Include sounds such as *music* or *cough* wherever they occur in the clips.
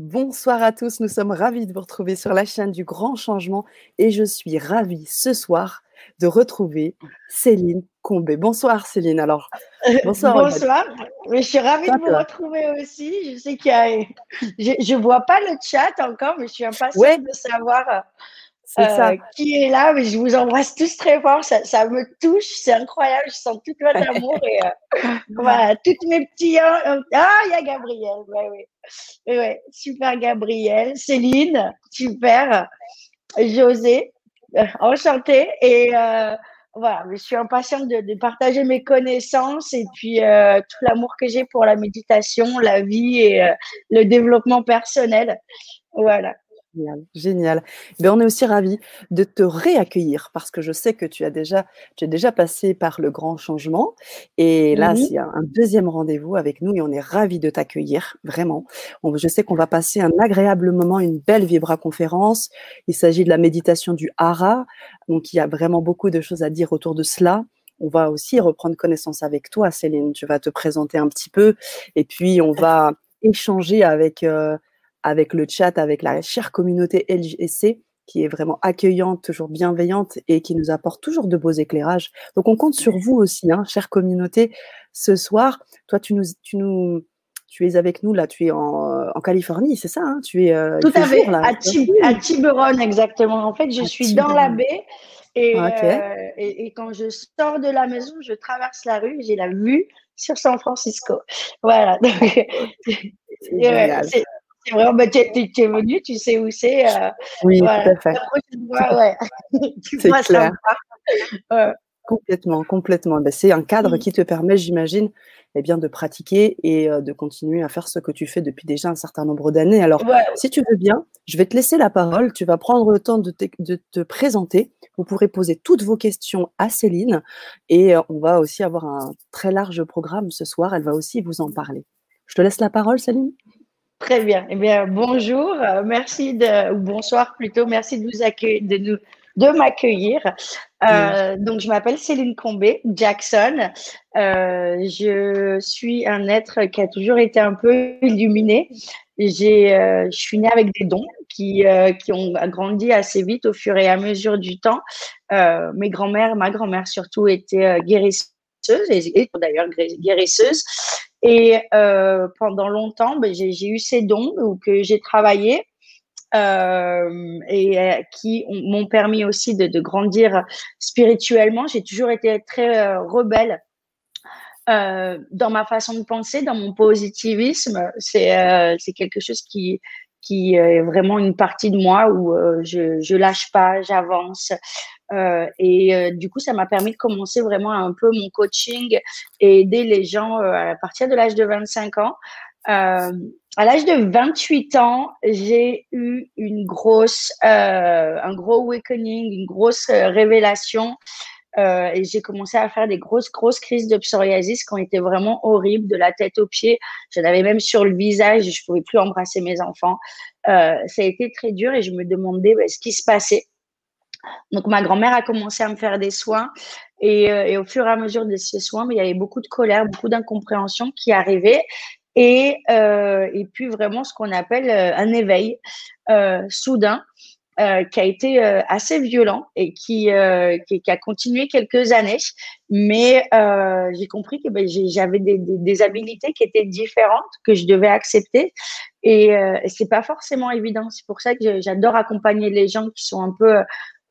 Bonsoir à tous, nous sommes ravis de vous retrouver sur la chaîne du Grand Changement et je suis ravie ce soir de retrouver Céline Combé. Bonsoir Céline. Alors, *laughs* bonsoir. bonsoir. je suis ravie de vous retrouver aussi. Je sais qu'il y a, je, ne vois pas le chat encore, mais je suis impatiente de savoir euh, qui est là. Mais je vous embrasse tous très fort. Ça, ça me touche, c'est incroyable. Je sens tout votre amour et euh, *laughs* voilà, toutes mes petits. ah, il y a Gabriel. Ouais, ouais. ouais, super Gabriel, Céline, super. José, euh, enchantée. Et euh, voilà, je suis impatiente de, partager mes connaissances et puis euh, tout l'amour que j'ai pour la méditation, la vie et le développement personnel. Voilà. Génial, génial. Ben, on est aussi ravis de te réaccueillir parce que je sais que tu as déjà, tu es déjà passé par le grand changement et là, c'est un, deuxième rendez-vous avec nous et on est ravis de t'accueillir, vraiment. je sais qu'on va passer un agréable moment, une belle Vibra conférence. Il s'agit de la méditation du Hara, donc il y a vraiment beaucoup de choses à dire autour de cela. On va aussi reprendre connaissance avec toi, Céline. Tu vas te présenter un petit peu et puis on va échanger avec. Euh, avec le chat, avec la chère communauté LGC qui est vraiment accueillante, toujours bienveillante et qui nous apporte toujours de beaux éclairages. Donc on compte sur vous aussi, hein, chère communauté. Ce soir, toi, tu nous, tu nous, tu es avec nous là, tu es en, en Californie, c'est ça hein? Tu es euh, tout à fait à, Tiburon exactement. En fait, je suis dans la baie. Ah, euh, et, et, quand je sors de la maison, je traverse la rue, j'ai la vue sur San Francisco. Voilà. *laughs* C'est vraiment, bah, tu es, venu, tu sais où c'est. Euh, oui, tout à fait. *laughs* c'est clair. Complètement, complètement. Ben, c'est un cadre qui te permet, j'imagine, eh bien, de pratiquer et euh, de continuer à faire ce que tu fais depuis déjà un certain nombre d'années. Alors, si tu veux bien, je vais te laisser la parole. Tu vas prendre le temps de te, présenter. Vous pourrez poser toutes vos questions à Céline et euh, on va aussi avoir un très large programme ce soir. Elle va aussi vous en parler. Je te laisse la parole, Céline. Très bien. Eh bien, bonjour, euh, merci de, ou bonsoir plutôt, merci de nous accueillir, de nous, de m'accueillir. Euh, donc, je m'appelle Céline Combé Jackson. Euh, je suis un être qui a toujours été un peu illuminé. J'ai, je suis née avec des dons qui, qui ont grandi assez vite au fur et à mesure du temps. mes grands-mères, ma grand-mère surtout, était et d'ailleurs guérisseuse. Et euh, pendant longtemps, ben, j'ai eu ces dons que j'ai travaillé euh, et euh, qui m'ont permis aussi de, grandir spirituellement. J'ai toujours été très rebelle dans ma façon de penser, dans mon positivisme. C'est quelque chose qui, qui est vraiment une partie de moi où je, je lâche pas, j'avance. Euh, et euh, du coup, ça m'a permis de commencer vraiment un peu mon coaching et aider les gens euh, à partir de l'âge de 25 ans. à l'âge de 28 ans, j'ai eu une grosse, un gros awakening, une grosse révélation. j'ai commencé à faire des grosses, grosses crises de psoriasis qui ont été vraiment horribles, de la tête aux pieds. J'en avais même sur le visage, je pouvais plus embrasser mes enfants. ça a été très dur et je me demandais bah, ce qui se passait. Donc, ma grand-mère a commencé à me faire des soins. Et, euh, au fur et à mesure de ces soins, il y avait beaucoup de colère, beaucoup d'incompréhension qui arrivait. Et, euh, puis, vraiment, ce qu'on appelle euh, un éveil soudain. qui a été assez violent et qui, qui, a continué quelques années. Mais j'ai compris que ben, j'avais des, des, habilités qui étaient différentes, que je devais accepter. Et, et c'est pas forcément évident. C'est pour ça que j'adore accompagner les gens qui sont un peu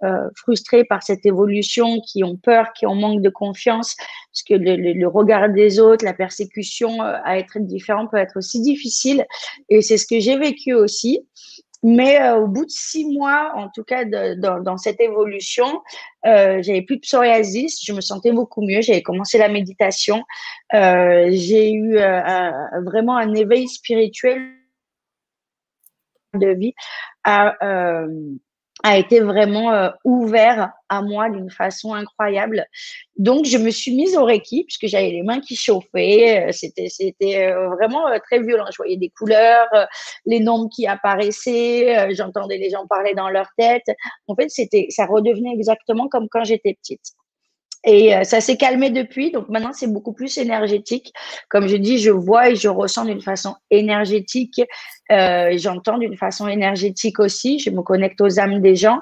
euh, frustrés par cette évolution, qui ont peur, qui ont manque de confiance, parce que le, regard des autres, la persécution euh, à être différent peut être aussi difficile. Et c'est ce que j'ai vécu aussi. Mais euh, au bout de six mois, en tout cas dans, cette évolution, euh, j'avais plus de psoriasis, je me sentais beaucoup mieux. J'avais commencé la méditation, j'ai eu vraiment un éveil spirituel de vie à a été vraiment euh, ouvert à moi d'une façon incroyable. Donc, je me suis mise au Reiki puisque j'avais les mains qui chauffaient. Euh, c'était, c'était euh, vraiment très violent. Je voyais des couleurs, les nombres qui apparaissaient, j'entendais les gens parler dans leur tête. En fait, c'était, ça redevenait exactement comme quand j'étais petite. Et ça s'est calmé depuis, donc maintenant c'est beaucoup plus énergétique. Comme je dis, je vois et je ressens d'une façon énergétique, euh, j'entends d'une façon énergétique aussi, je me connecte aux âmes des gens.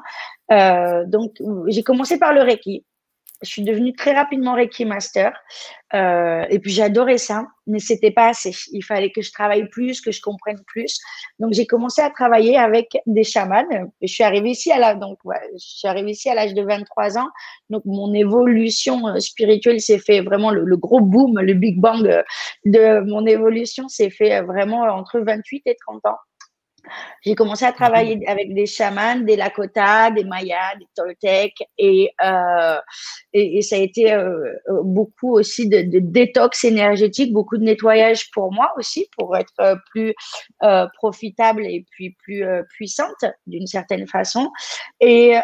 Euh, donc j'ai commencé par le Reiki je suis devenue très rapidement Reiki Master. Euh, et puis j'adorais ça, mais c'était pas assez. Il fallait que je travaille plus, que je comprenne plus. Donc j'ai commencé à travailler avec des chamans. Je suis arrivée ici à la, donc ouais, je suis arrivée ici à l'âge de 23 ans. Donc mon évolution euh, spirituelle s'est fait vraiment le, le, gros boom, le big bang euh, de mon évolution s'est fait euh, vraiment entre 28 et 30 ans. J'ai commencé à travailler *laughs* avec des chamans, des Lakota, des Mayas, des Toltecs et, euh, et, et, ça a été euh, beaucoup aussi de, de, détox énergétique, beaucoup de nettoyage pour moi aussi, pour être euh, plus euh, profitable et puis plus puissante d'une certaine façon. Et,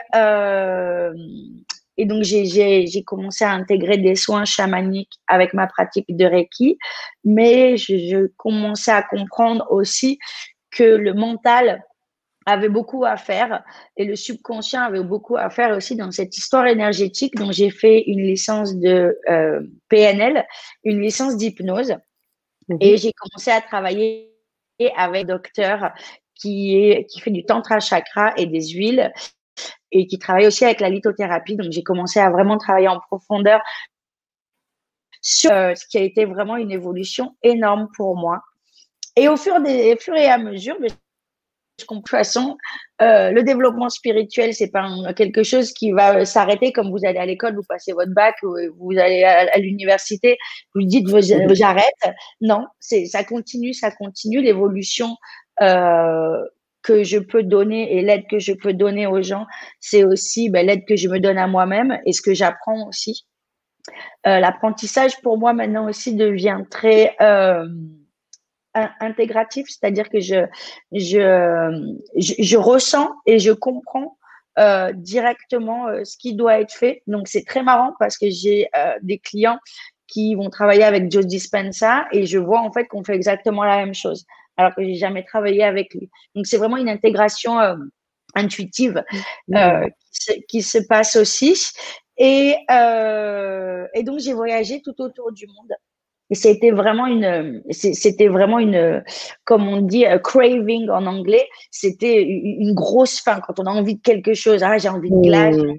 et donc, j'ai commencé à intégrer des soins chamaniques avec ma pratique de Reiki, mais je, je commençais à comprendre aussi que le mental avait beaucoup à faire et le subconscient avait beaucoup à faire aussi dans cette histoire énergétique. Donc, j'ai fait une licence de euh, PNL, une licence d'hypnose mhm. et j'ai commencé à travailler avec un docteur qui, est, qui fait du tantra chakra et des huiles et qui travaille aussi avec la lithothérapie. Donc, j'ai commencé à vraiment travailler en profondeur sur euh, ce qui a été vraiment une évolution énorme pour moi. Et au fur, des, fur et à mesure, de toute façon, euh, le développement spirituel, c'est pas quelque chose qui va s'arrêter comme vous allez à l'école, vous passez votre bac, vous allez à, l'université, vous dites j'arrête. Non, c'est ça continue, ça continue. L'évolution euh, que je peux donner et l'aide que je peux donner aux gens, c'est aussi ben, l'aide que je me donne à moi-même et ce que j'apprends aussi. Euh, l'apprentissage pour moi maintenant aussi devient très euh, intégratif, c'est-à-dire que je, je, je, ressens et je comprends euh, directement euh, ce qui doit être fait. Donc c'est très marrant parce que j'ai euh, des clients qui vont travailler avec Joe Dispenza et je vois en fait qu'on fait exactement la même chose alors que j'ai jamais travaillé avec lui. Donc c'est vraiment une intégration intuitive mmh. qui se, qui, se, passe aussi. Et, et donc j'ai voyagé tout autour du monde et c'était vraiment une, c'était vraiment une, comme on dit, craving en anglais. C'était une grosse faim quand on a envie de quelque chose. Ah, j'ai envie de glace, mmh.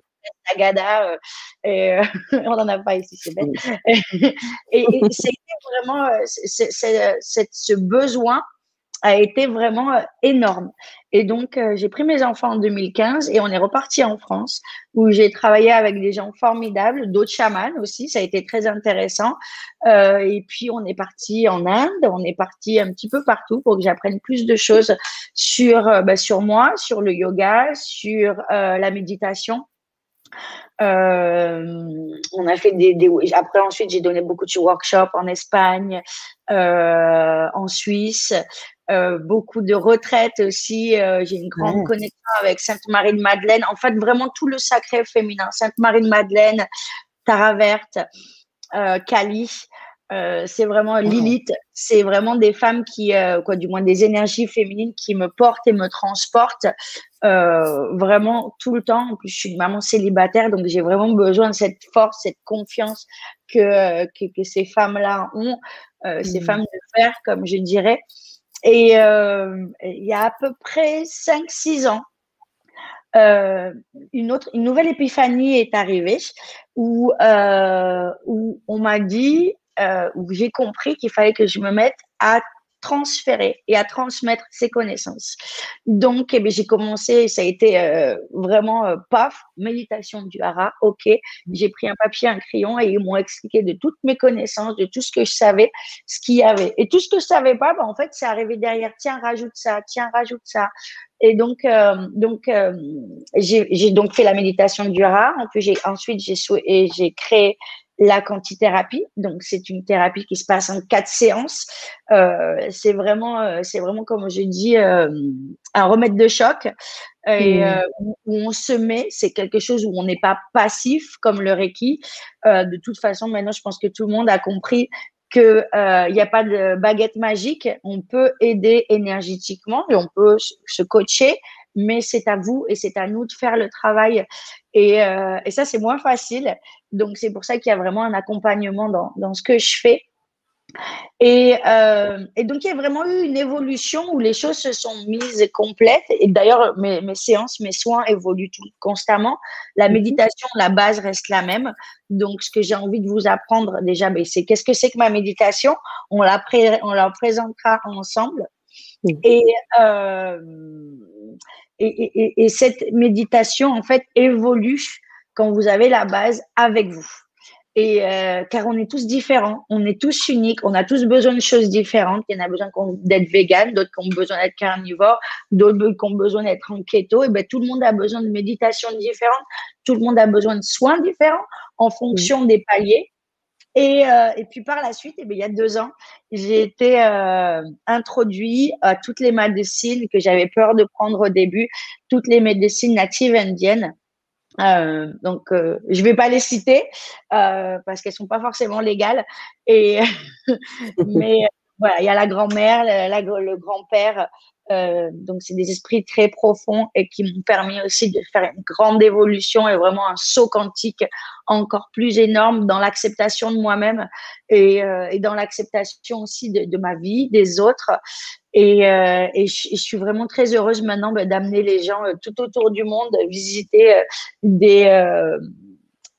Tagada, euh, et, *laughs* on n'en a pas ici, c'est bête. *laughs* et, et c'était vraiment euh, ce besoin a été vraiment euh, énorme. Et donc, euh, j'ai pris mes enfants en 2015 et on est reparti en France où j'ai travaillé avec des gens formidables, d'autres chamans aussi. Ça a été très intéressant. Euh, et puis, on est parti en Inde, on est parti un petit peu partout pour que j'apprenne plus de choses sur, bah, sur moi, sur le yoga, sur la méditation. On a fait des, après ensuite j'ai donné beaucoup de workshops en Espagne, en Suisse, euh, beaucoup de retraites aussi. Euh, j'ai une grande connexion avec Sainte Marie de Madeleine. En fait, vraiment tout le sacré féminin. Sainte Marie de Madeleine, Tara Verte, euh, Kali. Euh, c'est vraiment Lilith, c'est vraiment des femmes qui, quoi, du moins des énergies féminines qui me portent et me transportent vraiment tout le temps. En plus, je suis une maman célibataire, donc j'ai vraiment besoin de cette force, cette confiance que, que, que ces femmes-là ont, ces mmh. femmes de fer, comme je dirais. Et euh, il y a à peu près 5-6 ans, euh, une nouvelle épiphanie est arrivée où, euh, on m'a dit où j'ai compris qu'il fallait que je me mette à transférer et à transmettre ses connaissances. Donc, eh j'ai commencé, ça a été euh, vraiment euh, paf, méditation du hara, ok. J'ai pris un papier, un crayon et ils m'ont expliqué de toutes mes connaissances, de tout ce que je savais, ce qu'il y avait. Et tout ce que je savais pas, bah, en fait, c'est arrivé derrière. Tiens, rajoute ça, tiens, rajoute ça. Et donc, euh, donc j'ai donc fait la méditation du hara. Ensuite, j'ai créé la quantithérapie. Donc, c'est une thérapie qui se passe en quatre séances. Euh, c'est vraiment, euh, c'est vraiment, comme je dis, euh, un remède de choc. Et, mmh. où, on se met, c'est quelque chose où on n'est pas passif comme le Reiki. de toute façon, maintenant, je pense que tout le monde a compris qu'il n'y a pas de baguette magique. On peut aider énergétiquement et on peut se coacher, mais c'est à vous et c'est à nous de faire le travail. Et, euh, et ça, c'est moins facile. Donc, c'est pour ça qu'il y a vraiment un accompagnement dans, dans ce que je fais. Et, euh, et, donc, il y a vraiment eu une évolution où les choses se sont mises complètes. Et d'ailleurs, mes, mes, séances, mes soins évoluent tout, constamment. La mhm. méditation, la base reste la même. Donc, ce que j'ai envie de vous apprendre déjà, ben, c'est qu'est-ce que c'est que ma méditation? On la, on la présentera ensemble. Et, euh, et, et, et cette méditation, en fait, évolue quand vous avez la base avec vous. Et euh, car on est tous différents, on est tous uniques, on a tous besoin de choses différentes. Il y en a besoin d'être vegan, d'autres qui ont besoin d'être carnivore, d'autres qui ont besoin d'être en keto. Et ben tout le monde a besoin de méditation différente, tout le monde a besoin de soins différents en fonction des paliers. Et, euh, et, puis par la suite, eh bien, il y a deux ans, j'ai été euh, introduit à toutes les médecines que j'avais peur de prendre au début, toutes les médecines natives indiennes. Euh, donc, euh, je vais pas les citer euh, parce qu'elles sont pas forcément légales. *laughs* Mais voilà, il y a la grand-mère, le grand-père. Euh, donc, c'est des esprits très profonds et qui m'ont permis aussi de faire une grande évolution et vraiment un saut quantique encore plus énorme dans l'acceptation de moi-même et, euh, et, dans l'acceptation aussi de, ma vie, des autres. Et, euh, et, je, suis vraiment très heureuse maintenant bah, d'amener les gens euh, tout autour du monde visiter euh, des, euh,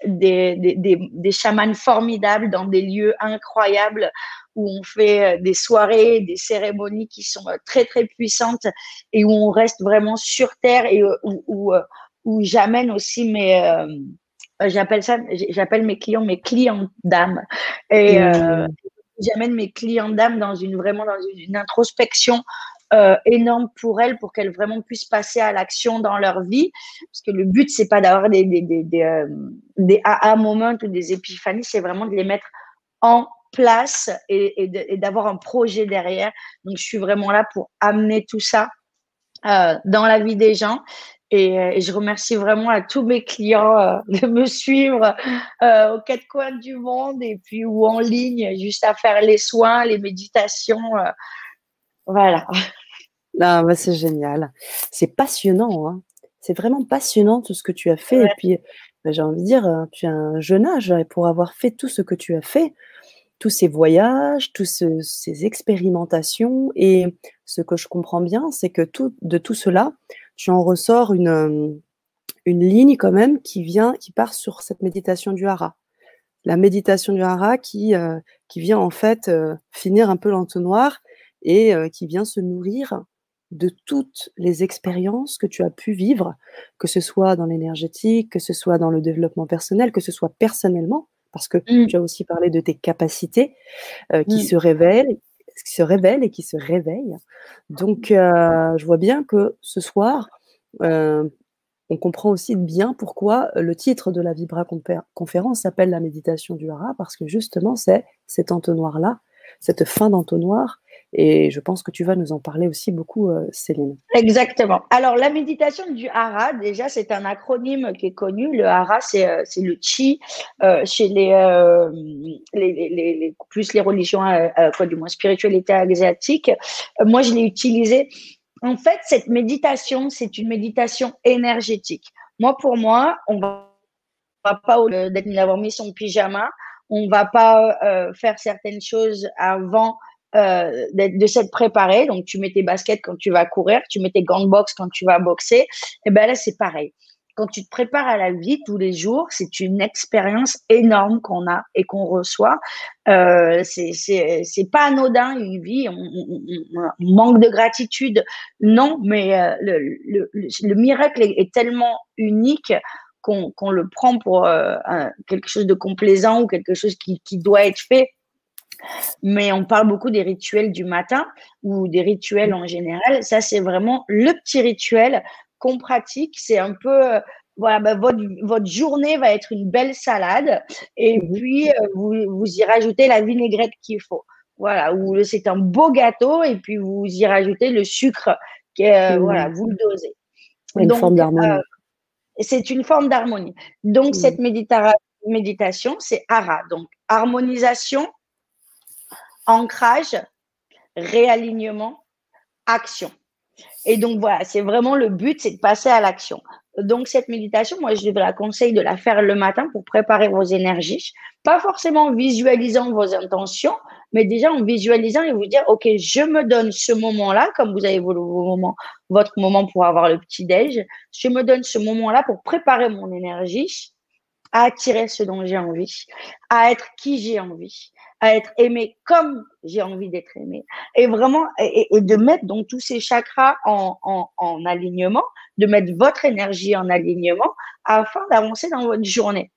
des, des, des, des chamans formidables dans des lieux incroyables où on fait des soirées, des cérémonies qui sont très très puissantes et où on reste vraiment sur terre et où, où, où j'amène aussi mes j'appelle ça j'appelle mes clients mes clients d'âme et mmh. j'amène mes clients d'âme dans une vraiment dans une, introspection euh, énorme pour elles pour qu'elles vraiment puissent passer à l'action dans leur vie parce que le but c'est pas d'avoir des des des, des, euh, des AA moments ou des épiphanies c'est vraiment de les mettre en place et, d'avoir un projet derrière donc je suis vraiment là pour amener tout ça euh, dans la vie des gens et, euh, et, je remercie vraiment à tous mes clients *laughs* de me suivre aux quatre coins du monde et puis ou en ligne, juste à faire les soins, les méditations. Voilà. Bah, c'est génial. C'est passionnant. Hein. C'est vraiment passionnant tout ce que tu as fait. Et puis, bah, j'ai envie de dire, hein, tu as un jeune âge et pour avoir fait tout ce que tu as fait, tous ces voyages, tous ce, ces expérimentations. Et ce que je comprends bien, c'est que tout, de tout cela, tu en ressors une, euh, une ligne quand même qui vient, qui part sur cette méditation du hara. La méditation du hara qui, euh, qui vient en fait euh, finir un peu l'entonnoir et qui vient se nourrir de toutes les expériences que tu as pu vivre, que ce soit dans l'énergétique, que ce soit dans le développement personnel, que ce soit personnellement, parce que mmh. tu as aussi parlé de tes capacités qui mmh. se révèlent, qui se révèlent et qui se réveillent. Donc, euh, je vois bien que ce soir, euh, on comprend aussi bien pourquoi le titre de la Vibra conférence s'appelle la méditation du Hara, parce que justement, c'est cet entonnoir-là, cette fin d'entonnoir et je pense que tu vas nous en parler aussi beaucoup, euh, Céline. Exactement. Alors, la méditation du hara, déjà, c'est un acronyme qui est connu. Le hara, c'est euh, le chi euh, chez les, plus les religions, quoi, du moins spiritualité asiatique. moi, je l'ai utilisé. En fait, cette méditation, c'est une méditation énergétique. Moi, pour moi, on va pas d'être d'avoir mis son pyjama, on va pas faire certaines choses avant euh, de, s'être préparé. Donc, tu mets tes baskets quand tu vas courir, tu mets tes gants de boxe quand tu vas boxer. Et ben là, c'est pareil. Quand tu te prépares à la vie tous les jours, c'est une expérience énorme qu'on a et qu'on reçoit. Euh, c'est pas anodin une vie. On, on, manque de gratitude, non, mais euh, le, le, le, miracle est, tellement unique qu'on le prend pour euh, quelque chose de complaisant ou quelque chose qui, qui doit être fait mais on parle beaucoup des rituels du matin ou des rituels en général. Ça, c'est vraiment le petit rituel qu'on pratique. C'est un peu, euh, voilà, bah, votre, votre, journée va être une belle salade et mhm. puis euh, vous, vous y rajoutez la vinaigrette qu'il faut. Voilà, ou c'est un beau gâteau et puis vous y rajoutez le sucre. Euh, Voilà, vous le dosez. Une forme d'harmonie. c'est une forme d'harmonie. Donc, cette méditation, c'est hara. Donc, harmonisation, ancrage, réalignement, action. Et donc voilà, c'est vraiment le but, c'est de passer à l'action. Donc cette méditation, moi je vous la conseille de la faire le matin pour préparer vos énergies, pas forcément en visualisant vos intentions, mais déjà en visualisant et vous dire ok, je me donne ce moment-là, comme vous avez vos, moments, votre moment pour avoir le petit déj, je me donne ce moment-là pour préparer mon énergie à attirer ce dont j'ai envie, à être qui j'ai envie, à être aimé comme j'ai envie d'être aimé. Et vraiment, et, de mettre donc tous ces chakras en, en, en, alignement, de mettre votre énergie en alignement afin d'avancer dans votre journée.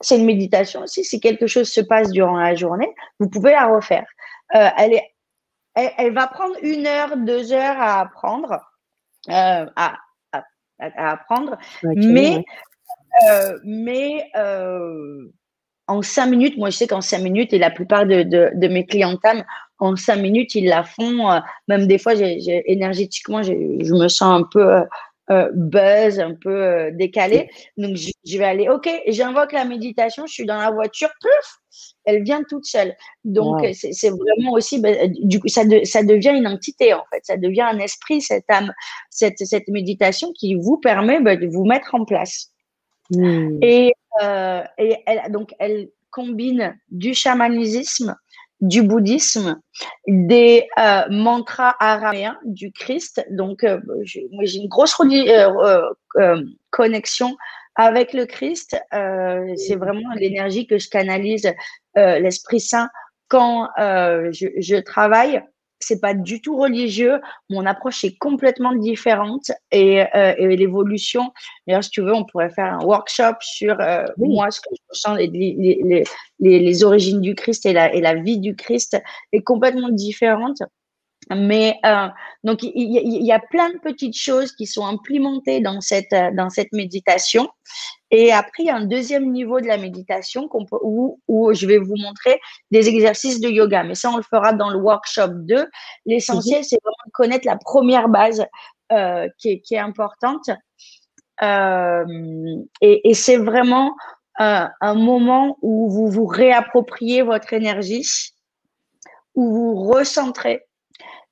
C'est une méditation aussi. Si quelque chose se passe durant la journée, vous pouvez la refaire. Euh, elle, est, elle, va prendre une heure, deux heures à apprendre, euh, à, à, à, apprendre, mais, euh, mais euh, en cinq minutes, moi je sais qu'en cinq minutes, et la plupart de, de, de mes clientèles, en cinq minutes, ils la font. Euh, même des fois, énergétiquement, je me sens un peu buzz, un peu décalé. Donc, je, je, vais aller, OK, j'invoque la méditation, je suis dans la voiture, puf, elle vient toute seule. Donc, wow. c'est, vraiment aussi, ben, du coup, ça, de, ça devient une entité, en fait. Ça devient un esprit, cette âme, cette, cette méditation qui vous permet ben, de vous mettre en place. Mmh. Et euh, et elle, donc, elle combine du chamanisme, du bouddhisme, des euh, mantras araméens du Christ. Donc, euh, j'ai une grosse euh, euh, connexion avec le Christ. c'est vraiment l'énergie que je canalise, l'Esprit Saint, quand je, je, travaille c'est pas du tout religieux. Mon approche est complètement différente et, euh, et l'évolution. D'ailleurs, si tu veux, on pourrait faire un workshop sur euh, oui. moi, ce que je ressens, les, les, les, les, origines du Christ et la, et la vie du Christ est complètement différente. Mais euh, donc il y, y, a plein de petites choses qui sont implémentées dans cette dans cette méditation. Et après, il y a un deuxième niveau de la méditation peut, où, où je vais vous montrer des exercices de yoga. Mais ça, on le fera dans le workshop 2. L'essentiel, mmh. c'est vraiment de connaître la première base euh, qui, est, qui est importante. Euh, et, et c'est vraiment euh, un moment où vous vous réappropriez votre énergie, où vous recentrez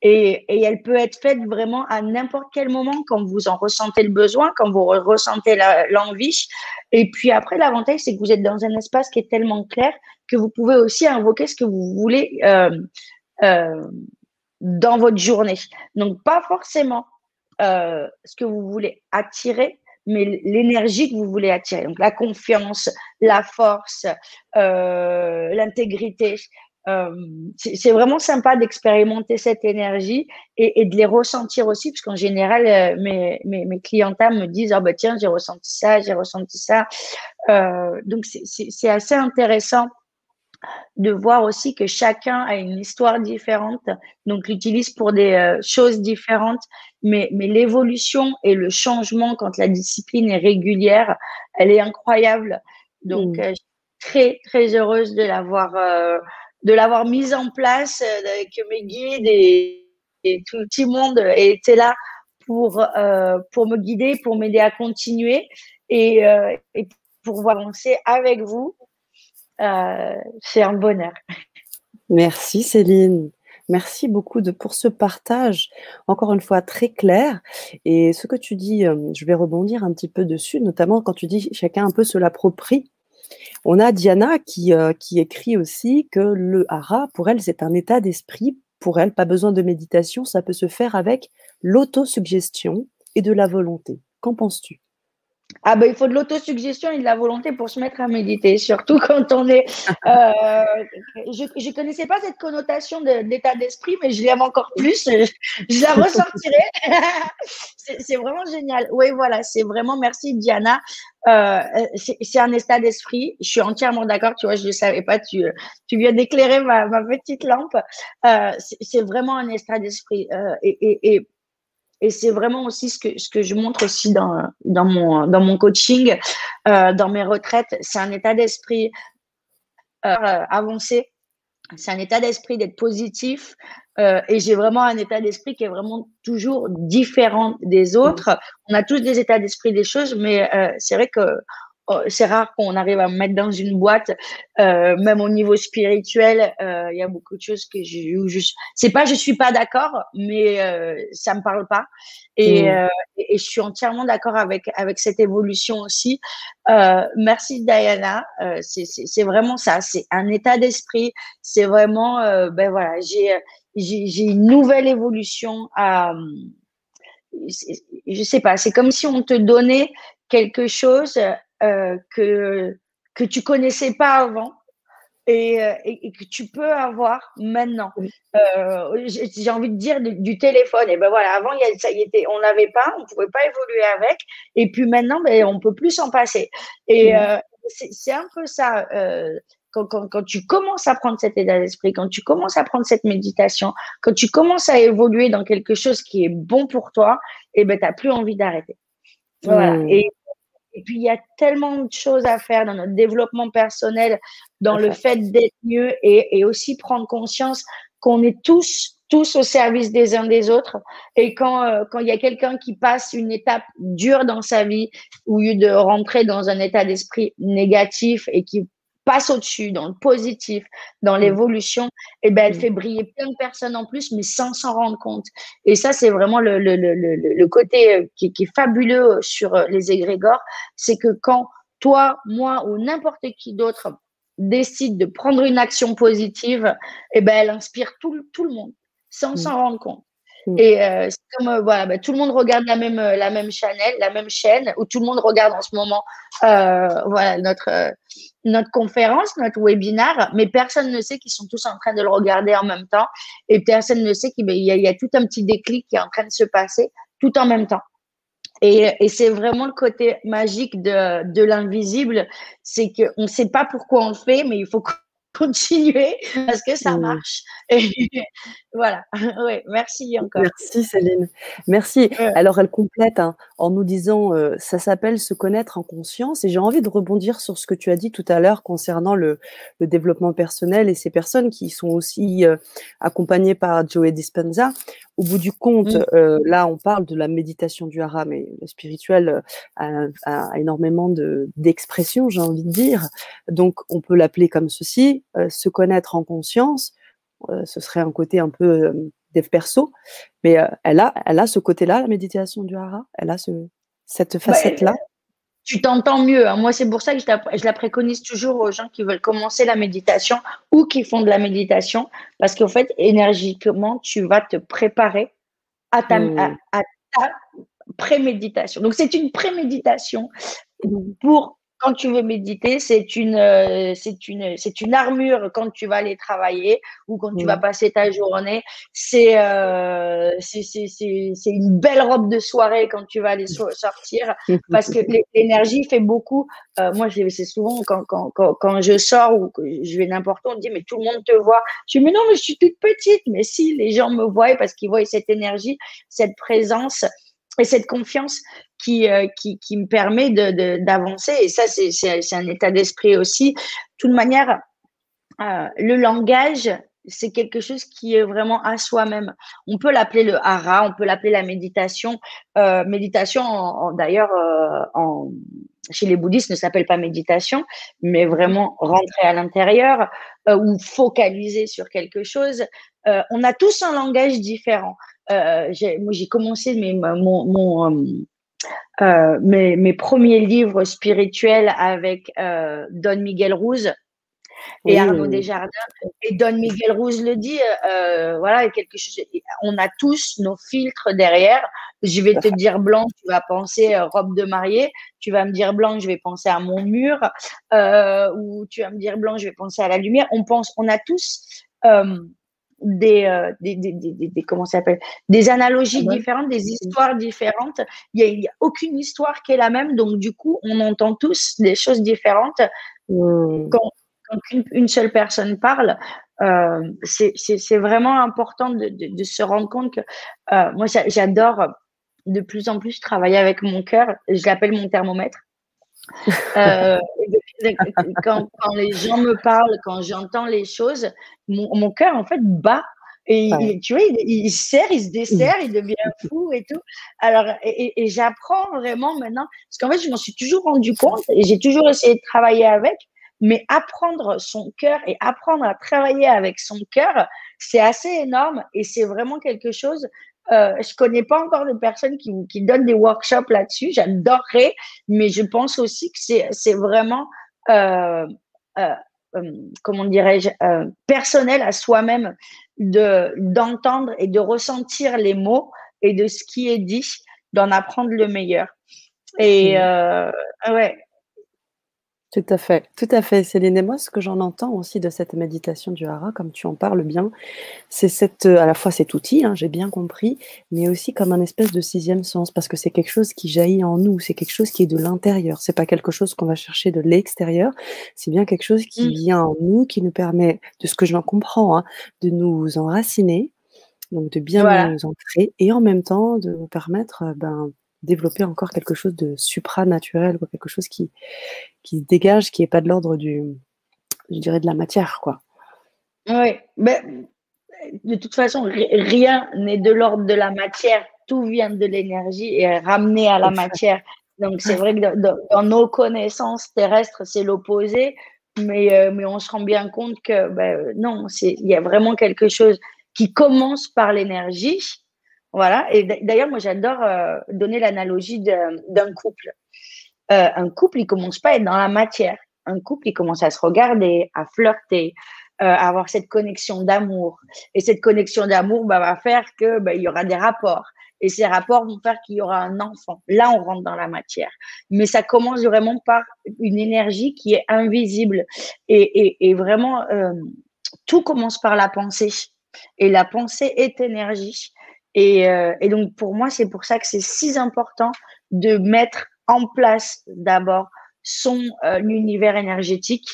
et, elle peut être faite vraiment à n'importe quel moment quand vous en ressentez le besoin, quand vous ressentez l'envie. et puis après, l'avantage, c'est que vous êtes dans un espace qui est tellement clair que vous pouvez aussi invoquer ce que vous voulez euh, euh, dans votre journée. Donc, pas forcément euh, ce que vous voulez attirer, mais l'énergie que vous voulez attirer. Donc, la confiance, la force, l'intégrité, euh, c'est vraiment sympa d'expérimenter cette énergie et, et, de les ressentir aussi, parce qu'en général, euh, mes, mes, mes clientèles me disent, ah bah tiens, j'ai ressenti ça, j'ai ressenti ça. Euh, donc c'est assez intéressant de voir aussi que chacun a une histoire différente, donc l'utilise pour des euh, choses différentes, mais, mais l'évolution et le changement quand la discipline est régulière, elle est incroyable. Donc, mmh. Euh, très, très heureuse de l'avoir euh, de l'avoir mise en place, euh, que mes guides et, tout le petit monde étaient là pour, euh, pour me guider, pour m'aider à continuer et, euh, pour avancer avec vous. C'est un bonheur. Merci Céline. Merci beaucoup pour ce partage, encore une fois très clair. Et ce que tu dis, je vais rebondir un petit peu dessus, notamment quand tu dis chacun un peu se l'approprie. On a Diana qui, euh, qui écrit aussi que le hara, pour elle, c'est un état d'esprit. Pour elle, pas besoin de méditation, ça peut se faire avec l'autosuggestion et de la volonté. Qu'en penses-tu? Ah ben, il faut de l'autosuggestion et de la volonté pour se mettre à méditer, surtout *laughs* quand on est. Euh, je ne connaissais pas cette connotation d'état d'esprit, mais je l'aime encore plus. Je, je la ressentirai. *laughs* c'est vraiment génial. Oui, voilà, c'est vraiment merci Diana. Euh, c'est un état d'esprit. Je suis entièrement d'accord. Tu vois, je ne savais pas. Tu, tu viens d'éclairer ma, ma, petite lampe. Euh, c'est vraiment un état d'esprit. Euh, et, et, et et c'est vraiment aussi ce que, ce que je montre aussi dans, dans, mon, dans mon coaching, euh, dans mes retraites. C'est un état d'esprit euh, avancé. C'est un état d'esprit d'être positif. Euh, et j'ai vraiment un état d'esprit qui est vraiment toujours différent des autres. On a tous des états d'esprit des choses, mais c'est vrai que c'est rare qu'on arrive à me mettre dans une boîte, euh, même au niveau spirituel. Euh, il y a beaucoup de choses que je, où je c'est pas je suis pas d'accord, mais euh, ça me parle pas. Et, mmh. et, je suis entièrement d'accord avec avec cette évolution aussi. merci Diana. c'est vraiment ça. C'est un état d'esprit. C'est vraiment ben voilà. J'ai j'ai une nouvelle évolution à je sais pas, c'est comme si on te donnait quelque chose euh, que, que tu connaissais pas avant et, euh, et, que tu peux avoir maintenant. Euh, j'ai envie de dire du, téléphone. Et ben voilà, avant, ça y était, on n'avait pas, on pouvait pas évoluer avec. Et puis maintenant, ben, on peut plus s'en passer. Et c'est un peu ça. Quand, quand, quand, tu commences à prendre cet état d'esprit, quand tu commences à prendre cette méditation, quand tu commences à évoluer dans quelque chose qui est bon pour toi, et ben, tu n'as plus envie d'arrêter. Voilà. Mmh. Et, et, puis, il y a tellement de choses à faire dans notre développement personnel, dans le fait d'être mieux et, aussi prendre conscience qu'on est tous, tous au service des uns des autres. Et quand, euh, quand il y a quelqu'un qui passe une étape dure dans sa vie, au lieu de rentrer dans un état d'esprit négatif et qui passe au-dessus, dans le positif, dans mmh. l'évolution, et eh ben, elle mmh. fait briller plein de personnes en plus, mais sans s'en rendre compte. Et ça, c'est vraiment le, le, le, le côté euh, qui, qui, est fabuleux sur euh, les égrégores, c'est que quand toi, moi ou n'importe qui d'autre décide de prendre une action positive, et eh ben, elle inspire tout, tout le monde, sans mmh. s'en rendre compte. Mm. Et euh, c'est comme euh, voilà, bah, tout le monde regarde la même euh, la même chaîne, la même chaîne, où tout le monde regarde en ce moment voilà notre notre conférence, notre webinaire, mais personne ne sait qu'ils sont tous en train de le regarder en même temps, et personne ne sait qu'il y, y, a tout un petit déclic qui est en train de se passer tout en même temps. Et, et c'est vraiment le côté magique de, de l'invisible, c'est qu'on ne sait pas pourquoi on le fait, mais il faut continuer parce que ça mmh. marche. *laughs* voilà. *laughs* Oui, merci encore. Merci Céline. Merci. Alors elle complète hein, en nous disant euh, ça s'appelle se connaître en conscience et j'ai envie de rebondir sur ce que tu as dit tout à l'heure concernant le, le, développement personnel et ces personnes qui sont aussi euh, accompagnées par Joey Dispenza. Au bout du compte, mmh. euh, là on parle de la méditation du hara, mais le spirituel a, a énormément d'expressions, j'ai envie de dire. Donc on peut l'appeler comme ceci se connaître en conscience euh, ce serait un côté un peu euh, dev perso, mais euh, elle a, elle a ce côté-là, la méditation du hara, elle a ce, cette bah, facette-là? tu t'entends mieux. Hein. Moi, c'est pour ça que je, la préconise toujours aux gens qui veulent commencer la méditation ou qui font de la méditation, parce qu'en fait, énergiquement, tu vas te préparer à ta, mmh. à ta préméditation. Donc, c'est une préméditation pour quand tu veux méditer, c'est une, euh, c'est une, c'est une armure quand tu vas aller travailler ou quand tu vas passer ta journée. C'est, euh, c'est, c'est, c'est une belle robe de soirée quand tu vas aller sortir *laughs* parce que l'énergie fait beaucoup. Euh, moi, c'est souvent quand, quand, quand, quand, je sors ou que je vais n'importe où, on me dit mais tout le monde te voit. Je dis mais non, mais je suis toute petite. Mais si les gens me voient parce qu'ils voient cette énergie, cette présence et cette confiance qui, euh, qui, qui, me permet d'avancer. De, et ça, c'est un état d'esprit aussi. De toute manière, euh, le langage, c'est quelque chose qui est vraiment à soi-même. On peut l'appeler le hara, on peut l'appeler la méditation. Euh, méditation, d'ailleurs, chez les bouddhistes, ne s'appelle pas méditation, mais vraiment rentrer à l'intérieur ou focaliser sur quelque chose. On a tous un langage différent. Moi, j'ai commencé mon, mon euh, mes, mes, premiers livres spirituels avec euh, Don Miguel Ruz et Arnaud Desjardins. Et Don Miguel Ruz le dit, euh, voilà, quelque chose. On a tous nos filtres derrière. Je vais te dire blanc, tu vas penser robe de mariée. Tu vas me dire blanc, je vais penser à mon mur. ou tu vas me dire blanc, je vais penser à la lumière. On pense, on a tous euh, des, des, des, des, comment ça s'appelle des analogies ah différentes, des histoires différentes. Il n'y a, a, aucune histoire qui est la même, donc du coup, on entend tous des choses différentes. Mmh. Quand, quand une, seule personne parle, euh, c'est vraiment important de, de, de, se rendre compte que euh, moi, j'adore de plus en plus travailler avec mon cœur. Je l'appelle mon thermomètre. Euh, *laughs* quand, quand, les gens me parlent, quand j'entends les choses, mon, mon cœur en fait bat Et tu vois, il, il, se serre, il se dessert, il devient fou et tout. Alors, et, j'apprends vraiment maintenant, parce qu'en fait, je m'en suis toujours rendu compte et j'ai toujours essayé de travailler avec, mais apprendre son cœur et apprendre à travailler avec son cœur, c'est assez énorme et c'est vraiment quelque chose. Euh, je connais pas encore de personnes qui, qui donnent des workshops là-dessus. J'adorerais, mais je pense aussi que c'est vraiment euh, euh, euh, comment dirais-je, euh, personnel à soi-même de d'entendre et de ressentir les mots et de ce qui est dit, d'en apprendre le meilleur. Et euh, ouais, tout à fait, tout à fait, Céline. Et moi, ce que j'en entends aussi de cette méditation du hara, comme tu en parles bien, c'est cette, à la fois cet outil, hein, j'ai bien compris, mais aussi comme un espèce de sixième sens, parce que c'est quelque chose qui jaillit en nous, c'est quelque chose qui est de l'intérieur. C'est pas quelque chose qu'on va chercher de l'extérieur, c'est bien quelque chose qui mmh. vient en nous, qui nous permet, de ce que je comprends, hein, de nous enraciner, donc de bien nous ancrer, et en même temps de nous permettre, ben, développer encore quelque chose de supranaturel, quoi, quelque chose qui, qui se dégage, qui n'est pas de l'ordre du, je dirais, de la matière, quoi. Oui, mais de toute façon, rien n'est de l'ordre de la matière, tout vient de l'énergie et est ramené à la matière. Donc c'est vrai que dans, nos connaissances terrestres, c'est l'opposé, mais, euh, mais on se rend bien compte que ben, non, il y a vraiment quelque chose qui commence par l'énergie voilà. Et d'ailleurs, moi, j'adore euh, donner l'analogie d'un couple. Euh, un couple, il commence pas à être dans la matière. Un couple, il commence à se regarder, à flirter, euh, à avoir cette connexion d'amour. Et cette connexion d'amour bah, va faire que bah, il y aura des rapports. Et ces rapports vont faire qu'il y aura un enfant. Là, on rentre dans la matière. Mais ça commence vraiment par une énergie qui est invisible. Et, et, et vraiment, tout commence par la pensée. Et la pensée est énergie. Euh, et, donc, pour moi, c'est pour ça que c'est si important de mettre en place d'abord son euh, univers énergétique.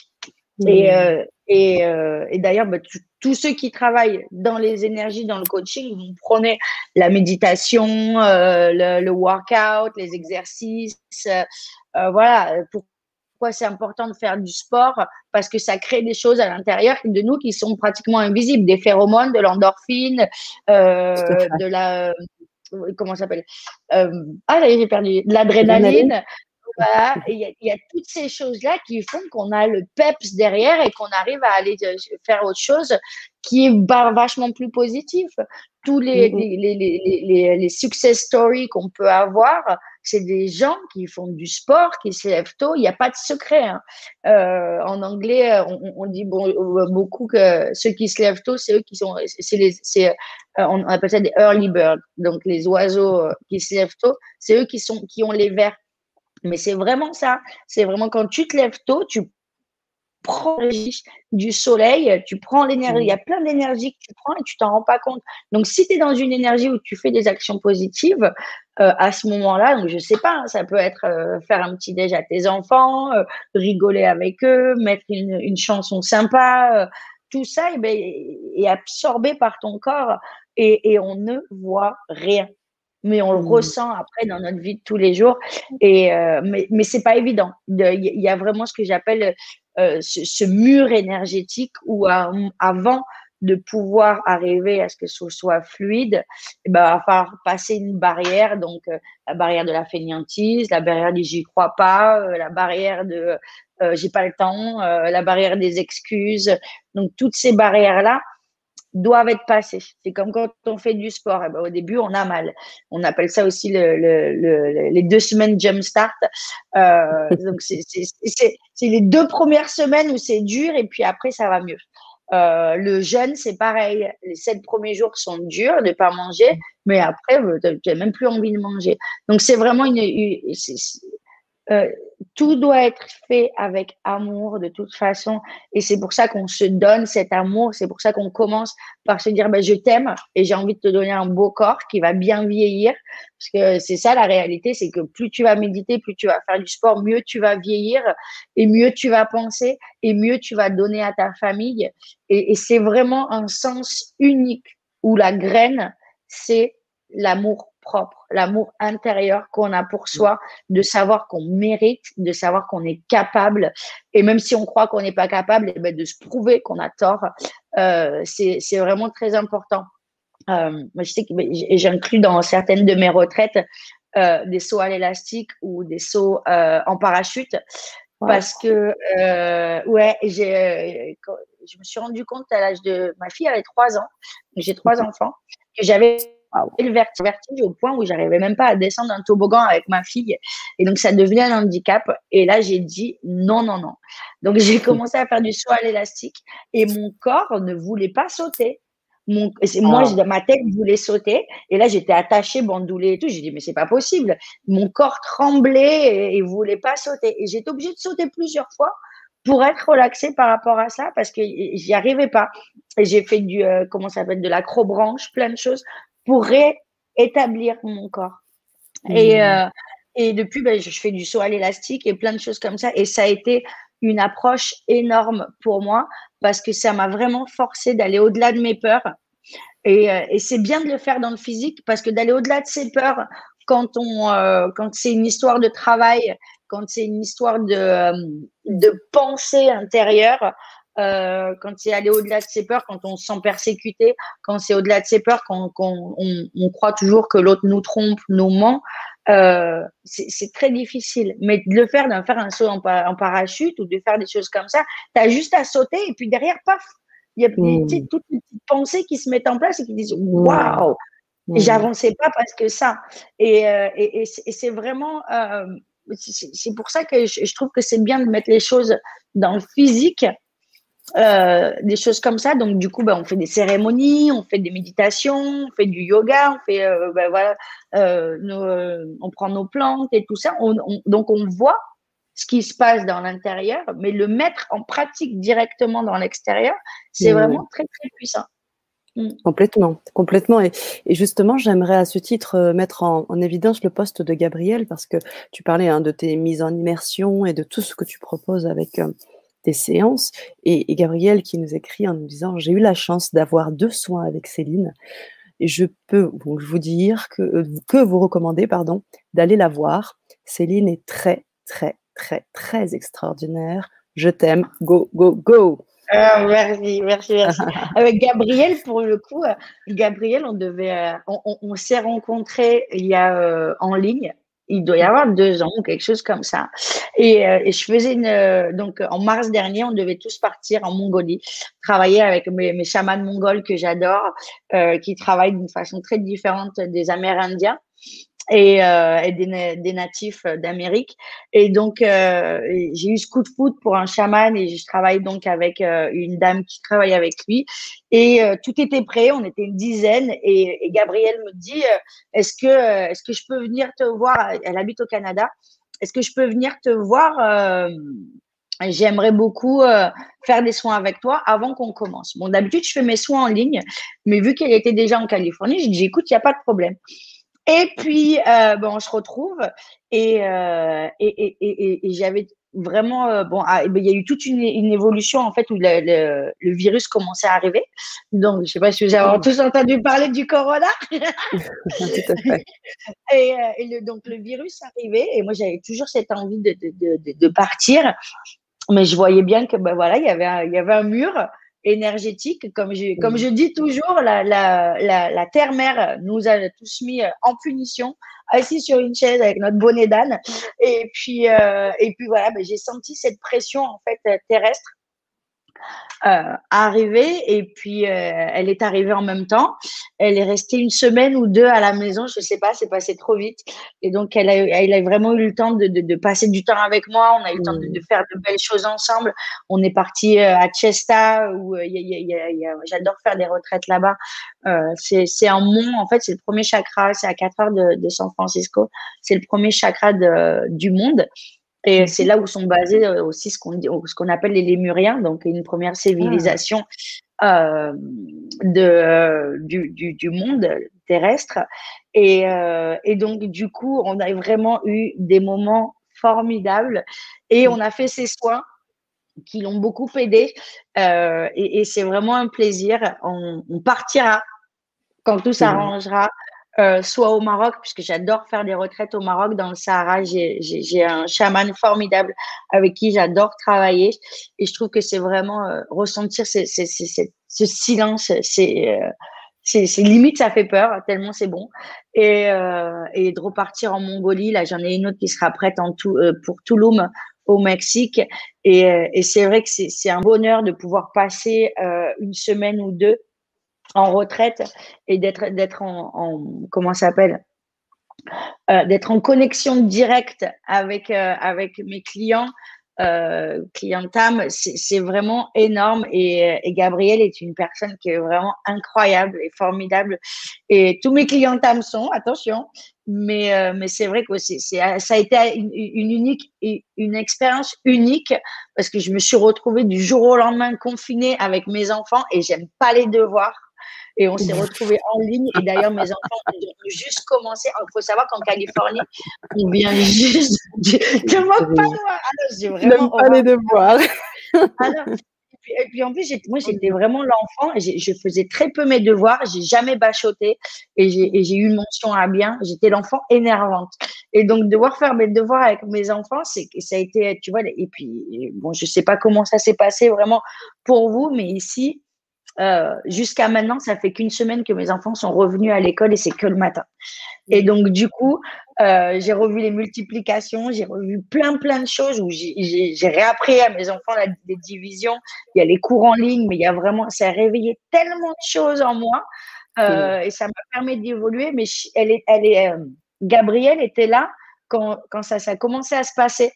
Et, euh, et, et d'ailleurs, bah, tous ceux qui travaillent dans les énergies, dans le coaching, vous prenez la méditation, le, le, workout, les exercices. voilà, pour pourquoi c'est important de faire du sport Parce que ça crée des choses à l'intérieur de nous qui sont pratiquement invisibles, des phéromones, de l'endorphine, euh, de la euh, comment s'appelle euh, Ah, j'ai perdu l'adrénaline. Voilà, il y, a toutes ces choses-là qui font qu'on a le peps derrière et qu'on arrive à aller faire autre chose qui est vachement plus positif. Tous les, les, les, les, les success stories qu'on peut avoir, c'est des gens qui font du sport, qui se lèvent tôt. Il n'y a pas de secret. Hein. Euh, en anglais, on, dit bon, euh, beaucoup que ceux qui se lèvent tôt, c'est eux qui sont, c'est les, c'est, euh, on appelle ça des early birds. Donc les oiseaux qui se lèvent tôt, c'est eux qui sont, qui ont les verres. Mais c'est vraiment ça. C'est vraiment quand tu te lèves tôt, tu prends du soleil, tu prends l'énergie. Il y a plein d'énergie que tu prends et tu t'en rends pas compte. Donc, si tu es dans une énergie où tu fais des actions positives, euh, à ce moment-là, donc je sais pas, hein, ça peut être euh, faire un petit déj à tes enfants, euh, rigoler avec eux, mettre une, une chanson sympa, tout ça eh ben, est absorbé par ton corps et, et on ne voit rien mais on le mmh. ressent après dans notre vie de tous les jours. Et mais mais c'est pas évident. Il y a vraiment ce que j'appelle euh, ce, mur énergétique où avant de pouvoir arriver à ce que ce soit fluide, il eh ben, va falloir passer une barrière, donc euh, la barrière de la fainéantise, la barrière du j'y crois pas, euh, la barrière de j'ai pas le temps, la barrière des excuses. Donc toutes ces barrières là, doivent être passés. C'est comme quand on fait du sport. Eh ben, au début, on a mal. On appelle ça aussi le, le, les deux semaines jump start. Euh, donc, c'est les deux premières semaines où c'est dur et puis après, ça va mieux. Euh, le jeûne, c'est pareil. Les sept premiers jours sont durs de pas manger, mais après, tu n'as même plus envie de manger. Donc, c'est vraiment une, euh, tout doit être fait avec amour de toute façon. Et c'est pour ça qu'on se donne cet amour. C'est pour ça qu'on commence par se dire, ben, je t'aime et j'ai envie de te donner un beau corps qui va bien vieillir. Parce que c'est ça la réalité, c'est que plus tu vas méditer, plus tu vas faire du sport, mieux tu vas vieillir et mieux tu vas penser et mieux tu vas donner à ta famille. Et, et c'est vraiment un sens unique où la graine, c'est l'amour propre, l'amour intérieur qu'on a pour soi, de savoir qu'on mérite, de savoir qu'on est capable. Et même si on croit qu'on n'est pas capable, eh ben de se prouver qu'on a tort. c'est vraiment très important. moi, je sais que j'inclus dans certaines de mes retraites des sauts à l'élastique ou des sauts en parachute parce que, ouais, j'ai, je me suis rendu compte à l'âge de. Ma fille avait trois ans, j'ai trois *laughs* enfants, que j'avais le vertige au point où j'arrivais même pas à descendre un toboggan avec ma fille. Et donc, ça devenait un handicap. Et là, j'ai dit non, non, non. Donc, j'ai *laughs* commencé à faire du saut à l'élastique et mon corps ne voulait pas sauter. Mon, moi, ah. ma tête voulait sauter. Et là, j'étais attachée, bandoulée et tout. J'ai dit, mais c'est pas possible. Mon corps tremblait et, ne voulait pas sauter. Et j'étais obligée de sauter plusieurs fois pour être relaxée par rapport à ça parce que j'y arrivais pas. Et j'ai fait du, euh, comment ça s'appelle, de l'acrobranche, plein de choses pour réétablir mon corps. Et, mmh. euh, et depuis, ben, je fais du saut à l'élastique et plein de choses comme ça. Et ça a été une approche énorme pour moi parce que ça m'a vraiment forcé d'aller au-delà de mes peurs. Et, euh, et c'est bien de le faire dans le physique parce que d'aller au-delà de ses peurs, quand, on, euh, quand c'est une histoire de travail, quand c'est une histoire de, de pensée intérieure, euh, quand c'est aller au-delà de ses peurs, quand on se sent persécuté, quand c'est au-delà de ses peurs, quand, on, on, croit toujours que l'autre nous trompe, nous ment, euh, c'est très difficile. Mais de le faire, d'en faire un saut en, parachute ou de faire des choses comme ça, tu as juste à sauter et puis derrière, paf, il y a mmh. toutes les petites pensées qui se mettent en place et qui disent mmh. waouh, mmh. j'avançais pas parce que ça. Et, euh, et, et c'est vraiment, c'est pour ça que je trouve que c'est bien de mettre les choses dans le physique euh, des choses comme ça. Donc, du coup, ben, on fait des cérémonies, on fait des méditations, on fait du yoga, on fait, euh, ben, voilà, euh, on prend nos plantes et tout ça. donc, on voit ce qui se passe dans l'intérieur, mais le mettre en pratique directement dans l'extérieur, c'est mmh. vraiment très, très puissant. Mmh. Complètement, complètement. Et, justement, j'aimerais à ce titre mettre en, évidence le poste de Gabriel parce que tu parlais hein, de tes mises en immersion et de tout ce que tu proposes avec des séances. Et, Gabriel qui nous écrit en nous disant J'ai eu la chance d'avoir deux soins avec Céline. Et je peux vous dire que, euh, que vous recommander pardon, d'aller la voir. Céline est très, très, très, très extraordinaire. Je t'aime. Go, go, go. Ah, merci, merci, merci. Avec Gabriel, pour le coup, euh, Gabriel, on devait, euh, on, s'est rencontrés il y a en ligne il doit y avoir deux ans ou quelque chose comme ça. Et, euh, je faisais une, euh, donc en mars dernier, on devait tous partir en Mongolie, travailler avec mes, mes chamans mongols que j'adore, euh, qui travaillent d'une façon très différente des Amérindiens et, euh, et des, natifs d'Amérique. Et donc, euh, j'ai eu ce coup de foot pour un chaman et je travaille donc avec euh, une dame qui travaille avec lui. Et euh, tout était prêt, on était une dizaine. Et, et Gabrielle me dit, est-ce que, est-ce que je peux venir te voir? Elle habite au Canada. Est-ce que je peux venir te voir J'aimerais beaucoup faire des soins avec toi avant qu'on commence. Bon, d'habitude, je fais mes soins en ligne, mais vu qu'elle était déjà en Californie, je dis, écoute, il n'y a pas de problème. Et puis, euh, bon, on se retrouve et, euh, et, et, et j'avais vraiment, euh, bon, ah, il y a eu toute une, une évolution en fait où le, le, le, virus commençait à arriver. Donc, je sais pas si vous avez tous entendu parler du corona. *laughs* Tout à fait. Et, et le, donc, le virus arrivait et moi, j'avais toujours cette envie de, de, de, de, partir. Mais je voyais bien que, ben voilà, il y avait un, il y avait un mur énergétique. Comme je, comme je dis toujours, la, la, la, la terre-mère nous a tous mis euh, en punition, assis sur une chaise avec notre bonnet d'âne. Et puis, euh, et puis voilà, ben, j'ai senti cette pression en fait terrestre euh, arrivée et puis euh, elle est arrivée en même temps. Elle est restée une semaine ou deux à la maison, je sais pas, c'est passé trop vite. Et donc elle a, elle a vraiment eu le temps de, de, de, passer du temps avec moi. On a eu le temps de, de, faire de belles choses ensemble. On est parti euh, à Chesta où euh, j'adore faire des retraites là-bas. C'est un mont, en fait, c'est le premier chakra, c'est à 4 heures de, San Francisco. C'est le premier chakra du monde. Et c'est là où sont basés euh, aussi ce qu'on ce qu'on appelle les Lémuriens, donc une première civilisation euh, de, euh, du, du, du, monde terrestre. Et, euh, et, donc, du coup, on a vraiment eu des moments formidables et on a fait ces soins qui l'ont beaucoup aidé. Euh, et, et c'est vraiment un plaisir. On, on partira quand tout s'arrangera euh, soit au Maroc, puisque j'adore faire des retraites au Maroc, dans le Sahara. J'ai un chaman formidable avec qui j'adore travailler. Et je trouve que c'est vraiment euh, ressentir ce silence, c'est c'est limite ça fait peur tellement c'est bon et, et de repartir en Mongolie là j'en ai une autre qui sera prête en tout pour Touloum au Mexique. Et, euh, et c'est vrai que c'est un bonheur de pouvoir passer euh, une semaine ou deux en retraite et d'être d'être en, en, comment s'appelle euh, d'être en connexion directe avec euh, avec mes clients euh, c'est vraiment énorme. Et, Gabrielle est une personne qui est vraiment incroyable et formidable. Et tous mes clientam sont, attention, mais, euh, mais c'est vrai que c'est, ça a été une, une unique, une expérience unique parce que je me suis retrouvée du jour au lendemain confinée avec mes enfants et j'aime pas les devoirs. Et on s'est retrouvés en ligne. Et d'ailleurs, mes enfants ont juste commencé. Il faut savoir qu'en Californie, on vient juste de, de moque pas Alors, j'ai vraiment. pas les devoirs. Alors, et puis en plus, moi, j'étais vraiment l'enfant. Je faisais très peu mes devoirs. J'ai jamais bachoté et j'ai eu une mention à bien. J'étais l'enfant énervante. Et donc, devoir faire mes devoirs avec mes enfants, c'est que ça a été, tu vois, et puis, bon, je sais pas comment ça s'est passé vraiment pour vous, mais ici, euh, jusqu'à maintenant, ça fait qu'une semaine que mes enfants sont revenus à l'école et c'est que le matin. Et donc, du coup, euh, j'ai revu les multiplications, j'ai revu plein, plein de choses où j'ai réappris à mes enfants les divisions. Il y a les cours en ligne, mais il y a vraiment, ça a réveillé tellement de choses en moi euh, et ça m'a permis d'évoluer. Mais elle est, elle est, Gabrielle était là quand, quand ça, ça a commencé à se passer.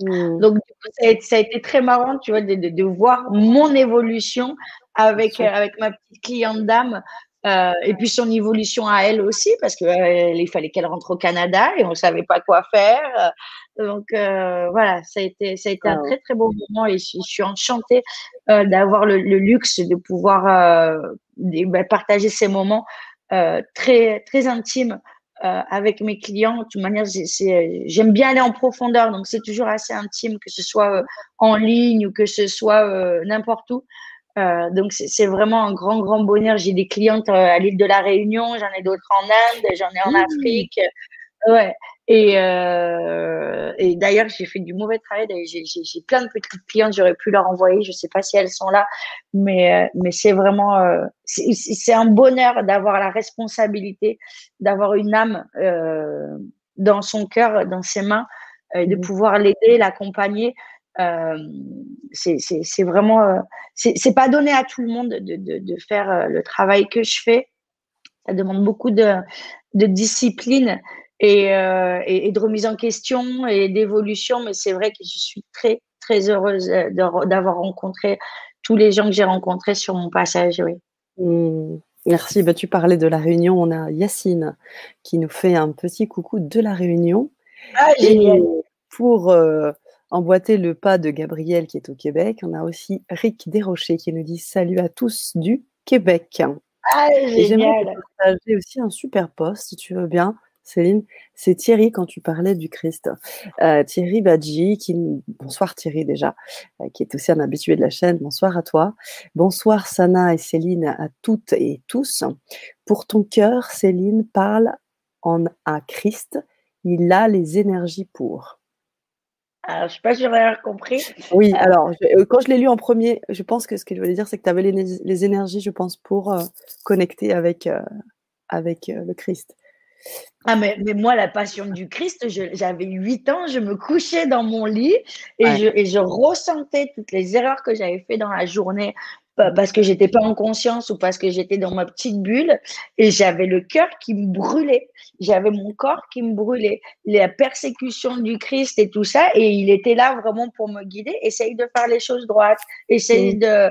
Mmh. Donc, ça a, été, ça a, été, très marrant, tu vois, de, de, de voir mon évolution avec, avec ma petite cliente dame. Euh, et puis son évolution à elle aussi, parce qu'il euh, fallait qu'elle rentre au Canada et on ne savait pas quoi faire. Donc euh, voilà, ça a été, ça a été un très très beau moment et je, je suis enchantée euh, d'avoir le, le, luxe de pouvoir bah, partager ces moments très très intimes avec mes clients. De toute manière, j'aime bien aller en profondeur, donc c'est toujours assez intime, que ce soit en ligne ou que ce soit n'importe où. Euh, donc c'est vraiment un grand grand bonheur. J'ai des clientes euh, à l'île de la Réunion, j'en ai d'autres en Inde, j'en ai en mmh. Afrique. Ouais. Et, euh, et d'ailleurs j'ai fait du mauvais travail. J'ai plein de petites clientes, j'aurais pu leur envoyer. Je sais pas si elles sont là, mais euh, mais c'est vraiment euh, c'est un bonheur d'avoir la responsabilité, d'avoir une âme dans son cœur, dans ses mains, et de mmh. pouvoir l'aider, l'accompagner. Euh, c'est vraiment, euh, c'est pas donné à tout le monde de, de, de, faire euh, le travail que je fais. Ça demande beaucoup de, de discipline et, euh, et, et, de remise en question et d'évolution. Mais c'est vrai que je suis très, très heureuse d'avoir rencontré tous les gens que j'ai rencontrés sur mon passage. Oui. Mmh. Merci. Bah, tu parlais de la Réunion. On a Yacine qui nous fait un petit coucou de la Réunion. Ah, génial. Et pour euh, emboîter le pas de Gabriel qui est au Québec. On a aussi Rick Desrochers qui nous dit salut à tous du Québec. Ah, j'aimerais partager aussi un super post, si tu veux bien, Céline. C'est Thierry quand tu parlais du Christ. Euh, Thierry Badji, qui bonsoir Thierry déjà, euh, qui est aussi un habitué de la chaîne. Bonsoir à toi. Bonsoir Sana et Céline à toutes et tous. Pour ton cœur, Céline parle en à Christ. Il a les énergies pour. Alors, je ne sais pas si j'aurais compris. Oui, euh, alors, je, euh, quand je l'ai lu en premier, je pense que ce qu'elle voulait dire, c'est que tu avais les, les, énergies, je pense, pour euh, connecter avec, euh, avec euh, le Christ. Ah, mais, mais, moi, la passion du Christ, j'avais 8 ans, je me couchais dans mon lit et, ouais. je, et je ressentais toutes les erreurs que j'avais fait dans la journée, parce que j'étais pas en conscience ou parce que j'étais dans ma petite bulle et j'avais le cœur qui me brûlait, j'avais mon corps qui me brûlait, la persécution du Christ et tout ça et il était là vraiment pour me guider, essaye de faire les choses droites, essaye mmh. de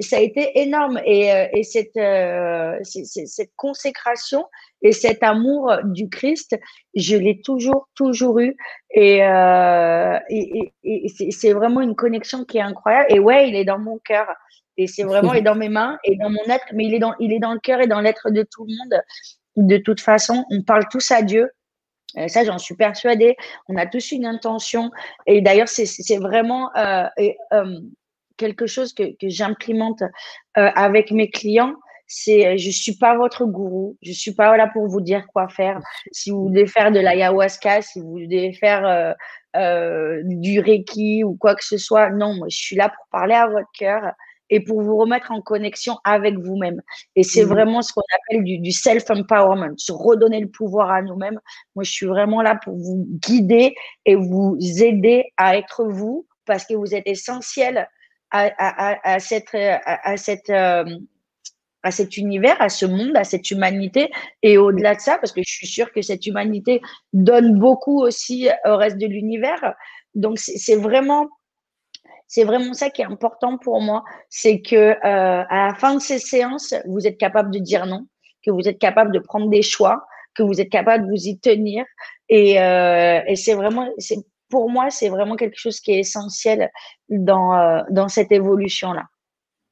ça a été énorme et, euh, et cette, euh, cette consécration et cet amour du Christ, je l'ai toujours, toujours eu. Et, euh, et, et, et c'est vraiment une connexion qui est incroyable. Et ouais, il est dans mon cœur. Et c'est vraiment, il dans mes mains et dans mon être, mais il est dans, il est dans le cœur et dans l'être de tout le monde. De toute façon, on parle tous à Dieu. Et ça, j'en suis persuadée. On a tous une intention. Et d'ailleurs, c'est vraiment euh, euh, quelque chose que, que euh, avec mes clients C'est, je suis pas votre gourou. Je suis pas là pour vous dire quoi faire. Si vous voulez faire de l'ayahuasca, si vous voulez faire euh, euh, du reiki ou quoi que ce soit, non, moi, je suis là pour parler à votre cœur et pour vous remettre en connexion avec vous-même. Et c'est mmh. vraiment ce qu'on appelle du, self-empowerment, se redonner le pouvoir à nous-mêmes. Moi, je suis vraiment là pour vous guider et vous aider à être vous parce que vous êtes essentiel à, cette, à, cette, euh, à cet univers, à ce monde, à cette humanité. Et au-delà de ça, parce que je suis sûre que cette humanité donne beaucoup aussi au reste de l'univers. Donc, c'est vraiment c'est vraiment ça qui est important pour moi, c'est que euh, à la fin de ces séances, vous êtes capable de dire non, que vous êtes capable de prendre des choix, que vous êtes capable de vous y tenir. Et, euh, et c'est vraiment, c'est pour moi, c'est vraiment quelque chose qui est essentiel dans euh, dans cette évolution là.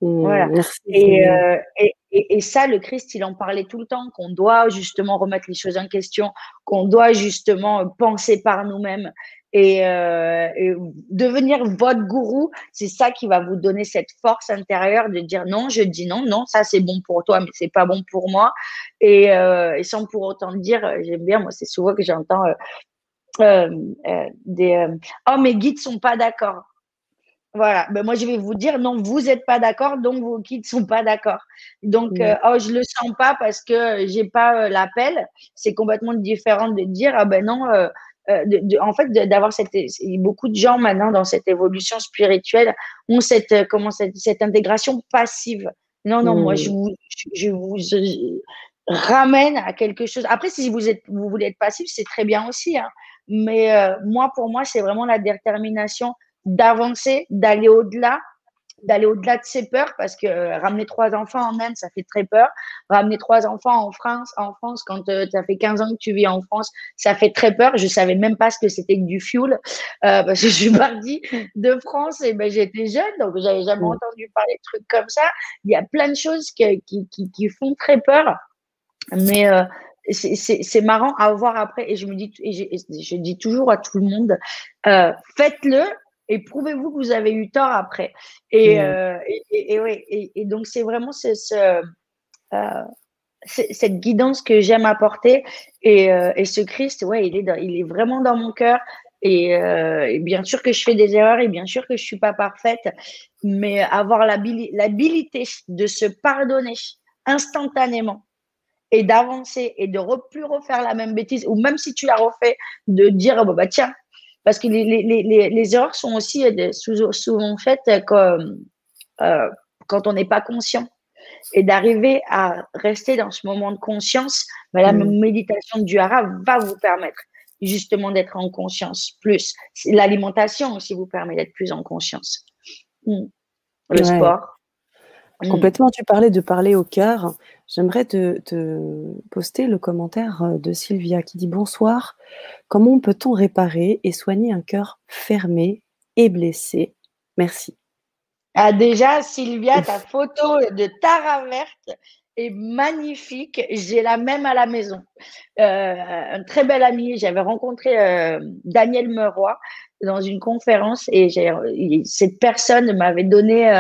Mmh, voilà. Et, euh, et, et, et, ça, le Christ, il en parlait tout le temps, qu'on doit justement remettre les choses en question, qu'on doit justement penser par nous-mêmes et, euh, et, devenir votre gourou, c'est ça qui va vous donner cette force intérieure de dire non, je dis non, non, ça c'est bon pour toi, mais c'est pas bon pour moi. Et, euh, et sans pour autant dire, euh, j'aime bien, moi c'est souvent que j'entends euh, euh, euh des oh mes guides sont pas d'accord. Voilà, ben moi je vais vous dire non, vous n'êtes pas d'accord, donc vos guides sont pas d'accord. Donc oh je le sens pas parce que j'ai pas l'appel. C'est complètement différent de dire ah ben non euh, de, en fait, d'avoir cette, beaucoup de gens maintenant dans cette évolution spirituelle ont cette, euh, comment, cette, cette intégration passive. Non, non, moi, je mmh. vous, je vous ramène à quelque chose. Après, si vous, êtes, vous voulez être passif, c'est très bien aussi. Hein. Mais euh, moi, pour moi, c'est vraiment la détermination d'avancer, d'aller au-delà d'aller au-delà de ses peurs parce que euh, ramener trois enfants en Inde, ça fait très peur. Ramener trois enfants en France, en France quand euh, ça fait 15 ans que tu vis en France, ça fait très peur. Je savais même pas ce que c'était que du fuel euh, *laughs* parce que je suis partie de France et ben j'étais jeune donc j'avais jamais mm. entendu parler de trucs comme ça. Il y a plein de choses qui, qui, qui, qui font très peur, mais c'est marrant à voir après et je me dis et je, je dis toujours à tout le monde faites-le et prouvez-vous que vous avez eu tort après. Et, euh, et, et, donc, c'est vraiment ce, euh, cette guidance que j'aime apporter. Et, euh, et, ce Christ, ouais, il est, il est vraiment dans mon cœur. Et, bien sûr que je fais des erreurs et bien sûr que je suis pas parfaite, mais avoir l'habilité de se pardonner instantanément et d'avancer et de ne plus refaire la même bêtise, ou même si tu l'as refait, de dire, bah, tiens, parce que les, les, les, les erreurs sont aussi euh, souvent faites euh, comme, euh, quand on n'est pas conscient. Et d'arriver à rester dans ce moment de conscience, ben, la mm. méditation du hara va vous permettre justement d'être en conscience plus. L'alimentation aussi vous permet d'être plus en conscience. Mm. Le sport. Mm. Complètement, tu parlais de parler au cœur. J'aimerais te, poster le commentaire de Sylvia qui dit Bonsoir, comment peut-on réparer et soigner un cœur fermé et blessé? Merci. Ah, déjà, Sylvia, ta photo de Tara Verte est magnifique. J'ai la même à la maison. Euh, un très bel ami, j'avais rencontré euh, Daniel Meroy dans une conférence et cette personne m'avait donné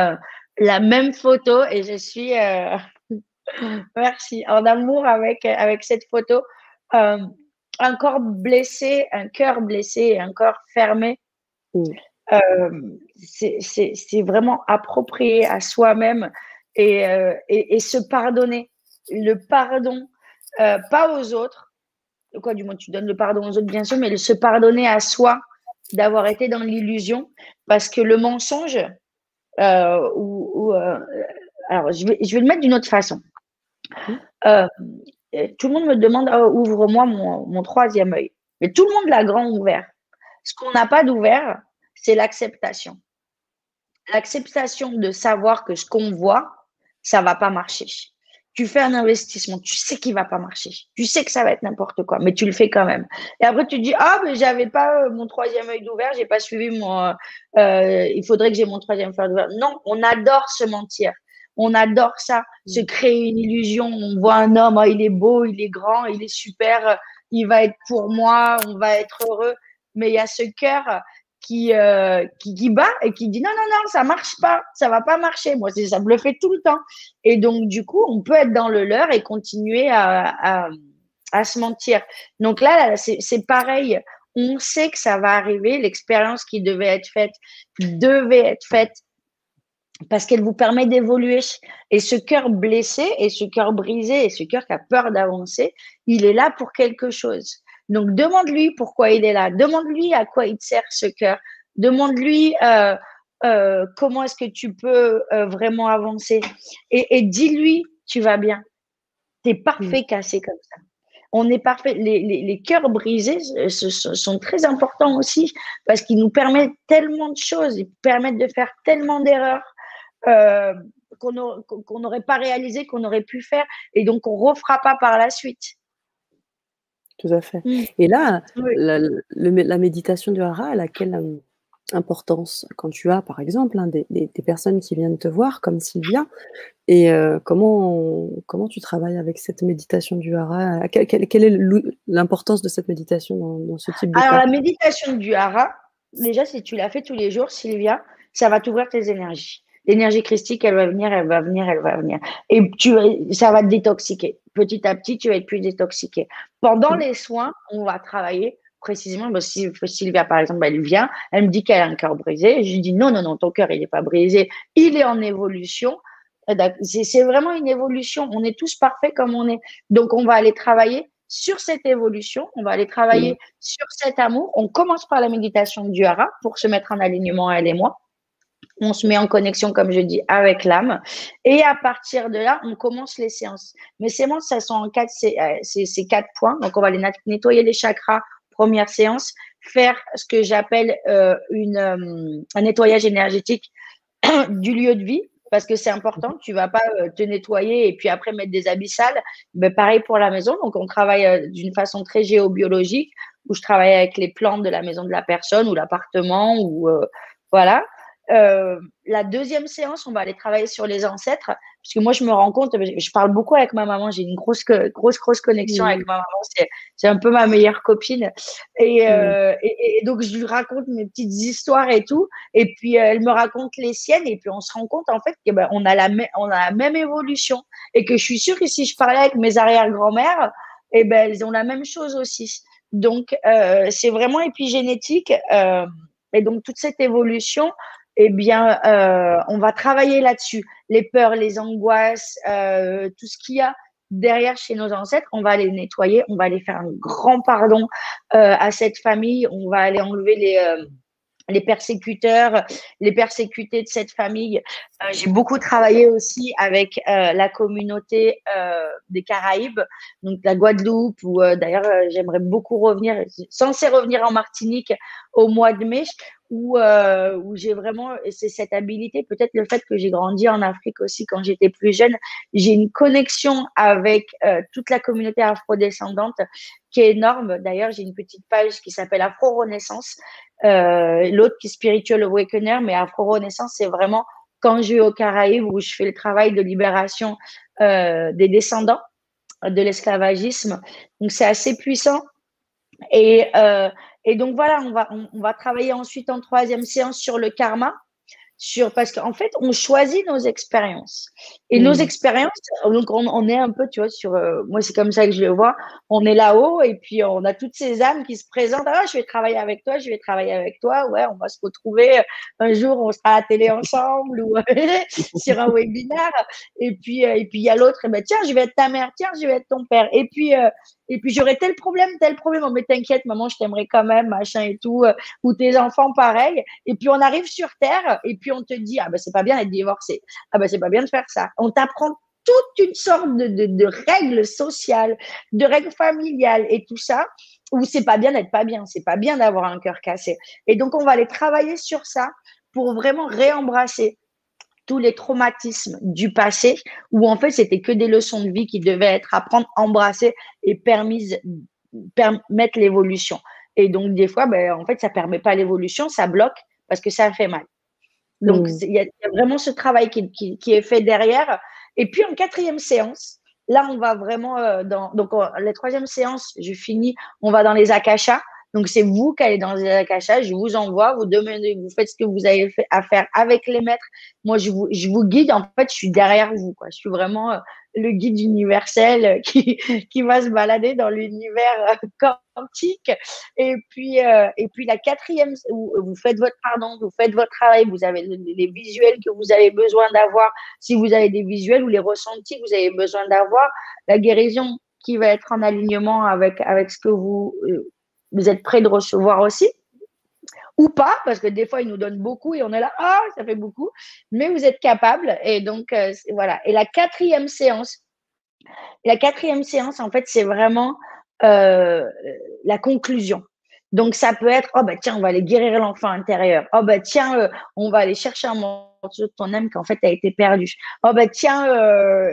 la même photo et je suis *laughs* Merci. En amour avec, avec cette photo. Euh, un corps blessé, un cœur blessé un corps fermé. Euh, c'est vraiment approprié à soi-même et, euh, et, et, se pardonner. Le pardon, pas aux autres. Quoi, du moins, tu donnes le pardon aux autres, bien sûr, mais se pardonner à soi d'avoir été dans l'illusion parce que le mensonge, ou, ou alors je vais, je vais le mettre d'une autre façon. Euh, tout le monde me demande oh, ouvre-moi mon, troisième œil. Mais tout le monde l'a grand ouvert. Ce qu'on n'a pas d'ouvert, c'est l'acceptation. L'acceptation de savoir que ce qu'on voit, ça va pas marcher. Tu fais un investissement, tu sais qu'il va pas marcher. Tu sais que ça va être n'importe quoi, mais tu le fais quand même. Et après, tu dis Ah, mais j'avais pas euh, mon troisième œil d'ouvert, j'ai pas suivi mon. Euh, il faudrait que j'ai mon troisième œil d'ouvert. Non, on adore se mentir. On adore ça, se mm. créer une illusion. On voit un homme, oh, il est beau, il est grand, il est super, il va être pour moi, on va être heureux. Mais il y a ce cœur qui, euh, qui, qui bat et qui dit non, non, non, ça marche pas, ça va pas marcher. Moi, ça me le fait tout le temps. Et donc, du coup, on peut être dans le leur et continuer à, à, à se mentir. Donc là, c'est pareil. On sait que ça va arriver. L'expérience qui devait être faite devait être faite parce qu'elle vous permet d'évoluer. Et ce cœur blessé et ce cœur brisé et ce cœur qui a peur d'avancer, il est là pour quelque chose. Donc, demande-lui pourquoi il est là. Demande-lui à quoi il te sert ce cœur. Demande-lui euh, euh, comment est-ce que tu peux euh, vraiment avancer. Et, dis-lui, tu vas bien. Tu es parfait cassé comme ça. On est parfait. Les, les, cœurs brisés sont très importants aussi parce qu'ils nous permettent tellement de choses. Ils permettent de faire tellement d'erreurs. Qu'on n'aurait pas réalisé, qu'on aurait pu faire, et donc on refera pas par la suite. Tout à fait. Mmh. Et là, la, méditation du hara, elle a quelle euh, importance? Quand tu as, par exemple, hein, des, personnes qui viennent te voir, comme Sylvia, et euh, comment, comment tu travailles avec cette méditation du hara? Quelle, est l'importance de cette méditation dans, ce type de Alors, la méditation du hara, déjà, si tu la fais tous les jours, Sylvia, ça va t'ouvrir tes énergies l'énergie christique, elle va venir, elle va venir, elle va venir. Et tu, ça va te détoxiquer. Petit à petit, tu vas être plus détoxiqué. Pendant les soins, on va travailler précisément. Bah, si Sylvia, par exemple, elle vient, elle me dit qu'elle a un cœur brisé. Je lui dis non, non, non, ton cœur, il n'est pas brisé. Il est en évolution. C'est vraiment une évolution. On est tous parfaits comme on est. Donc, on va aller travailler sur cette évolution, on va aller travailler sur cet amour. On commence par la méditation du hara pour se mettre en alignement, elle et moi on se met en connexion, comme je dis, avec l'âme. Et à partir de là, on commence les séances. Mes séances, ça sont en quatre, c'est, euh, quatre points. Donc, on va les nettoyer les chakras, première séance, faire ce que j'appelle euh, euh, un nettoyage énergétique *coughs* du lieu de vie. Parce que c'est important, tu vas pas te nettoyer et puis après mettre des habits sales. Ben, pareil pour la maison. Donc, on travaille d'une façon très géobiologique où je travaille avec les plantes de la maison de la personne ou l'appartement ou voilà. Euh, la deuxième séance, on va aller travailler sur les ancêtres, parce que moi, je me rends compte, je parle beaucoup avec ma maman, j'ai une grosse, grosse, grosse connexion avec ma maman, c'est un peu ma meilleure copine. Euh, et, et, donc, je lui raconte mes petites histoires et tout, et puis euh, elle me raconte les siennes, et puis on se rend compte, en fait, qu'on ben, on a, la on a la même évolution, et que je suis sûre que si je parlais avec mes arrière-grand-mères, et eh ben, elles ont la même chose aussi. Donc, c'est vraiment épigénétique. et donc, toute cette évolution, eh bien, euh, on va travailler là-dessus. Les peurs, les angoisses, euh, tout ce qu'il y a derrière chez nos ancêtres, on va les nettoyer, on va aller faire un grand pardon euh, à cette famille, on va aller enlever les les persécuteurs, les persécutés de cette famille. J'ai beaucoup travaillé aussi avec la communauté des Caraïbes, donc la Guadeloupe, ou d'ailleurs j'aimerais beaucoup revenir, censé revenir en Martinique au mois de mai, où, euh, où j'ai vraiment, c'est cette habilité, peut-être le fait que j'ai grandi en Afrique aussi quand j'étais plus jeune, j'ai une connexion avec euh, toute la communauté afrodescendante qui est énorme. D'ailleurs, j'ai une petite page qui s'appelle Afro-Renaissance, euh, l'autre qui est Spiritual Awakener, mais Afro-Renaissance, c'est vraiment quand je vais aux Caraïbes où je fais le travail de libération euh, des descendants de l'esclavagisme. Donc, c'est assez puissant. Et euh, et donc voilà, on va, on, va travailler ensuite en troisième séance sur le karma, sur parce qu'en fait, on choisit nos expériences. Et nos mmh. expériences, donc on, on, est un peu, tu vois, sur, euh, moi c'est comme ça que je le vois, on est là-haut et puis on a toutes ces âmes qui se présentent. Ah, je vais travailler avec toi, je vais travailler avec toi. Ouais, on va se retrouver euh, un jour, on sera à la télé ensemble ou *laughs* sur un webinaire. Et puis, euh, et puis il y a l'autre, et ben tiens, je vais être ta mère, tiens, je vais être ton père. Et puis, et puis j'aurais tel problème, tel problème. Oh, mais t'inquiète, maman, je t'aimerais quand même, machin et tout. Euh, ou tes enfants, pareil. Et puis on arrive sur Terre et puis on te dit, ah ben c'est pas bien d'être divorcé. Ah ben c'est pas bien de faire ça. On t'apprend toute une sorte de, de, de règles sociales, de règles familiales et tout ça, où c'est pas bien d'être pas bien, c'est pas bien d'avoir un cœur cassé. Et donc on va aller travailler sur ça pour vraiment réembrasser tous les traumatismes du passé, où en fait c'était que des leçons de vie qui devaient être apprendre, embrasser et permises, permettre l'évolution. Et donc des fois, ben, en fait, ça permet pas l'évolution, ça bloque parce que ça fait mal. Donc mmh. il y, a vraiment ce travail qui, qui, est fait derrière. Et puis en quatrième séance, là on va vraiment euh, dans donc la troisième séance, je finis, on va dans les akashas Donc, c'est vous qui allez dans les akash, je vous envoie, vous demandez, vous faites ce que vous avez à faire avec les maîtres. Moi, je vous, je vous guide. En fait, je suis derrière vous. Quoi. Je suis vraiment euh, le guide universel *laughs* qui, qui va se balader dans l'univers euh, quantique. Et puis, euh, et puis la quatrième, vous, vous, faites votre pardon, vous faites votre travail, vous avez les visuels que vous avez besoin d'avoir. Si vous avez des visuels ou les ressentis que vous avez besoin d'avoir, la guérison qui va être en alignement avec, avec ce que vous, vous êtes prêt de recevoir aussi ou pas, parce que des fois, ils nous donnent beaucoup et on est là, ah, ça fait beaucoup, mais vous êtes capable. Et donc, euh, voilà. Et la quatrième séance, la quatrième séance, en fait, c'est vraiment euh, la conclusion. Donc, ça peut être, oh, bah, tiens, on va aller guérir l'enfant intérieur. Oh, bah, tiens, euh, on va aller chercher un de ton âme qui, en fait, a été perdu. Oh, bah, tiens,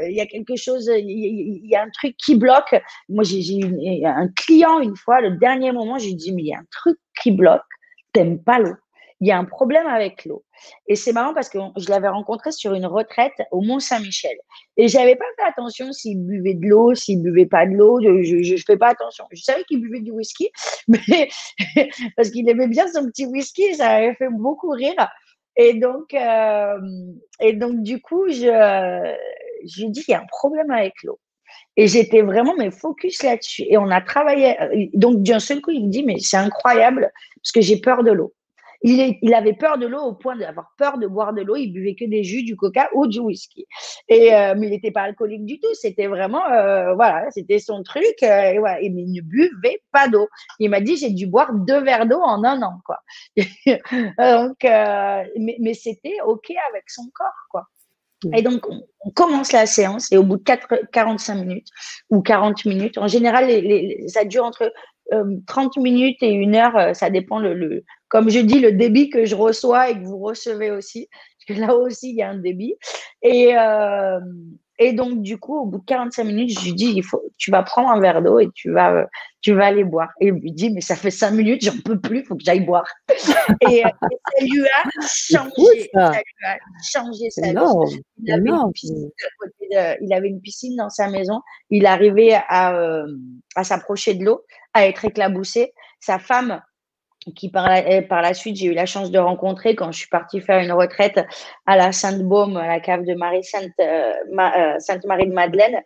il y a quelque chose, il y, a un truc qui bloque. Moi, j'ai eu un client une fois, le dernier moment, j'ai dit, mais il y a un truc qui bloque t'aimes pas l'eau. Il y a un problème avec l'eau. Et c'est marrant parce que je l'avais rencontré sur une retraite au Mont-Saint-Michel. Et j'avais pas fait attention s'il buvait de l'eau, s'il buvait pas de l'eau. Je, ne fais pas attention. Je savais qu'il buvait du whisky, *laughs* mais parce qu'il aimait bien son petit whisky, ça avait fait beaucoup rire. Et donc, euh, et donc du coup, je, je lui dit qu'il y a un problème avec l'eau. Et j'étais vraiment mais focus là-dessus. Et on a travaillé. Euh, donc d'un seul coup, il me dit mais c'est incroyable parce que j'ai peur de l'eau. Il, est, il, avait peur de l'eau au point d'avoir peur de boire de l'eau. Il buvait que des jus, du coca ou du whisky. Et euh, mais il n'était pas alcoolique du tout. C'était vraiment euh, voilà, c'était son truc. et voilà, et, mais il ne buvait pas d'eau. Il m'a dit j'ai dû boire deux verres d'eau en un an quoi. *laughs* Donc mais, mais c'était ok avec son corps quoi. Et donc, on, commence la séance et au bout de 4, 45 minutes ou 40 minutes, en général, les, ça dure entre 30 euh, minutes et une heure, euh, ça dépend, le, comme je dis, le débit que je reçois et que vous recevez aussi. Parce que là aussi, il y a un débit. Et, euh, et donc, du coup, au bout de 45 minutes, je lui dis, il faut, tu vas prendre un verre d'eau et tu vas, tu vas aller boire. Et il lui dit, mais ça fait 5 minutes, j'en peux plus, il faut que j'aille boire. *laughs* et, ça lui a changé. Ça. lui a changé sa vie. Il avait, une piscine il avait une piscine dans sa maison. Il arrivait à, euh, à s'approcher de l'eau, à être éclaboussé. Sa femme qui par la, par la suite, j'ai eu la chance de rencontrer quand je suis partie faire une retraite à la Sainte-Baume, à la cave de Marie Sainte, euh, euh, Sainte Marie de Madeleine.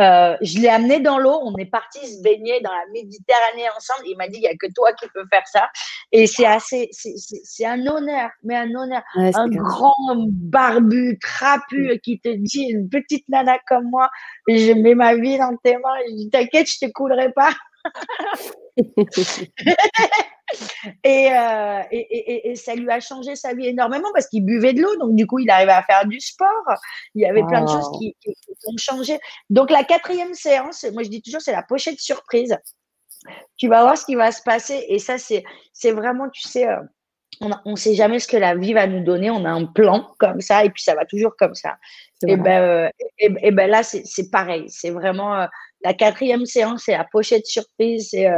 Euh, je l'ai amené dans l'eau. On est parti se baigner dans la Méditerranée ensemble. Il m'a dit il y a que toi qui peux faire ça. Et c'est assez, c'est un honneur, mais un honneur, un grand barbu trapu qui te dit une petite nana comme moi, je mets ma vie dans tes mains. Je dis t'inquiète, je te coulerai pas. *laughs* Euh, et, et, et, ça lui a changé sa vie énormément parce qu'il buvait de l'eau, donc du coup il arrivait à faire du sport. Il y avait plein de choses qui, ont changé. Donc la quatrième séance, moi je dis toujours, c'est la pochette surprise. Tu vas voir ce qui va se passer et ça c'est c'est vraiment, tu sais. Euh, on ne sait jamais ce que la vie va nous donner. On a un plan comme ça et puis ça va toujours comme ça. Et ben, euh, et, ben là, c'est pareil. C'est vraiment la quatrième séance, c'est la pochette surprise. C'est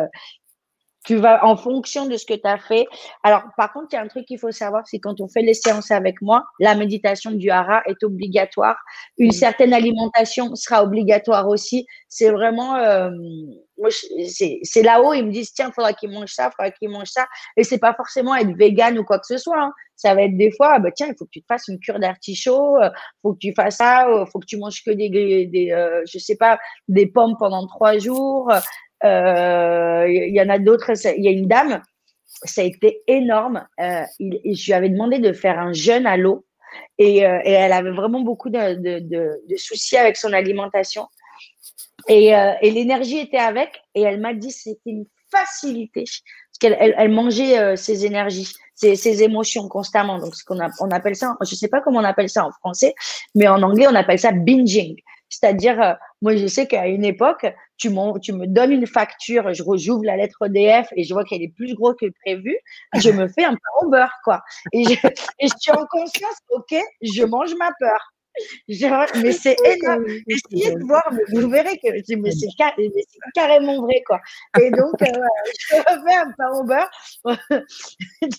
tu vas en fonction de ce que tu as fait. Alors, par contre, il y a un truc qu'il faut savoir, c'est quand on fait les séances avec moi, la méditation du hara est obligatoire. Une certaine alimentation sera obligatoire aussi. C'est vraiment, euh, c'est là-haut, ils me disent, tiens, il faudra qu'il mange ça, il faudra qu'il mange ça. Et c'est pas forcément être vegan ou quoi que ce soit. Hein. Ça va être des fois, bah, tiens, il faut que tu te fasses une cure d'artichaut, il euh, faut que tu fasses ça, il euh, faut que tu manges que des, des je sais pas, des pommes pendant trois jours. Euh, il y, en a d'autres. Il y a une dame, ça a été énorme. Euh, je lui avais demandé de faire un jeûne à l'eau et, euh, elle avait vraiment beaucoup de, soucis avec son alimentation. Et, l'énergie était avec et elle m'a dit c'était une facilité parce qu'elle elle, mangeait ses énergies, ses, émotions constamment. Donc ce qu'on on appelle ça, je sais pas comment on appelle ça en français, mais en anglais on appelle ça binging. C'est-à-dire, euh, moi, je sais qu'à une époque, tu, tu me donnes une facture, je rejouvre la lettre EDF et je vois qu'elle est plus grosse que prévu, je me fais un pain au beurre, quoi. Et je, et je suis en conscience, ok, je mange ma peur mais c'est énorme. Essayez de voir, vous verrez que c'est carrément vrai, quoi. Et donc, euh, je fais un pain au beurre.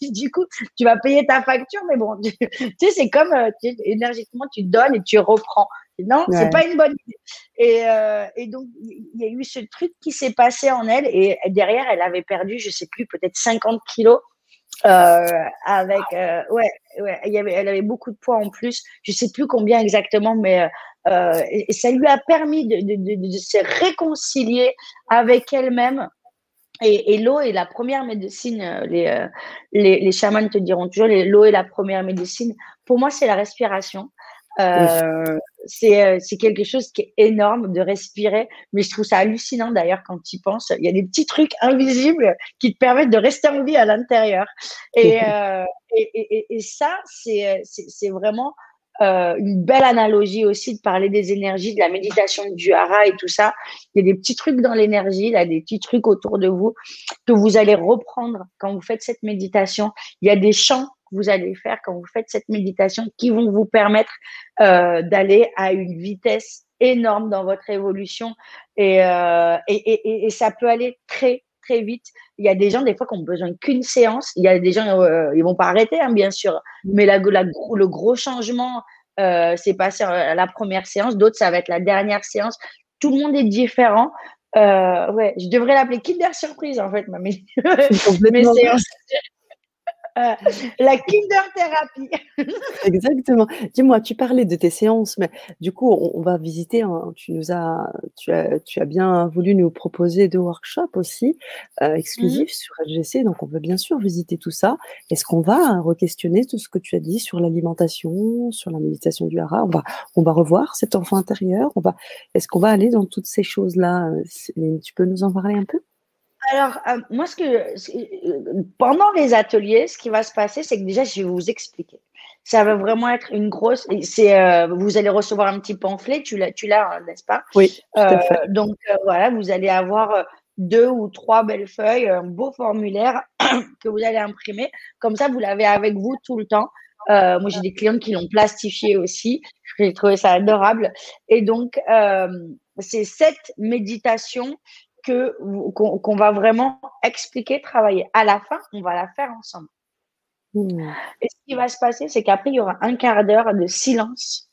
du coup, tu vas payer ta facture, mais bon, tu sais, c'est comme euh, énergiquement, tu donnes et tu reprends. Non, c'est pas une bonne idée. Et, euh, et donc, il y a eu ce truc qui s'est passé en elle. Et derrière, elle avait perdu, je sais plus, peut-être 50 kilos. Euh, avec euh, ouais ouais elle avait beaucoup de poids en plus je sais plus combien exactement mais euh, et, ça lui a permis de, de, de, de se réconcilier avec elle-même et, et l'eau est la première médecine. Les, les, les chamans te diront toujours l'eau est la première médecine. Pour moi, c'est la respiration. Euh, c'est euh, c'est quelque chose qui est énorme de respirer, mais je trouve ça hallucinant d'ailleurs quand tu y penses. Il y a des petits trucs invisibles qui te permettent de rester en vie à l'intérieur. Et, *laughs* euh, et, et, et, ça, c'est vraiment euh, une belle analogie aussi de parler des énergies, de la méditation du hara et tout ça. Il y a des petits trucs dans l'énergie, là, des petits trucs autour de vous que vous allez reprendre quand vous faites cette méditation. Il y a des chants que vous allez faire quand vous faites cette méditation qui vont vous permettre euh, d'aller à une vitesse énorme dans votre évolution et, euh, et, et, et, ça peut aller très très vite. Il y a des gens, des fois, qui ont besoin qu'une séance. Il y a des gens, euh, ils vont pas arrêter, hein, bien sûr. Mais la, le gros changement, euh, c'est passé à la première séance. D'autres, ça va être la dernière séance. Tout le monde est différent. Euh, ouais, je devrais l'appeler Kinder Surprise, en fait, ma *laughs* séances. Euh, la Kinder Thérapie. *laughs* Exactement. Dis-moi, tu parlais de tes séances, mais du coup, on, va visiter. Hein, tu nous as tu, as, tu as bien voulu nous proposer deux workshops aussi euh, exclusifs mmh. sur LGC, donc on veut bien sûr visiter tout ça. Est-ce qu'on va re-questionner tout ce que tu as dit sur l'alimentation, sur la méditation du hara? On va, on va revoir cet enfant intérieur. On va, est-ce qu'on va aller dans toutes ces choses-là? Euh, Tu peux nous en parler un peu? Alors, euh, moi, ce que, euh, pendant les ateliers, ce qui va se passer, c'est que déjà, je vais vous expliquer. Ça va vraiment être une grosse. C'est, euh, vous allez recevoir un petit pamphlet. Tu l'as, tu l'as, hein, n'est-ce pas? Oui. Tout à fait. Donc voilà, vous allez avoir deux ou trois belles feuilles, un beau formulaire *clears throat* que vous allez imprimer. Comme ça, vous l'avez avec vous tout le temps. moi, j'ai des clients qui l'ont plastifié aussi. J'ai trouvé ça adorable. Et donc, c'est cette méditation que qu'on va vraiment expliquer, travailler. À la fin, on va la faire ensemble. Mmh. Et ce qui va se passer, c'est qu'après, il y aura un quart d'heure de silence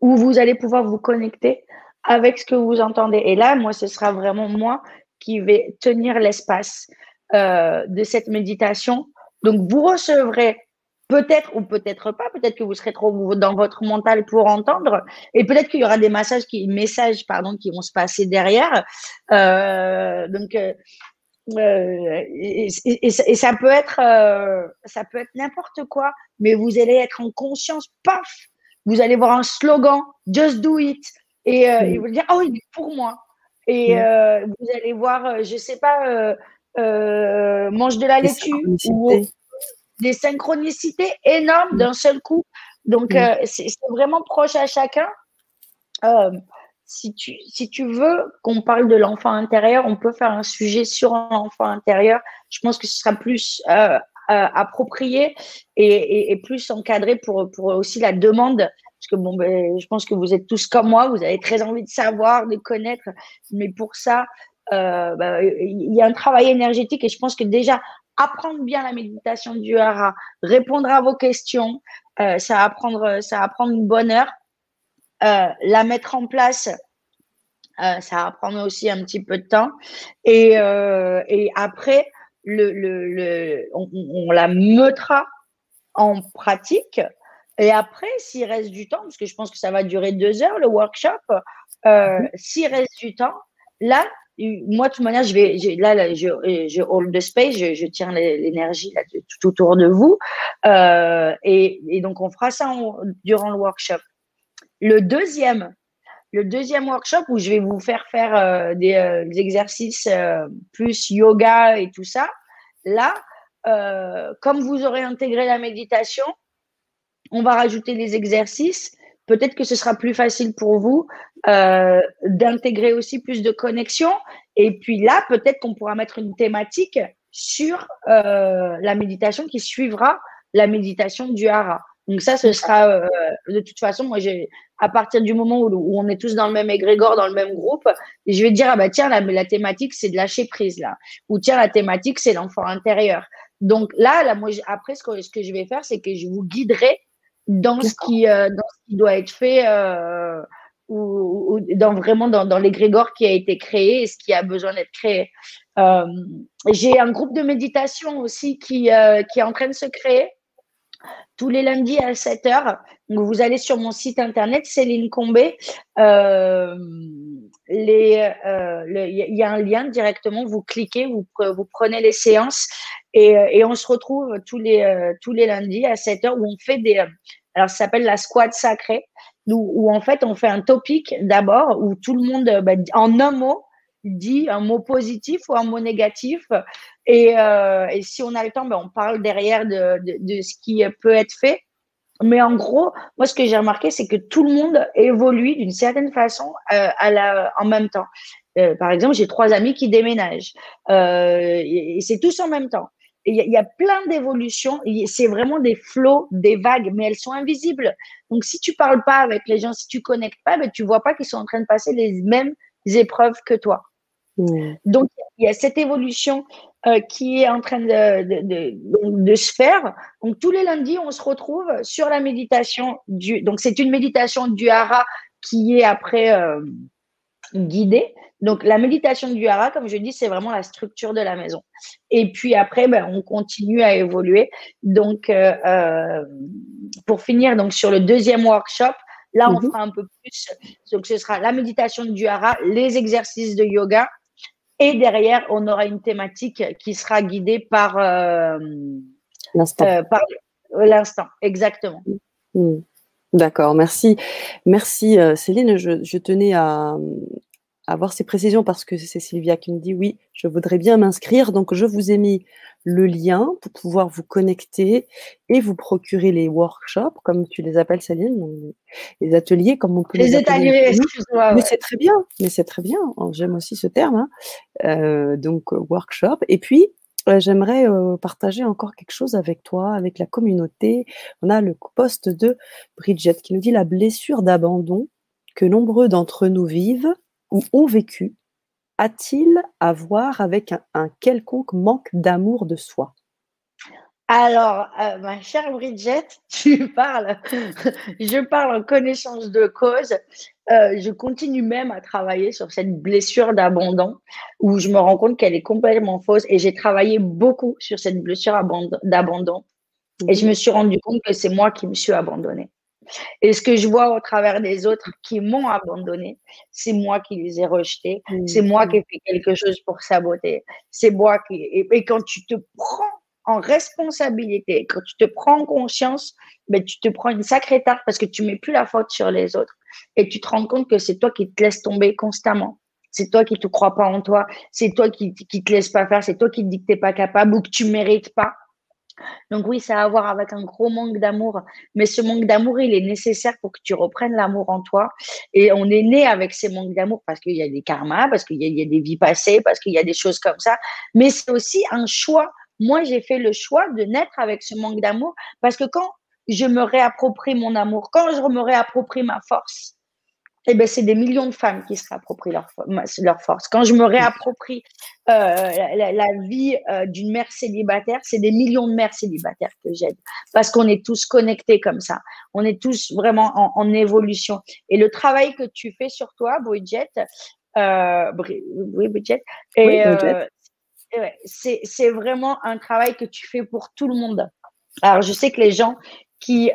où vous allez pouvoir vous connecter avec ce que vous entendez. Et là, moi, ce sera vraiment moi qui vais tenir l'espace euh, de cette méditation. Donc, vous recevrez Peut-être ou peut-être pas. Peut-être que vous serez trop dans votre mental pour entendre. Et peut-être qu'il y aura des messages qui, messages, pardon, qui vont se passer derrière. Euh, donc, euh, euh et, et, et, ça peut être, euh, ça peut être n'importe quoi. Mais vous allez être en conscience. Paf, vous allez voir un slogan, just do it, et, et vous dire, oh, il est pour moi. Et euh, vous allez voir, je sais pas, mange de la laitue ou des synchronicités énormes d'un seul coup. Donc, euh, c'est vraiment proche à chacun. Euh, si, tu, si tu veux qu'on parle de l'enfant intérieur, on peut faire un sujet sur l'enfant intérieur. Je pense que ce sera plus euh, approprié et, et, plus encadré pour, pour aussi la demande. Parce que bon, ben, je pense que vous êtes tous comme moi, vous avez très envie de savoir, de connaître. Mais pour ça, ben, il y a un travail énergétique et je pense que déjà apprendre bien la méditation du hara, répondre à vos questions, euh, ça va prendre ça va prendre une bonne heure. Euh, la mettre en place, euh, ça va prendre aussi un petit peu de temps. Et, et après, le, le, le on, on, la mettra en pratique. Et après, s'il reste du temps, parce que je pense que ça va durer deux heures le workshop, mhm. s'il reste du temps, là, moi, de toute manière, je vais, là, je, hold the space, je, tiens l'énergie tout autour de vous. Euh, et, donc, on fera ça durant le workshop. Le deuxième, le deuxième workshop où je vais vous faire faire euh, des, euh, exercices euh, plus yoga et tout ça, là, comme vous aurez intégré la méditation, on va rajouter les exercices peut-être que ce sera plus facile pour vous euh, d'intégrer aussi plus de connexion. Et puis là, peut-être qu'on pourra mettre une thématique sur euh, la méditation qui suivra la méditation du hara. Donc ça, ce sera euh, de toute façon, moi, à partir du moment où, on est tous dans le même égrégore, dans le même groupe, je vais dire ah bah tiens la, thématique c'est de lâcher prise là, ou tiens la thématique c'est l'enfant intérieur. Donc là, là moi après ce que je vais faire, c'est que je vous guiderai dans ce qui, dans ce qui doit être fait ou, dans vraiment dans, dans l'égrégore qui a été créé et ce qui a besoin d'être créé. Euh, j'ai un groupe de méditation aussi qui, euh, qui est en train de se créer tous les lundis à 7 heures. Donc, vous allez sur mon site internet, Céline Combé. Euh, il y a un lien directement. Vous cliquez, vous, vous prenez les séances et, et on se retrouve tous les, tous les lundis à 7 heures où on fait des. Alors, ça s'appelle la squad sacrée où, en fait on fait un topic d'abord où tout le monde, bah, en un mot, dit un mot positif ou un mot négatif. Et, euh, et si on a le temps, ben, on parle derrière de, de, de, ce qui peut être fait. Mais en gros, moi, ce que j'ai remarqué, c'est que tout le monde évolue d'une certaine façon euh, à la, en même temps. Euh, par exemple, j'ai trois amis qui déménagent. Euh, et c'est tous en même temps. Il y, a plein d'évolutions. C'est vraiment des flots, des vagues, mais elles sont invisibles. Donc, si tu parles pas avec les gens, si tu connectes pas, ben, tu vois pas qu'ils sont en train de passer les mêmes épreuves que toi. Mmh. Donc, il y a cette évolution euh, qui est en train de, de, de, de, se faire. Donc, tous les lundis, on se retrouve sur la méditation du. Donc, c'est une méditation du hara qui est après euh, guidée. Donc, la méditation du hara, comme je dis, c'est vraiment la structure de la maison. Et puis après, ben, on continue à évoluer. Donc, euh, pour finir, donc sur le deuxième workshop, là, on mmh fera un peu plus. Donc, ce sera la méditation du hara, les exercices de yoga. Et derrière, on aura une thématique qui sera guidée par euh, l'instant. Euh, l'instant, exactement. Mmh. D'accord, merci. Merci Céline. Je, je tenais à, avoir ces précisions parce que c'est Sylvia qui me dit oui, je voudrais bien m'inscrire. Donc, je vous ai mis le lien pour pouvoir vous connecter et vous procurer les workshops, comme tu les appelles, Céline, les ateliers, comme on peut les, les ateliers. excuse-moi. Mais c'est très bien, mais c'est très bien. J'aime aussi ce terme. Hein. Euh, donc, workshop. Et puis, euh, j'aimerais euh, partager encore quelque chose avec toi, avec la communauté. On a le poste de Bridget qui nous dit la blessure d'abandon que nombreux d'entre nous vivent ou ont vécu a-t-il à voir avec un, quelconque manque d'amour de soi? Alors, euh, ma chère Bridget, *laughs* tu parles, je parle en connaissance de cause. Euh, je continue même à travailler sur cette blessure d'abandon où je me rends compte qu'elle est complètement fausse et j'ai travaillé beaucoup sur cette blessure d'abandon et je me suis rendu compte que c'est moi qui me suis abandonnée. Et ce que je vois au travers des autres qui m'ont abandonné, c'est moi qui les ai rejetés, c'est moi qui ai fait quelque chose pour saboter, c'est moi qui. Et, quand tu te prends en responsabilité, quand tu te prends en conscience, ben, tu te prends une sacrée tarte parce que tu mets plus la faute sur les autres et tu te rends compte que c'est toi qui te laisses tomber constamment. C'est toi qui te crois pas en toi, c'est toi qui, qui te laisse pas faire, c'est toi qui te dis que t'es pas capable ou que tu mérites pas. Donc oui, ça a à voir avec un gros manque d'amour, mais ce manque d'amour, il est nécessaire pour que tu reprennes l'amour en toi. Et on est né avec ces manques d'amour parce qu'il y a des karmas, parce qu'il y, a des vies passées, parce qu'il y a des choses comme ça. Mais c'est aussi un choix. Moi, j'ai fait le choix de naître avec ce manque d'amour parce que quand je me réapproprie mon amour, quand je me réapproprie ma force, eh ben, c'est des millions de femmes qui se réapproprient leur, leur force. Quand je me réapproprie euh, la, vie euh, d'une mère célibataire, c'est des millions de mères célibataires que j'aide. Parce qu'on est tous connectés comme ça. On est tous vraiment en, en évolution. Et le travail que tu fais sur toi, Bridget, euh, oui, Bridget, et, euh, c'est vraiment un travail que tu fais pour tout le monde. Alors, je sais que les gens qui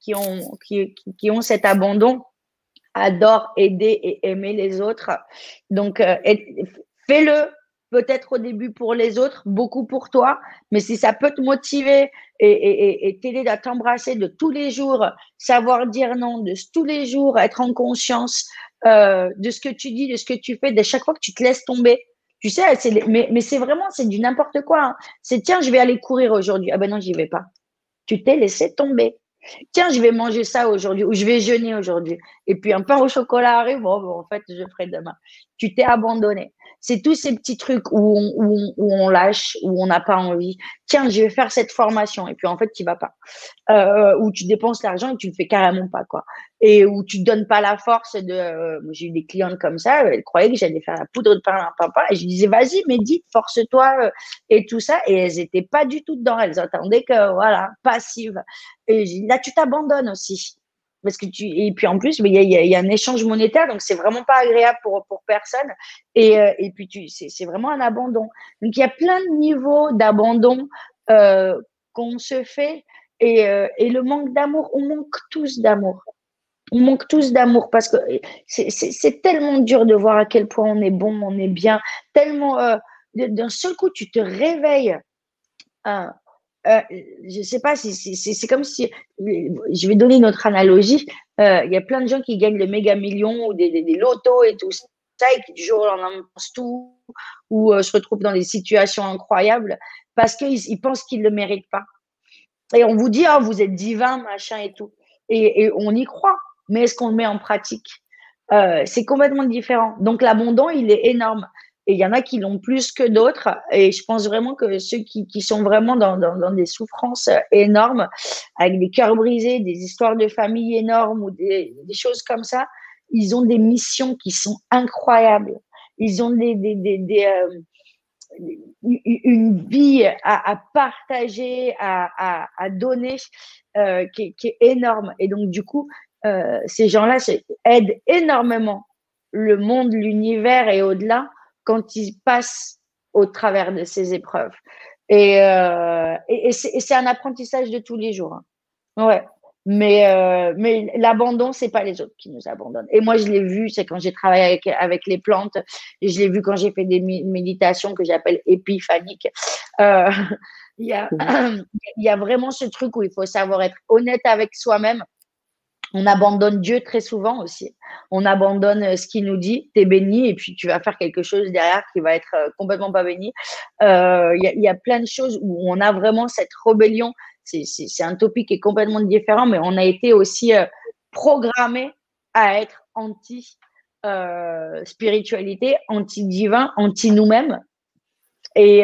qui, ont, qui, ont cet abandon adorent aider et aimer les autres. Donc, euh, fais-le peut-être au début pour les autres, beaucoup pour toi, mais si ça peut te motiver et, t'aider à t'embrasser de tous les jours, savoir dire non, de tous les jours être en conscience euh, de ce que tu dis, de ce que tu fais, de chaque fois que tu te laisses tomber. Tu sais, mais, mais c'est vraiment, c'est du n'importe quoi. Hein. C'est tiens, je vais aller courir aujourd'hui. Ah ben non, j'y vais pas. Tu t'es laissé tomber tiens, je vais manger ça aujourd'hui ou je vais jeûner aujourd'hui. Et puis un pain au chocolat arrive, bon, en fait, je ferai demain. Tu t'es abandonné. C'est tous ces petits trucs où on, où on, lâche, où on n'a pas envie. Tiens, je vais faire cette formation. Et puis, en fait, tu vas pas. Euh, où tu dépenses l'argent et tu le fais carrément pas, quoi. Et où tu donnes pas la force de. Euh, j'ai eu des clientes comme ça, elles croyaient que j'allais faire la poudre de pain à papa. Et je disais, vas-y, médite, force-toi euh, et tout ça. Et elles étaient pas du tout dedans. Elles attendaient que, voilà, passive. Et là, tu t'abandonnes aussi parce que tu et puis en plus il y, a, un échange monétaire donc c'est vraiment pas agréable pour pour personne. Et, euh, et puis tu c'est vraiment un abandon. Donc il y a plein de niveaux d'abandon euh, qu'on se fait. Et, euh, et le manque d'amour on manque tous d'amour. On manque tous d'amour parce que c'est tellement dur de voir à quel point on est bon on est bien. Tellement d'un seul coup tu te réveilles hein, euh, je ne sais pas c'est comme si, je vais donner une autre analogie. Euh, il y a plein de gens qui gagnent des méga millions ou des, des, lotos et tout ça, et qui du jour au lendemain tout, ou euh, se retrouvent dans des situations incroyables parce qu'ils pensent qu'ils ne le méritent pas. Et on vous dit, oh, vous êtes divin, machin et tout. Et, et on y croit, mais est-ce qu'on le met en pratique? C'est complètement différent. Donc l'abondant, il est énorme. Et il y en a qui l'ont plus que d'autres. Et je pense vraiment que ceux qui, qui sont vraiment dans, dans, des souffrances énormes, avec des cœurs brisés, des histoires de famille énormes ou des, choses comme ça, ils ont des missions qui sont incroyables. Ils ont des, des, des, euh, une vie à, partager, à, à, donner, euh, qui, qui, est énorme. Et donc, du coup, euh, ces gens-là aident énormément le monde, l'univers et au-delà quand ils passent au travers de ces épreuves. Et, euh, et, c'est un apprentissage de tous les jours. Hein. Ouais. Mais, euh, mais l'abandon, c'est pas les autres qui nous abandonnent. Et moi, je l'ai vu, c'est quand j'ai travaillé avec, les plantes, et je l'ai vu quand j'ai fait des méditations que j'appelle épiphaniques. Euh, *laughs* *clears throat* il y a vraiment ce truc où il faut savoir être honnête avec soi-même on abandonne Dieu très souvent aussi. On abandonne euh, ce qu'il nous dit, t'es béni, et puis tu vas faire quelque chose derrière qui va être euh, complètement pas béni. Euh, il y, a plein de choses où on a vraiment cette rébellion. C'est un topic qui est complètement différent, mais on a été aussi programmé à être anti spiritualité, anti divin, anti nous-mêmes, et,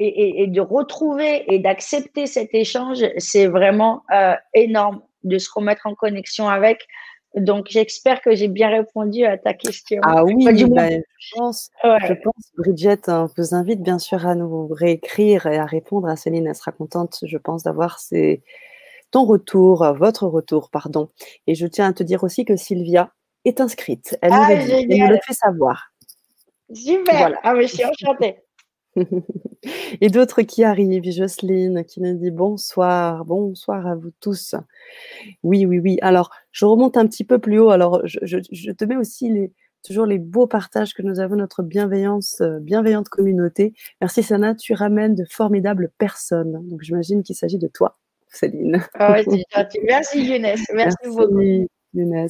et, de retrouver et d'accepter cet échange, c'est vraiment énorme de se remettre en connexion avec. Donc, j'espère que j'ai bien répondu à ta question. Ah oui, bah, je, pense, je pense, Bridget, on vous invite bien sûr à nous réécrire et à répondre à Céline. Elle sera contente, je pense, d'avoir ton retour, votre retour, pardon. Et je tiens à te dire aussi que Sylvia est inscrite. Elle, nous, ah, le fait savoir. Super. Ah, mais je suis enchantée. *laughs* Et d'autres qui arrivent, Jocelyne qui nous dit bonsoir, bonsoir à vous tous. Oui, oui, oui. Alors, je remonte un petit peu plus haut. Alors, je, te mets aussi les, toujours les beaux partages que nous avons, notre bienveillance, euh, bienveillante communauté. Merci Sana, tu ramènes de formidables personnes. Donc, j'imagine qu'il s'agit de toi, Céline. Ah Merci Younes. Merci, beaucoup. Younes.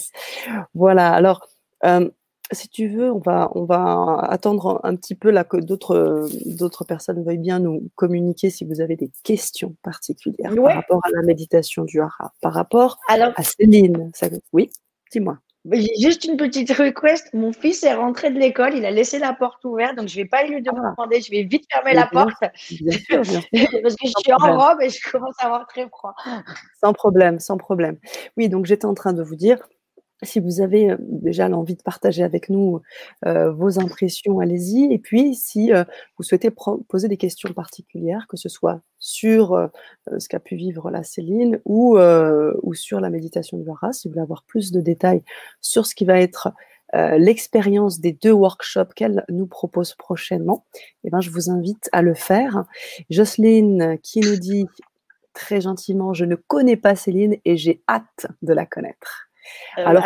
Voilà. Alors, euh, si tu veux, on va, on va attendre un petit peu là que d'autres, d'autres personnes veuillent bien nous communiquer si vous avez des questions particulières par rapport à la méditation du hara, par rapport à Céline. oui, dis-moi. J'ai juste une petite request. Mon fils est rentré de l'école, il a laissé la porte ouverte, donc je ne vais pas lui ah. demander, je vais vite fermer la porte. Bien sûr, bien sûr. *laughs* Parce que je suis en robe et je commence à avoir très froid. Sans problème, sans problème. Oui, donc j'étais en train de vous dire, si vous avez déjà l'envie de partager avec nous vos impressions, allez-y. Et puis, si vous souhaitez poser des questions particulières, que ce soit sur ce qu'a pu vivre la Céline ou, sur la méditation du Vara, si vous voulez avoir plus de détails sur ce qui va être l'expérience des deux workshops qu'elle nous propose prochainement, eh ben, je vous invite à le faire. Jocelyne qui nous dit très gentiment, je ne connais pas Céline et j'ai hâte de la connaître. Euh, Alors,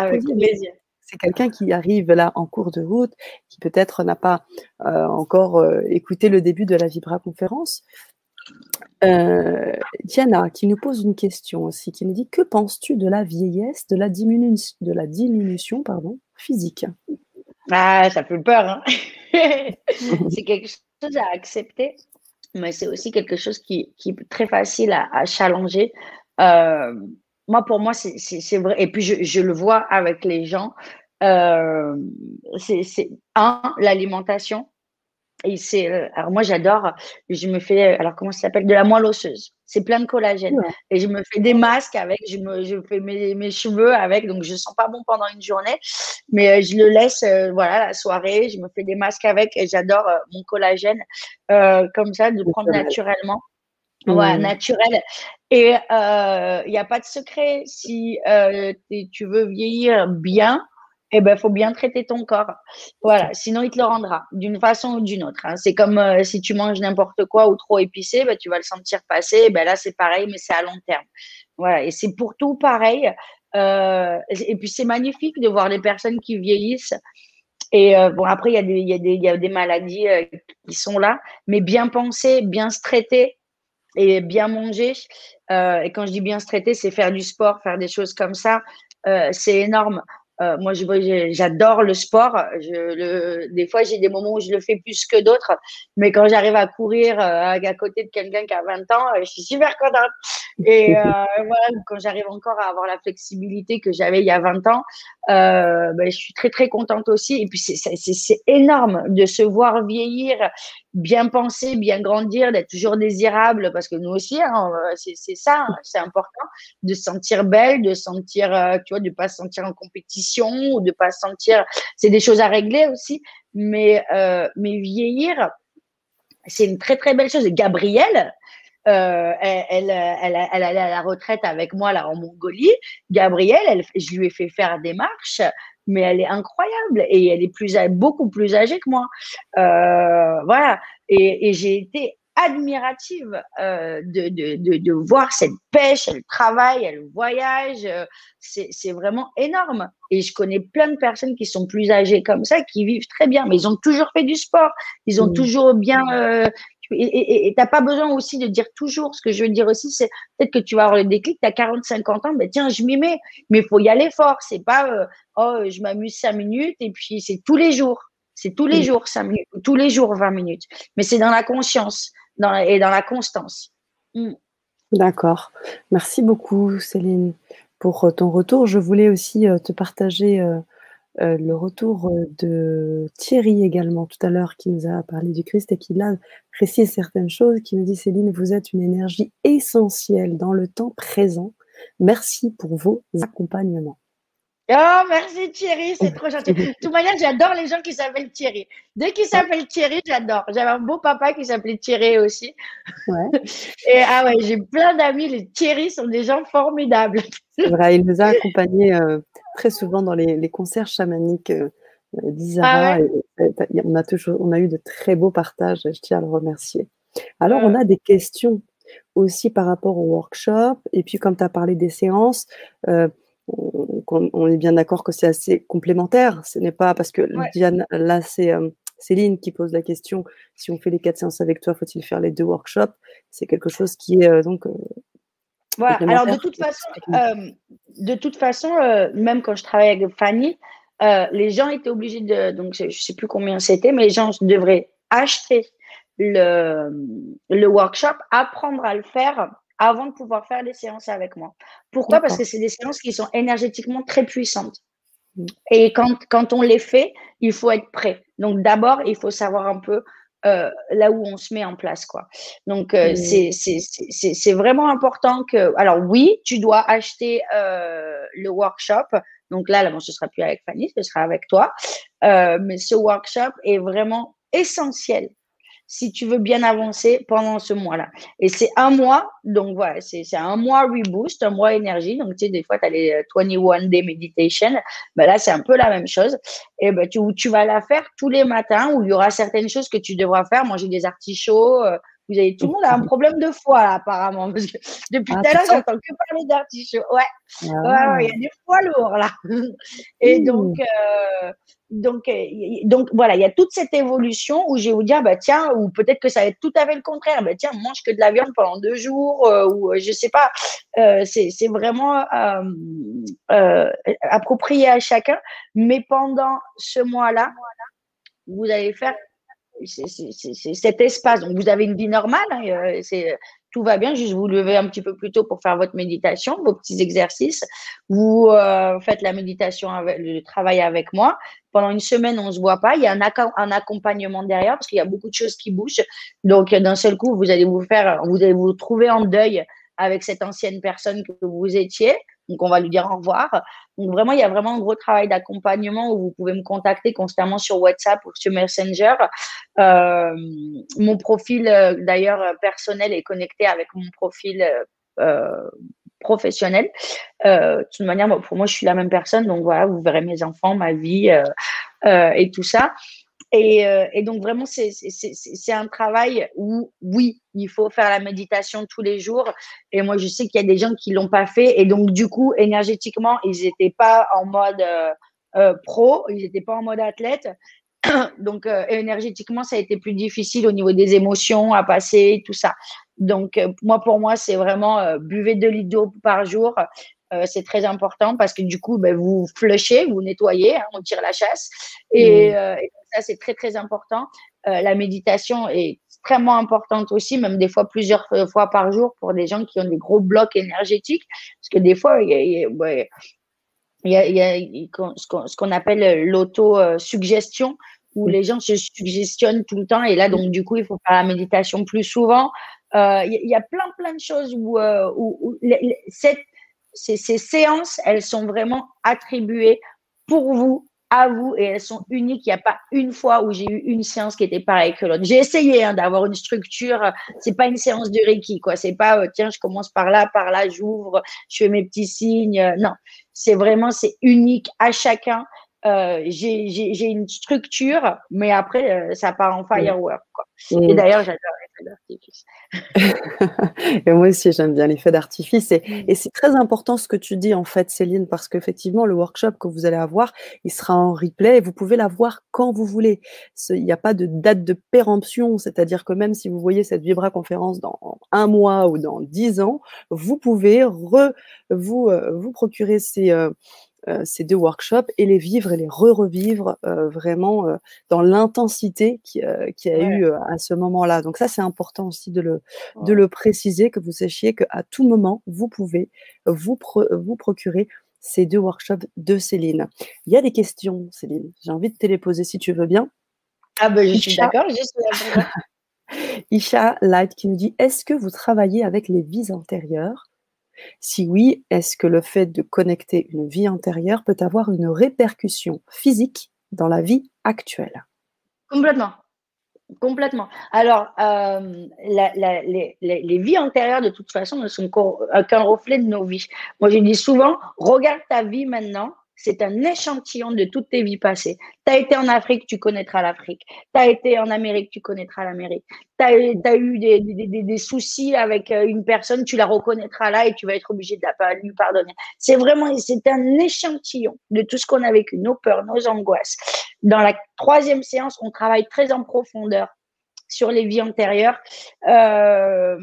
c'est quelqu'un qui arrive là en cours de route, qui peut-être n'a pas euh, encore euh, écouté le début de la Vibra conférence. Diana qui nous pose une question aussi, qui nous dit que penses-tu de la vieillesse, de la, de la diminution pardon, physique? Ah, ça fait peur. Hein *laughs* c'est quelque chose à accepter, mais c'est aussi quelque chose qui, qui, est très facile à, à challenger moi, pour moi, c'est vrai. Et puis, je, je, le vois avec les gens. c'est un, l'alimentation. Et c'est, euh, alors moi j'adore, je me fais, alors comment ça s'appelle, de la moelle osseuse. C'est plein de collagène. Et je me fais des masques avec, je me, je fais mes, mes, cheveux avec, donc je sens pas bon pendant une journée, mais euh, je le laisse, euh, voilà, la soirée, je me fais des masques avec et j'adore mon collagène comme ça, de prendre naturellement. Ouais, naturel. Et il n'y a pas de secret. Si tu veux vieillir bien, eh ben, faut bien traiter ton corps. Voilà, sinon il te le rendra d'une façon ou d'une autre. Hein. C'est comme euh, si tu manges n'importe quoi ou trop épicé, ben, tu vas le sentir passer. Ben là, c'est pareil, mais c'est à long terme. Voilà, et c'est pour tout pareil. Euh, et puis c'est magnifique de voir les personnes qui vieillissent. Et euh, bon, après, il y, a des, y, a des, y a des maladies qui sont là, mais bien penser, bien se traiter et bien manger. et quand je dis bien se traiter, c'est faire du sport, faire des choses comme ça. c'est énorme. Euh, moi, j'adore le sport. Je, le, des fois, j'ai des moments où je le fais plus que d'autres. Mais quand j'arrive à courir euh, à côté de quelqu'un qui a 20 ans, euh, je suis super contente. Et euh, voilà, quand j'arrive encore à avoir la flexibilité que j'avais il y a 20 ans, euh, ben, je suis très, très contente aussi. Et puis, c'est énorme de se voir vieillir, bien penser, bien grandir, d'être toujours désirable. Parce que nous aussi, hein, c'est ça, hein, c'est important de se sentir belle, de sentir, tu vois, de pas se sentir en compétition ou de pas sentir. C'est des choses à régler aussi, mais euh, mais vieillir, c'est une très très belle chose. Gabrielle, euh, elle, elle, elle, elle, allait à la retraite avec moi là en Mongolie. Gabrielle, elle, je lui ai fait faire des marches, mais elle est incroyable et elle est plus beaucoup plus âgée que moi. Euh, voilà. Et, et j'ai été admirative euh, de, de, de, de, voir cette pêche, elle travaille, elle voyage. Euh, c'est vraiment énorme. Et je connais plein de personnes qui sont plus âgées comme ça, qui vivent très bien, mais ils ont toujours fait du sport, ils ont mmh. toujours bien. Euh, et tu n'as pas besoin aussi de dire toujours. Ce que je veux dire aussi, c'est peut-être que tu vas avoir le déclic, tu as 40, 50 ans, mais ben tiens, je m'y mets. Mais il faut y aller fort. C'est pas, euh, oh, je m'amuse 5 minutes et puis c'est tous les jours. C'est tous les jours 5 minutes, tous les jours 20 minutes. Mais c'est dans la conscience dans et dans la constance. Mm. D'accord. Merci beaucoup, Céline, pour euh, ton retour. Je voulais aussi euh, te partager euh, le retour de Thierry également tout à l'heure, qui nous a parlé du Christ et qui a précisé certaines choses, qui nous dit Céline, vous êtes une énergie essentielle dans le temps présent. Merci pour vos accompagnements. Oh, merci Thierry, c'est trop gentil. *laughs* De toute manière, j'adore les gens qui s'appellent Thierry. Dès qu'ils s'appellent Thierry, j'adore. J'avais un beau papa qui s'appelait Thierry aussi. Ouais. *laughs* Et ah ouais, j'ai plein d'amis. Les Thierry sont des gens formidables. C'est vrai, il nous a *laughs* accompagnés euh, très souvent dans les, les concerts chamaniques euh, d'Isara. Ah on, a toujours, on a eu de très beaux partages. Je tiens à le remercier. Alors, on a des questions aussi par rapport au workshop. Et puis, comme tu as parlé des séances, euh, on, est bien d'accord que c'est assez complémentaire. Ce n'est pas parce que Diane, là, c'est euh, Céline qui pose la question si on fait les quatre séances avec toi, faut-il faire les deux workshops? C'est quelque chose qui est euh, donc. Euh, voilà. Alors de toute façon, de toute façon, même quand je travaillais avec Fanny, les gens étaient obligés de, donc je, ne sais plus combien c'était, mais les gens devraient acheter le, le workshop, apprendre à le faire avant de pouvoir faire des séances avec moi. Pourquoi? Parce que c'est des séances qui sont énergétiquement très puissantes. Mm. Et quand, quand on les fait, il faut être prêt. Donc d'abord, il faut savoir un peu euh, là où on se met en place. Quoi. Donc euh, mm. c'est vraiment important que... Alors oui, tu dois acheter euh, le workshop. Donc là, là bon, ce sera plus avec Fanny, ce sera avec toi. Euh, mais ce workshop est vraiment essentiel si tu veux bien avancer pendant ce mois-là. Et c'est un mois, donc voilà, c'est un mois reboost, un mois énergie. Donc, tu sais, des fois, tu as les 21 day meditation. Ben là, c'est un peu la même chose. Et ben, tu, tu vas la faire tous les matins où il y aura certaines choses que tu devras faire, manger des artichauts, euh, vous avez tout le monde a un problème de foie apparemment parce que depuis ah, tout à l'heure j'entends que parler d'artichaut. Ouais. Ah. ouais, il y a des foies lourds là. Et donc euh, donc euh, donc voilà, il y a toute cette évolution où je vais vous dire bah tiens ou peut-être que ça va être tout à fait le contraire. Bah tiens, mange que de la viande pendant deux jours euh, ou je sais pas. c'est c'est vraiment approprié à chacun. Mais pendant ce mois-là, vous allez faire c'est cet espace. Donc, vous avez une vie normale, hein, euh, c'est tout va bien, juste vous levez un petit peu plus tôt pour faire votre méditation, vos petits exercices. Vous euh, faites la méditation, avec, le travail avec moi. Pendant une semaine, on ne se voit pas. Il y a un, un accompagnement derrière parce qu'il y a beaucoup de choses qui bougent. Donc, d'un seul coup, vous allez vous faire, vous allez vous trouver en deuil avec cette ancienne personne que vous étiez. Donc, on va lui dire au revoir. Donc, vraiment, il y a vraiment un gros travail d'accompagnement où vous pouvez me contacter constamment sur WhatsApp ou sur Messenger. Euh, mon profil, euh, d'ailleurs, personnel est connecté avec mon profil euh, professionnel. de toute manière, pour moi, je suis la même personne. Donc, voilà, vous verrez mes enfants, ma vie et tout ça. Euh, et, donc vraiment, c'est un travail où, oui, il faut faire la méditation tous les jours. Et moi, je sais qu'il y a des gens qui l'ont pas fait. Et donc, du coup, énergétiquement, ils n'étaient pas en mode euh, euh, pro, ils n'étaient pas en mode athlète. *coughs* Donc, énergétiquement, ça a été plus difficile au niveau des émotions à passer, tout ça. Donc, moi, pour moi, c'est vraiment buvez 2 litres d'eau par jour. C'est très important parce que du coup, ben, vous flushez, vous nettoyez, hein, on tire la chasse. Et, mmh. et ça, c'est très, très important. Euh, la méditation est extrêmement importante aussi, même des fois plusieurs fois par jour pour des gens qui ont des gros blocs énergétiques. Parce que des fois, il y a, ce qu'on appelle l'auto-suggestion, où les gens se suggestionnent tout le temps. Et là, donc, du coup, il faut faire la méditation plus souvent. Euh, il y, a plein, plein de choses où, euh, ces, ces séances, elles sont vraiment attribuées pour vous à vous et elles sont uniques. Il n'y a pas une fois où j'ai eu une séance qui était pareille que l'autre. J'ai essayé hein, d'avoir une structure. C'est pas une séance de Reiki, quoi. C'est pas euh, tiens, je commence par là, par là, j'ouvre, je fais mes petits signes. Non, c'est vraiment c'est unique à chacun. Euh, j'ai une structure, mais après, euh, ça part en firework. Quoi. Et d'ailleurs, j'adore les feux d'artifice. *laughs* et moi aussi, j'aime bien les feux d'artifice. Et, mm. et c'est très important ce que tu dis, en fait, Céline, parce qu'effectivement, le workshop que vous allez avoir, il sera en replay et vous pouvez l'avoir quand vous voulez. Il n'y a pas de date de péremption, c'est-à-dire que même si vous voyez cette Vibra conférence dans un mois ou dans dix ans, vous pouvez re, vous, euh, vous procurer ces euh, ces deux workshops et les vivre et les re-revivre euh, vraiment euh, dans l'intensité qui, qui, a eu à ce moment-là. Donc ça, c'est important aussi de le, de le préciser, que vous sachiez qu'à tout moment, vous pouvez vous, vous procurer ces deux workshops de Céline. Il y a des questions, Céline. J'ai envie de te les poser si tu veux bien. Ah ben, je suis d'accord. *laughs* Isha Light qui nous dit Est-ce que vous travaillez avec les vies antérieures? Si oui, est-ce que le fait de connecter une vie antérieure peut avoir une répercussion physique dans la vie actuelle? Complètement. Complètement. Alors, euh, les, vies antérieures, de toute façon, ne sont qu'un reflet de nos vies. Moi, je dis souvent, regarde ta vie maintenant c'est un échantillon de toutes tes vies passées. Tu as été en Afrique, tu connaîtras l'Afrique. Tu as été en Amérique, tu connaîtras l'Amérique. Tu as, eu des, soucis avec euh, une personne, tu la reconnaîtras là et tu vas être obligé de la, lui pardonner. C'est vraiment, c'est un échantillon de tout ce qu'on a vécu, nos peurs, nos angoisses. Dans la troisième séance, on travaille très en profondeur sur les vies antérieures. Euh,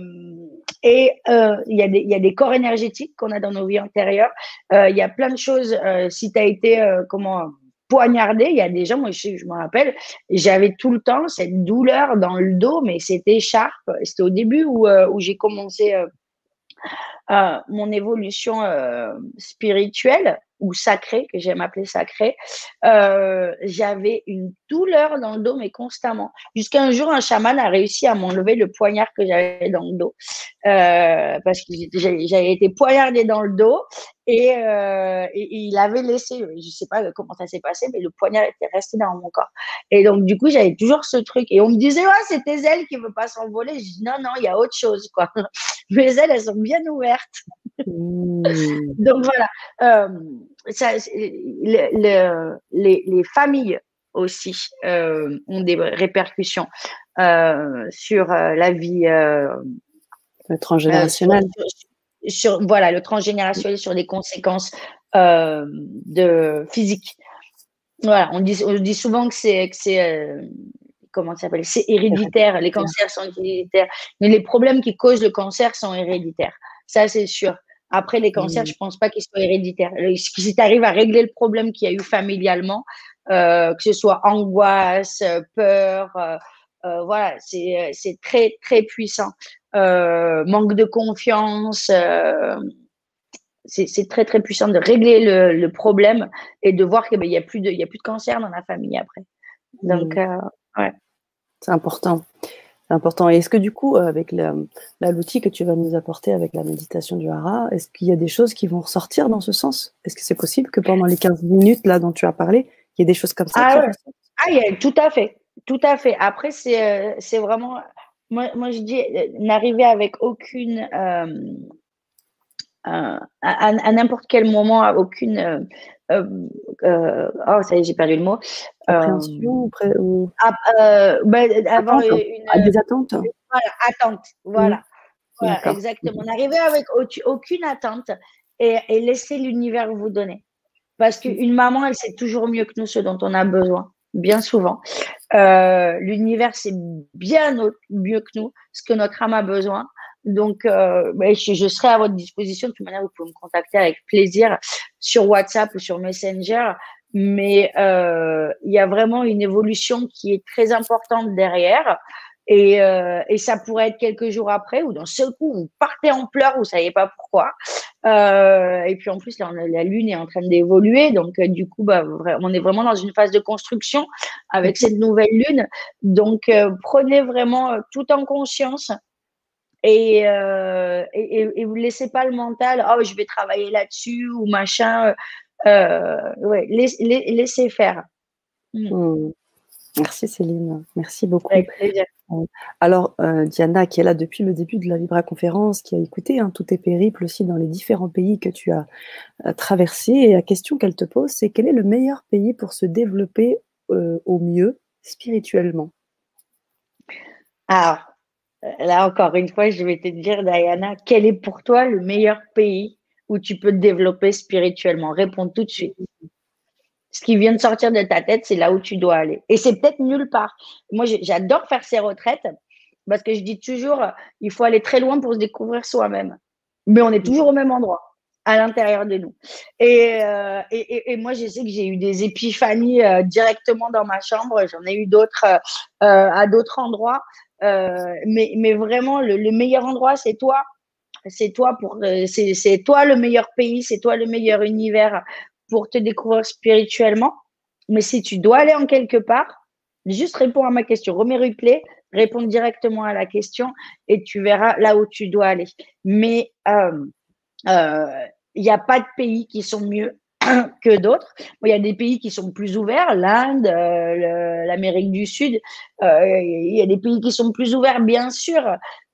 et euh, il y, y, a des corps énergétiques qu'on a dans nos vies antérieures. Euh, il y a plein de choses. Si tu as été comment poignardé, il y a des gens, moi je, je me rappelle, j'avais tout le temps cette douleur dans le dos, mais c'était sharp. C'était au début où, où j'ai commencé mon évolution spirituelle ou sacré, que j'aime appeler sacré, euh, j'avais une douleur dans le dos, mais constamment. Jusqu'à un jour, un chaman a réussi à m'enlever le poignard que j'avais dans le dos. Euh, parce que j'avais été poignardée dans le dos euh, et, il avait laissé, je ne sais pas comment ça s'est passé, mais le poignard était resté dans mon corps. Et donc, du coup, j'avais toujours ce truc. Et on me disait, ouais, c'est tes ailes qui ne veulent pas s'envoler. Je dis, non, non, il y a autre chose, quoi. Mes ailes, elles sont bien ouvertes. Mmh. donc, voilà. Euh, ça, le, les, les, familles aussi euh, ont des répercussions euh, sur la vie transgénérationnelle. Sur, sur, voilà, le transgénérationnel sur des conséquences de physique. Voilà, on dit, on dit souvent que c'est que c'est comment ça s'appelle C'est héréditaire. Les cancers sont héréditaires, mais les problèmes qui causent le cancer sont héréditaires. Ça, c'est sûr. Après, les cancers, je pense pas qu'ils soient héréditaires. Si tu arrives à régler le problème qu'il y a eu familialement, euh, que ce soit angoisse, peur, euh, euh, voilà, c'est très, très puissant. manque de confiance. c'est très très puissant de régler le, problème et de voir qu'il n'y a, plus de, a plus de cancer dans la famille après. Donc, mmh. Ouais. C'est important important. Et est-ce que du coup, avec l'outil que tu vas nous apporter avec la méditation du hara, est-ce qu'il y a des choses qui vont ressortir dans ce sens? Est-ce que c'est possible que pendant les 15 minutes là dont tu as parlé, il y ait des choses comme ça Ah, ah tout à fait. Tout à fait. Après, c'est euh, c'est vraiment. Moi, moi, je dis, euh, n'arriver avec aucune. Euh, à, n'importe quel moment, aucune. Oh, ça y est, j'ai perdu le mot. Appréhension ou, ah, ben, avoir une, ah, des attentes Voilà, attente. Voilà. exactement. N'arriver avec aucune attente et, et laisser l'univers vous donner. Parce qu'une maman, elle sait toujours mieux que nous ce dont on a besoin, bien souvent. Euh, l'univers sait bien mieux que nous ce que notre âme a besoin. Donc, euh, je, serai à votre disposition. De toute manière, vous pouvez me contacter avec plaisir sur WhatsApp ou sur Messenger. Mais euh, il y a vraiment une évolution qui est très importante derrière. Et, euh, et, ça pourrait être quelques jours après ou d'un seul coup, vous partez en pleurs, vous savez pas pourquoi. Euh, et puis en plus, là, la Lune est en train d'évoluer. Donc, euh, du coup, bah, on est vraiment dans une phase de construction avec cette nouvelle Lune. Donc, euh, prenez vraiment tout en conscience. Et, et, et, vous laissez pas le mental, oh, je vais travailler là-dessus ou machin. ouais, laissez, faire. Hmm. Hmm. Merci Céline, merci beaucoup. Euh, alors euh, Diana, qui est là depuis le début de la Libra conférence, qui a écouté hein, tous tes périples aussi dans les différents pays que tu as euh, traversés, et la question qu'elle te pose, c'est quel est le meilleur pays pour se développer au mieux spirituellement? Alors, là encore une fois, je vais te dire, Diana, quel est pour toi le meilleur pays où tu peux te développer spirituellement? Réponds tout de suite ce qui vient de sortir de ta tête, c'est là où tu dois aller. Et c'est peut-être nulle part. Moi, j'adore faire ces retraites parce que je dis toujours, il faut aller très loin pour se découvrir soi-même. Mais on est toujours au même endroit, à l'intérieur de nous. Et, euh, moi, je sais que j'ai eu des épiphanies euh, directement dans ma chambre. J'en ai eu d'autres euh, à d'autres endroits. Mais, mais vraiment, le, le meilleur endroit, c'est toi c'est toi pour c'est toi le meilleur pays, c'est toi le meilleur univers pour te découvrir spirituellement. Mais si tu dois aller en quelque part, juste réponds à ma question. Remets replay, réponds directement à la question et tu verras là où tu dois aller. Mais euh, euh, il n'y a pas de pays qui sont mieux que d'autres. Il y a des pays qui sont plus ouverts, l'Inde, euh, l'Amérique du Sud. Il y a des pays qui sont plus ouverts, bien sûr,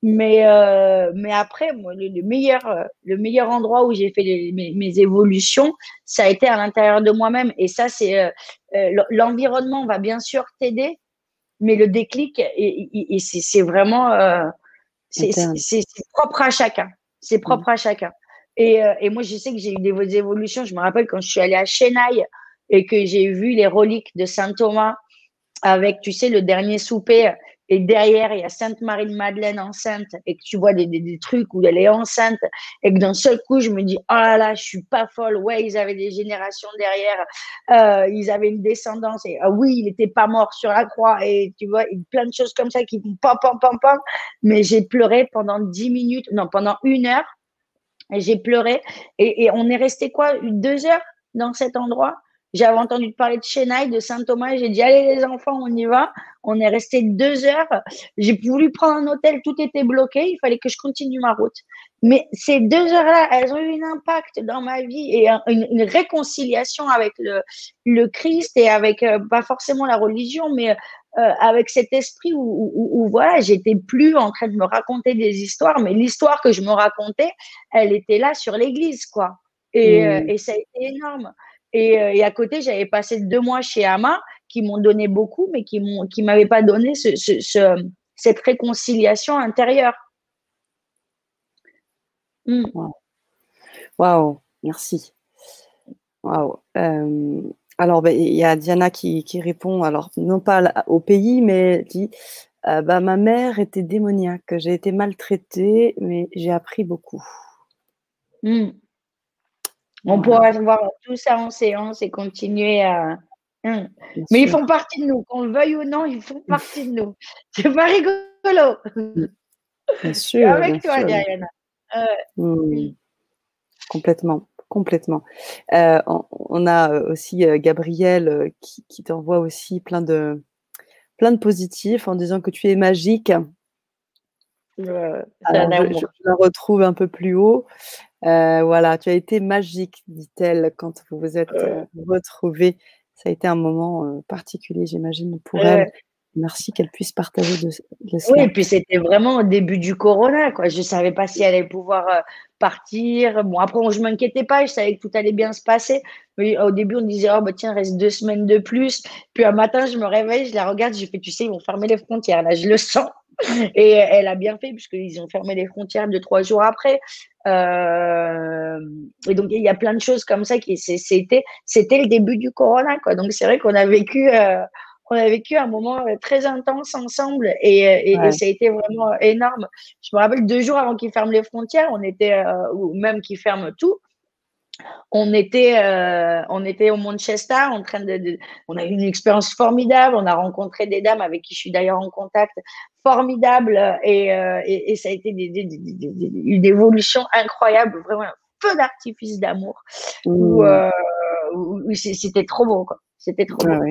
mais, euh, mais après, moi, le, meilleur, le meilleur endroit où j'ai fait mes, évolutions, ça a été à l'intérieur de moi-même. Et ça, c'est euh, euh l'environnement va bien sûr t'aider, mais le déclic, et, c'est vraiment, euh, c'est propre à chacun. C'est propre à chacun. Et, euh, et moi, je sais que j'ai eu des évolutions. Je me rappelle quand je suis allée à Chennai et que j'ai vu les reliques de Saint Thomas avec, tu sais, le dernier souper et derrière, il y a Sainte-Marie-de-Madeleine enceinte, et que tu vois des, des, trucs où elle est enceinte, et que d'un seul coup, je me dis, oh là là, je suis pas folle. Ouais, ils avaient des générations derrière, euh, ils avaient une descendance, et ah oui, il n'était pas mort sur la croix, et tu vois, plein de choses comme ça qui font pam, pam, pam, pam. Mais j'ai pleuré pendant dix minutes, non, pendant une heure, et j'ai pleuré, et, on est resté quoi, deux heures dans cet endroit? J'avais entendu parler de Chennai, de Saint-Thomas. J'ai dit, allez les enfants, on y va. On est resté deux heures. J'ai voulu prendre un hôtel, tout était bloqué. Il fallait que je continue ma route. Mais ces deux heures-là, elles ont eu un impact dans ma vie et une, réconciliation avec le, le, Christ et avec, euh, pas forcément la religion, mais euh, avec cet esprit où, où, où voilà, j'étais plus en train de me raconter des histoires, mais l'histoire que je me racontais, elle était là sur l'église, quoi. Et, mmh. euh, et ça a été énorme. Euh, et, à côté, j'avais passé deux mois chez Ama qui m'ont donné beaucoup, mais qui m'ont, qui m'avaient pas donné ce, cette réconciliation intérieure. Hmm. Waouh, merci. Waouh. Euh, alors, ben, il y a Diana qui, qui, répond, alors non pas au pays, mais dit euh, bah, Ma mère était démoniaque, j'ai été maltraitée, mais j'ai appris beaucoup. Hmm. On pourra voir tout ça en séance et continuer à. Hein. Mais ils font partie de nous, qu'on le veuille ou non, ils font partie de nous. C'est pas rigolo. Bien sûr. Avec toi, Diana. Mmh. Complètement, complètement. Euh, on, a aussi Gabriel qui, qui t'envoie aussi plein de, plein de positifs en disant que tu es magique. je, la retrouve un peu plus haut. Voilà, tu as été magique, dit-elle, quand vous vous êtes retrouvés. Ça a été un moment particulier, j'imagine, pour elle. Merci qu'elle puisse partager de, Oui, et puis c'était vraiment au début du corona. Quoi. Je ne savais pas si elle allait pouvoir euh, partir. Bon, après, je ne m'inquiétais pas. Je savais que tout allait bien se passer. Au début, on disait, oh, bah, tiens, reste deux semaines de plus. Puis un matin, je me réveille, je la regarde, je fais, tu sais, ils vont fermer les frontières. Là, je le sens. *laughs* Et elle a bien fait, puisqu'ils ont fermé les frontières deux, trois jours après. Euh, et donc, il y a plein de choses comme ça qui, c'était, c'était le début du corona, quoi. Donc, c'est vrai qu'on a vécu, euh, on a vécu un moment euh, très intense ensemble et, euh, et, ça a été vraiment euh, énorme. Je me rappelle deux jours avant qu'ils ferment les frontières, on était, ou même qu'ils ferment tout, on était, on était au Manchester en train de, on a eu une expérience formidable. On a rencontré des dames avec qui je suis d'ailleurs en contact, formidable et, et, ça a été des, une évolution incroyable, vraiment un feu d'artifice d'amour où, mmh. c'était trop beau quoi. C'était trop beau.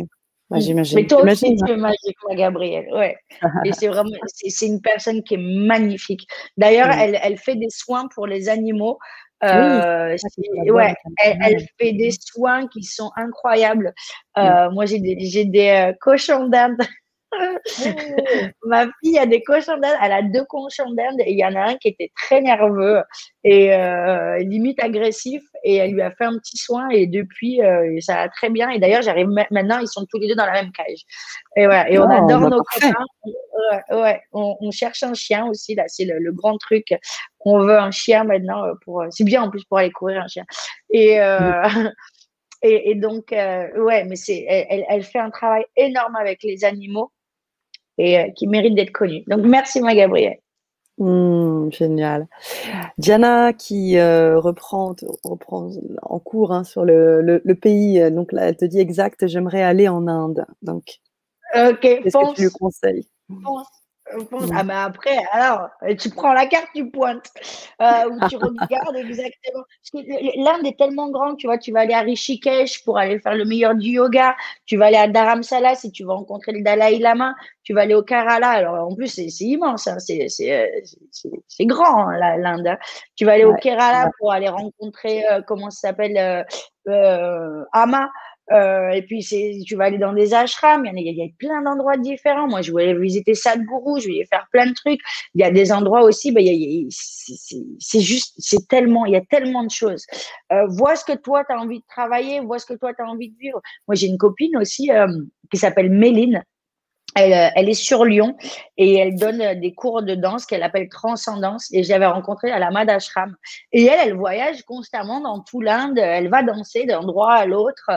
Bah, j'imagine. Mais toi aussi, tu es magique, ma Gabrielle. Ouais. *laughs* Et c'est vraiment, c'est une personne qui est magnifique. D'ailleurs, elle, elle fait des soins pour les animaux. Euh, ouais, elle, elle, fait des soins qui sont incroyables. Euh, moi, j'ai des, des euh, cochons d'Inde *laughs* Ma fille a des cochons d'Inde, elle a deux cochons d'Inde et il y en a un qui était très nerveux et euh, limite agressif et elle lui a fait un petit soin et depuis euh, ça va très bien et d'ailleurs j'arrive maintenant ils sont tous les deux dans la même cage. Et voilà et on oh, adore bah, nos copains. Ouais, on, cherche un chien aussi là c'est le, grand truc on veut un chien maintenant pour c'est bien en plus pour aller courir un chien. Et euh, *laughs* Et, donc, ouais, mais c'est, elle, elle, fait un travail énorme avec les animaux et euh, qui mérite d'être connue. Donc, merci, ma Gabrielle. Mmh, génial. Diana qui euh, reprend, reprend en cours hein, sur le, le, pays. Donc là, elle te dit exact, j'aimerais aller en Inde. Donc, qu'est-ce que tu lui conseilles? Ah, mais après, alors, tu prends la carte, tu pointes, euh, ou tu *laughs* regardes exactement. L'Inde est tellement grande, tu vois, tu vas aller à Rishikesh pour aller faire le meilleur du yoga, tu vas aller à Dharamsala si tu vas rencontrer le Dalai Lama, tu vas aller au Kerala, alors en plus, c'est immense, hein, c'est grand, hein, l'Inde. Hein. Tu vas aller au Kerala pour aller rencontrer, euh, comment ça s'appelle, euh, euh Ama. Euh, et puis, tu vas aller dans des ashrams, il y, il y a plein d'endroits différents. Moi, je voulais visiter Sadhguru, je voulais faire plein de trucs. Il y a des endroits aussi, ben, c'est juste, c'est tellement, il y a tellement de choses. Euh, vois ce que toi, tu as envie de travailler, vois ce que toi, tu as envie de vivre. Moi, j'ai une copine aussi euh, qui s'appelle Méline, euh, elle, est sur Lyon et elle donne euh, des cours de danse qu'elle appelle Transcendance. Et j'avais rencontré à la Madashram. Et elle, elle voyage constamment dans tout l'Inde. Elle va danser d'un endroit à l'autre.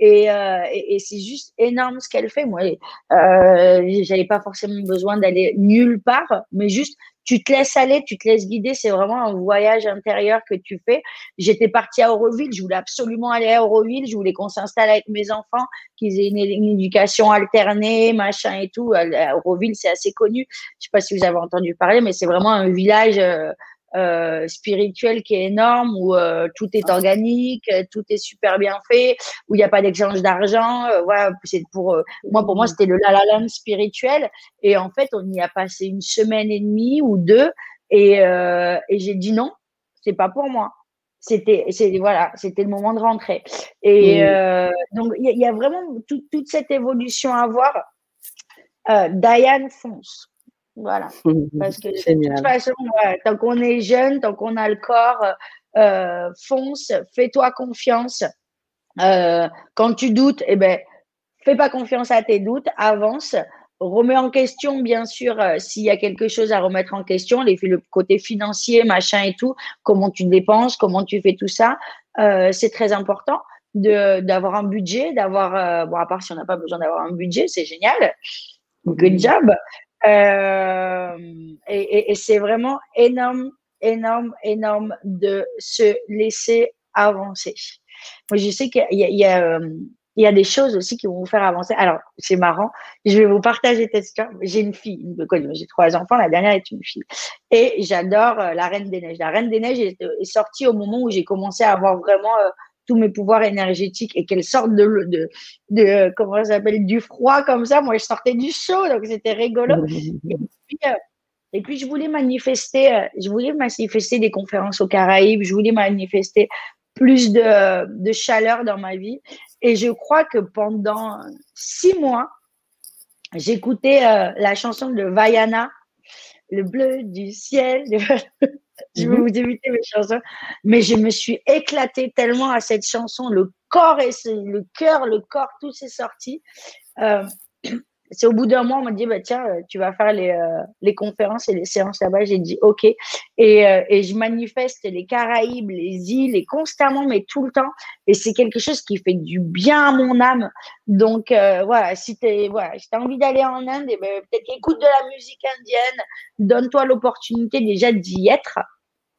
Et, euh, et, c'est juste énorme ce qu'elle fait. Moi, euh, j'avais pas forcément besoin d'aller nulle part, mais juste tu te laisses aller, tu te laisses guider. C'est vraiment un voyage intérieur que tu fais. J'étais partie à Auroville. Je voulais absolument aller à Auroville. Je voulais qu'on s'installe avec mes enfants, qu'ils aient une, éducation alternée, machin et tout. Auroville, c'est assez connu. Je sais pas si vous avez entendu parler, mais c'est vraiment un village. Euh, euh, spirituel qui est énorme, où euh, tout est organique, tout est super bien fait, où il n'y a pas d'échange d'argent. Euh, voilà, c'est pour moi, pour moi, c'était le la la land spirituel. Et en fait, on y a passé une semaine et demie ou deux, et, et j'ai dit non, c'est pas pour moi. C'était voilà c'était le moment de rentrer. Et donc il y, a vraiment toute cette évolution à voir. Diane fonce voilà. Parce que de toute façon, tant qu'on est jeune, tant qu'on a le corps, euh, fonce, fais-toi confiance. Euh, quand tu doutes, eh ben, fais pas confiance à tes doutes, avance. Remets en question, bien sûr, euh, s'il y a quelque chose à remettre en question, les, le côté financier, machin et tout, comment tu dépenses, comment tu fais tout ça, c'est très important d'avoir un budget, d'avoir, bon, à part si on n'a pas besoin d'avoir un budget, c'est génial. Good job. Euh, et, c'est vraiment énorme, énorme, énorme de se laisser avancer. Moi, je sais qu'il y a, il y a des choses aussi qui vont vous faire avancer. Alors, c'est marrant. Je vais vous partager cette histoire. J'ai une fille, j'ai trois enfants. La dernière est une fille. Et j'adore euh, la Reine des Neiges. La Reine des Neiges est, sortie au moment où j'ai commencé à avoir vraiment euh, tous mes pouvoirs énergétiques et qu'elle sorte de, de, comment ça s'appelle, du froid comme ça. Moi, je sortais du chaud, donc c'était rigolo. Euh, et puis, je voulais manifester, je voulais manifester des conférences aux Caraïbes. Je voulais manifester plus de, de chaleur dans ma vie. Et je crois que pendant six mois, j'écoutais euh, la chanson de Vaiana, Le bleu du ciel. *laughs* je vais mhm. vous éviter mes chansons. Mais je me suis éclatée tellement à cette chanson. Le corps et le cœur, le corps, tout s'est sorti. Euh, *clears throat* c'est au bout d'un mois, on m'a dit, bah, tiens, euh, tu vas faire les, euh, les conférences et les séances là-bas. J'ai dit, OK. Et, euh, et, je manifeste les Caraïbes, les îles, et constamment, mais tout le temps. Et c'est quelque chose qui fait du bien à mon âme. Donc, voilà, si tu voilà, si as envie d'aller en Inde, eh ben, peut-être écoute de la musique indienne, donne-toi l'opportunité déjà d'y être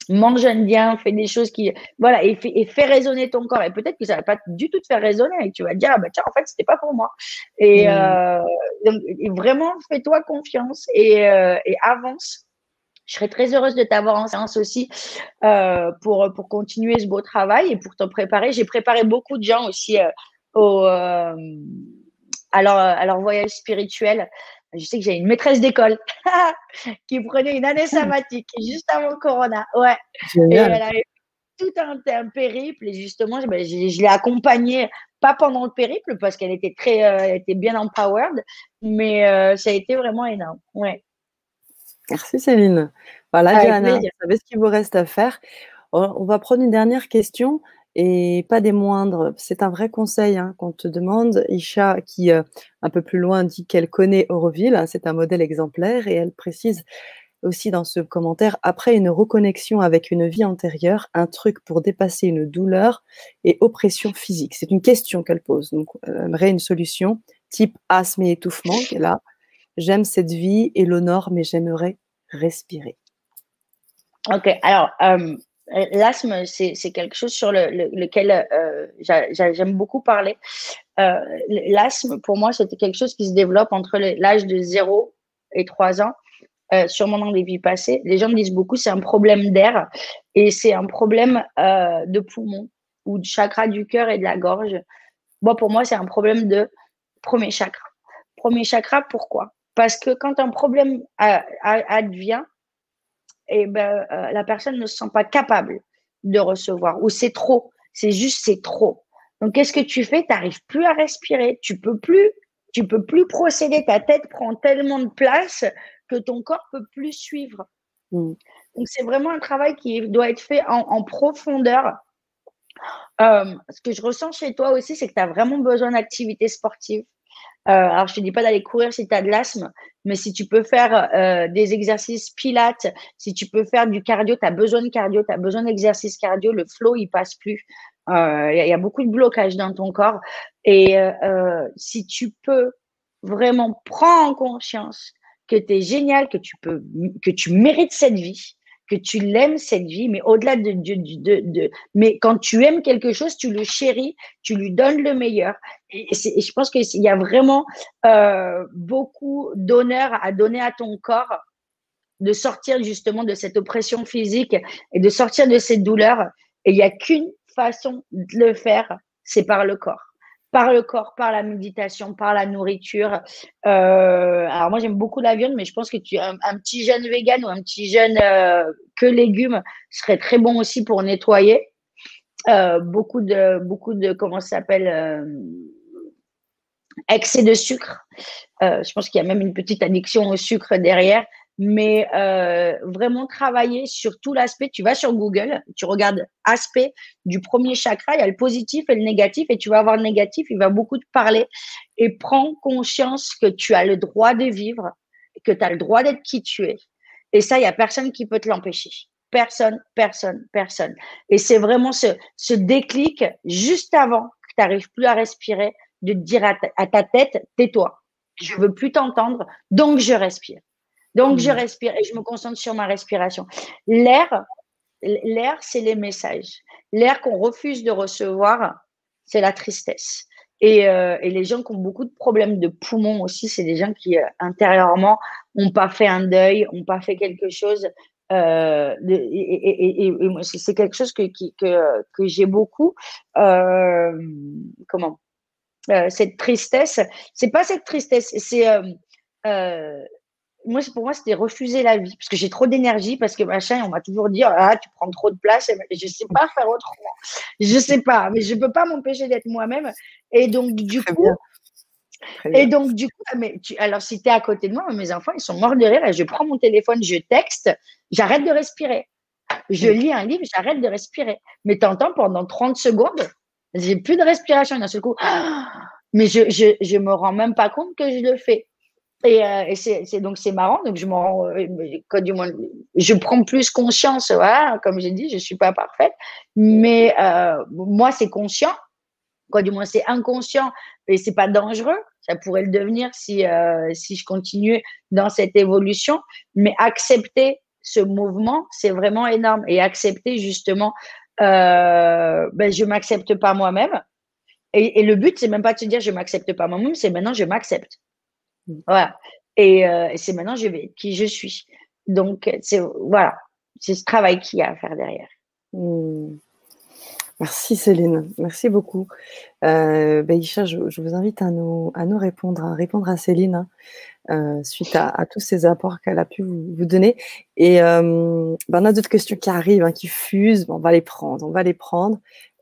mange indien, fais des choses qui, voilà, et fais, et fais résonner ton corps. Et peut-être que ça va pas du tout te faire résonner et tu vas te dire, ah bah tiens, en fait, c'était pas pour moi. Et, mm. euh, donc, vraiment, fais-toi confiance et, euh, et avance. Je serais très heureuse de t'avoir en séance aussi euh, pour, pour continuer ce beau travail et pour te préparer. J'ai préparé beaucoup de gens aussi au, à, leur, à leur voyage spirituel je sais que j'ai une maîtresse d'école *laughs* qui prenait une année sabbatique juste avant Corona. Ouais. Et elle avait tout un, un, périple et justement, je, ben, je, l'ai accompagnée, pas pendant le périple parce qu'elle était très, euh, elle était bien empowered, mais euh, ça a été vraiment énorme. Ouais. Merci Céline. Voilà, Diana, vous savez ce qu'il vous reste à faire. On va prendre une dernière question et pas des moindres. C'est un vrai conseil hein, qu'on te demande. Isha, qui euh, un peu plus loin dit qu'elle connaît Auroville, hein, c'est un modèle exemplaire, et elle précise aussi dans ce commentaire, après une reconnexion avec une vie antérieure, un truc pour dépasser une douleur et oppression physique. C'est une question qu'elle pose. Donc, elle aimerait une solution type asthme et étouffement. Et là, j'aime cette vie et l'honore, mais j'aimerais respirer. Ok, alors, euh, l'asthme, c'est quelque chose sur lequel euh, j'aime beaucoup parler. Euh, l'asthme, pour moi, c'était quelque chose qui se développe entre l'âge de 0 et 3 ans, sûrement dans les vies passées. Les gens me disent beaucoup, c'est un problème d'air et c'est un problème de poumon ou de chakra du cœur et de la gorge. Bon, pour moi, c'est un problème de premier chakra. Premier chakra, pourquoi? Parce que quand un problème advient, et ben, euh, la personne ne se sent pas capable de recevoir ou c'est trop. C'est juste, c'est trop. Donc, qu'est-ce que tu fais? Tu n'arrives plus à respirer. Tu peux plus, tu peux plus procéder. Ta tête prend tellement de place que ton corps peut plus suivre. Mm. Donc, c'est vraiment un travail qui doit être fait en, profondeur. Euh, ce que je ressens chez toi aussi, c'est que tu as vraiment besoin d'activité sportive. Euh, alors, je te dis pas d'aller courir si tu as de l'asthme, mais si tu peux faire euh, des exercices pilates, si tu peux faire du cardio, tu as besoin de cardio, tu as besoin d'exercices cardio, le flow, il passe plus. Il euh, y, y, a beaucoup de blocage dans ton corps. Et euh, si tu peux vraiment prendre conscience que tu es génial, que tu peux, que tu mérites cette vie, que tu l'aimes cette vie, mais au-delà de, de, de, de, mais quand tu aimes quelque chose, tu le chéris, tu lui donnes le meilleur. Et, je pense qu'il y a vraiment euh, beaucoup d'honneur à donner à ton corps de sortir justement de cette oppression physique et de sortir de cette douleur. Et il n'y a qu'une façon de le faire, c'est par le corps par le corps, par la méditation, par la nourriture. Euh, alors moi j'aime beaucoup la viande, mais je pense que tu un, petit jeune vegan ou un petit jeune euh, que légumes serait très bon aussi pour nettoyer. Euh, beaucoup de beaucoup de comment ça s'appelle excès de sucre. Je pense qu'il y a même une petite addiction au sucre derrière mais euh, vraiment travailler sur tout l'aspect. Tu vas sur Google, tu regardes aspect du premier chakra, il y a le positif et le négatif, et tu vas avoir le négatif, il va beaucoup te parler. Et prends conscience que tu as le droit de vivre, que tu as le droit d'être qui tu es. Et ça, il y a personne qui peut te l'empêcher. Personne, personne, personne. Et c'est vraiment ce, ce déclic juste avant que tu n'arrives plus à respirer, de dire à ta, à ta tête, tais-toi. Je veux plus t'entendre, donc je respire. Donc, je mm. respire et je me concentre sur ma respiration. L'air, l'air, c'est les messages. L'air qu'on refuse de recevoir, c'est la tristesse. Et, et, les gens qui ont beaucoup de problèmes de poumons aussi, c'est des gens qui intérieurement n'ont pas fait un deuil, n'ont pas fait quelque chose. Euh, et, et, et c'est quelque chose que, que, que j'ai beaucoup. Euh, comment Cette tristesse, c'est pas cette tristesse, c'est moi, pour moi, c'était refuser la vie parce que j'ai trop d'énergie, parce que machin, on m'a toujours dit, ah, tu prends trop de place. Et je sais pas faire autrement. Je sais pas, mais je peux pas m'empêcher d'être moi-même. Et donc, du coup, et donc, du coup, mais tu, alors si tu es à côté de moi, mes enfants, ils sont morts de rire. je prends mon téléphone, je texte, j'arrête de respirer. Je lis un livre, j'arrête de respirer. Mais tu entends pendant 30 secondes, j'ai plus de respiration d'un seul coup. *gasps* Mais je, je, je me rends même pas compte que je le fais. Et, euh, c'est donc c'est marrant. Donc je me rends, euh, du moins, je prends plus conscience. Voilà, comme j'ai dit, je suis pas parfaite, mais euh, moi c'est conscient. Quoi, du moins c'est inconscient et c'est pas dangereux. Ça pourrait le devenir si si je continuais dans cette évolution. Mais accepter ce mouvement, c'est vraiment énorme. Et accepter justement, euh, ben je m'accepte pas moi-même. Et, et, le but, c'est même pas de se dire je m'accepte pas moi-même, c'est maintenant je m'accepte. Mmh. Voilà. Et, euh, et c'est maintenant je vais qui je suis. Donc c'est voilà, c'est ce travail qu'il y a à faire derrière. Mmh. Merci Céline, merci beaucoup. Euh, bah, je, vous invite à nous, à nous répondre, à répondre à Céline hein, euh, suite à, tous ces apports qu'elle a pu vous, donner. Et euh, bah, on a d'autres questions qui arrivent, hein, qui fusent. on va les prendre, on va les prendre.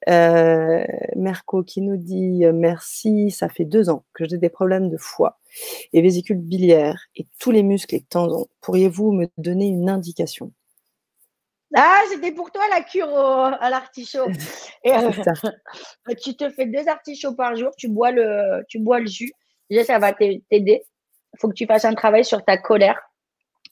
Euh, Merco qui nous dit merci, ça fait deux ans que j'ai des problèmes de foie et vésicule biliaire et tous les muscles et tendons. Pourriez-vous me donner une indication? Ah, c'était pour toi la cure à l'artichaut. *laughs* Euh, *laughs* tu te fais deux artichauts par jour, tu bois le, tu bois le jus. Déjà, ça va t'aider. Il faut que tu fasses un travail sur ta colère,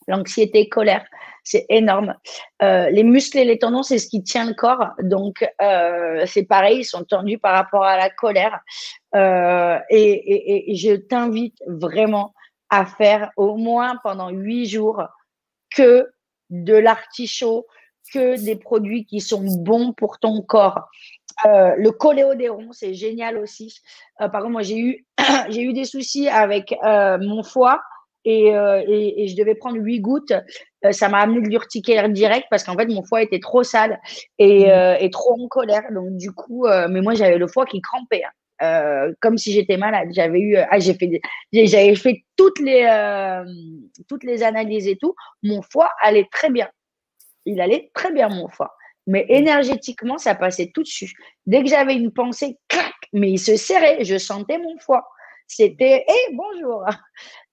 l'anxiété, colère. C'est énorme. Euh, les muscles et les tendons, c'est ce qui tient le corps. Donc, euh, c'est pareil, ils sont tendus par rapport à la colère. et, et je t'invite vraiment à faire au moins pendant huit jours que de l'artichaut, que des produits qui sont bons pour ton corps. Euh, le coléodéron, c'est génial aussi. Euh, par exemple, moi, *clears throat* j'ai eu, des soucis avec euh, mon foie et, et, et, je devais prendre huit gouttes. ça m'a amené de l'urticaire direct parce qu'en fait, mon foie était trop sale et, mmh. et trop en colère. Donc, du coup, mais moi, j'avais le foie qui crampait. Hein. comme si j'étais malade. J'avais eu, ah, j'ai fait, j'avais fait toutes les, toutes les analyses et tout. Mon foie allait très bien il allait très bien, mon foie. Mais mm. énergétiquement, ça passait tout dessus. Dès que j'avais une pensée, clac, mais il se serrait. Je sentais mon foie. C'était, hé, bonjour.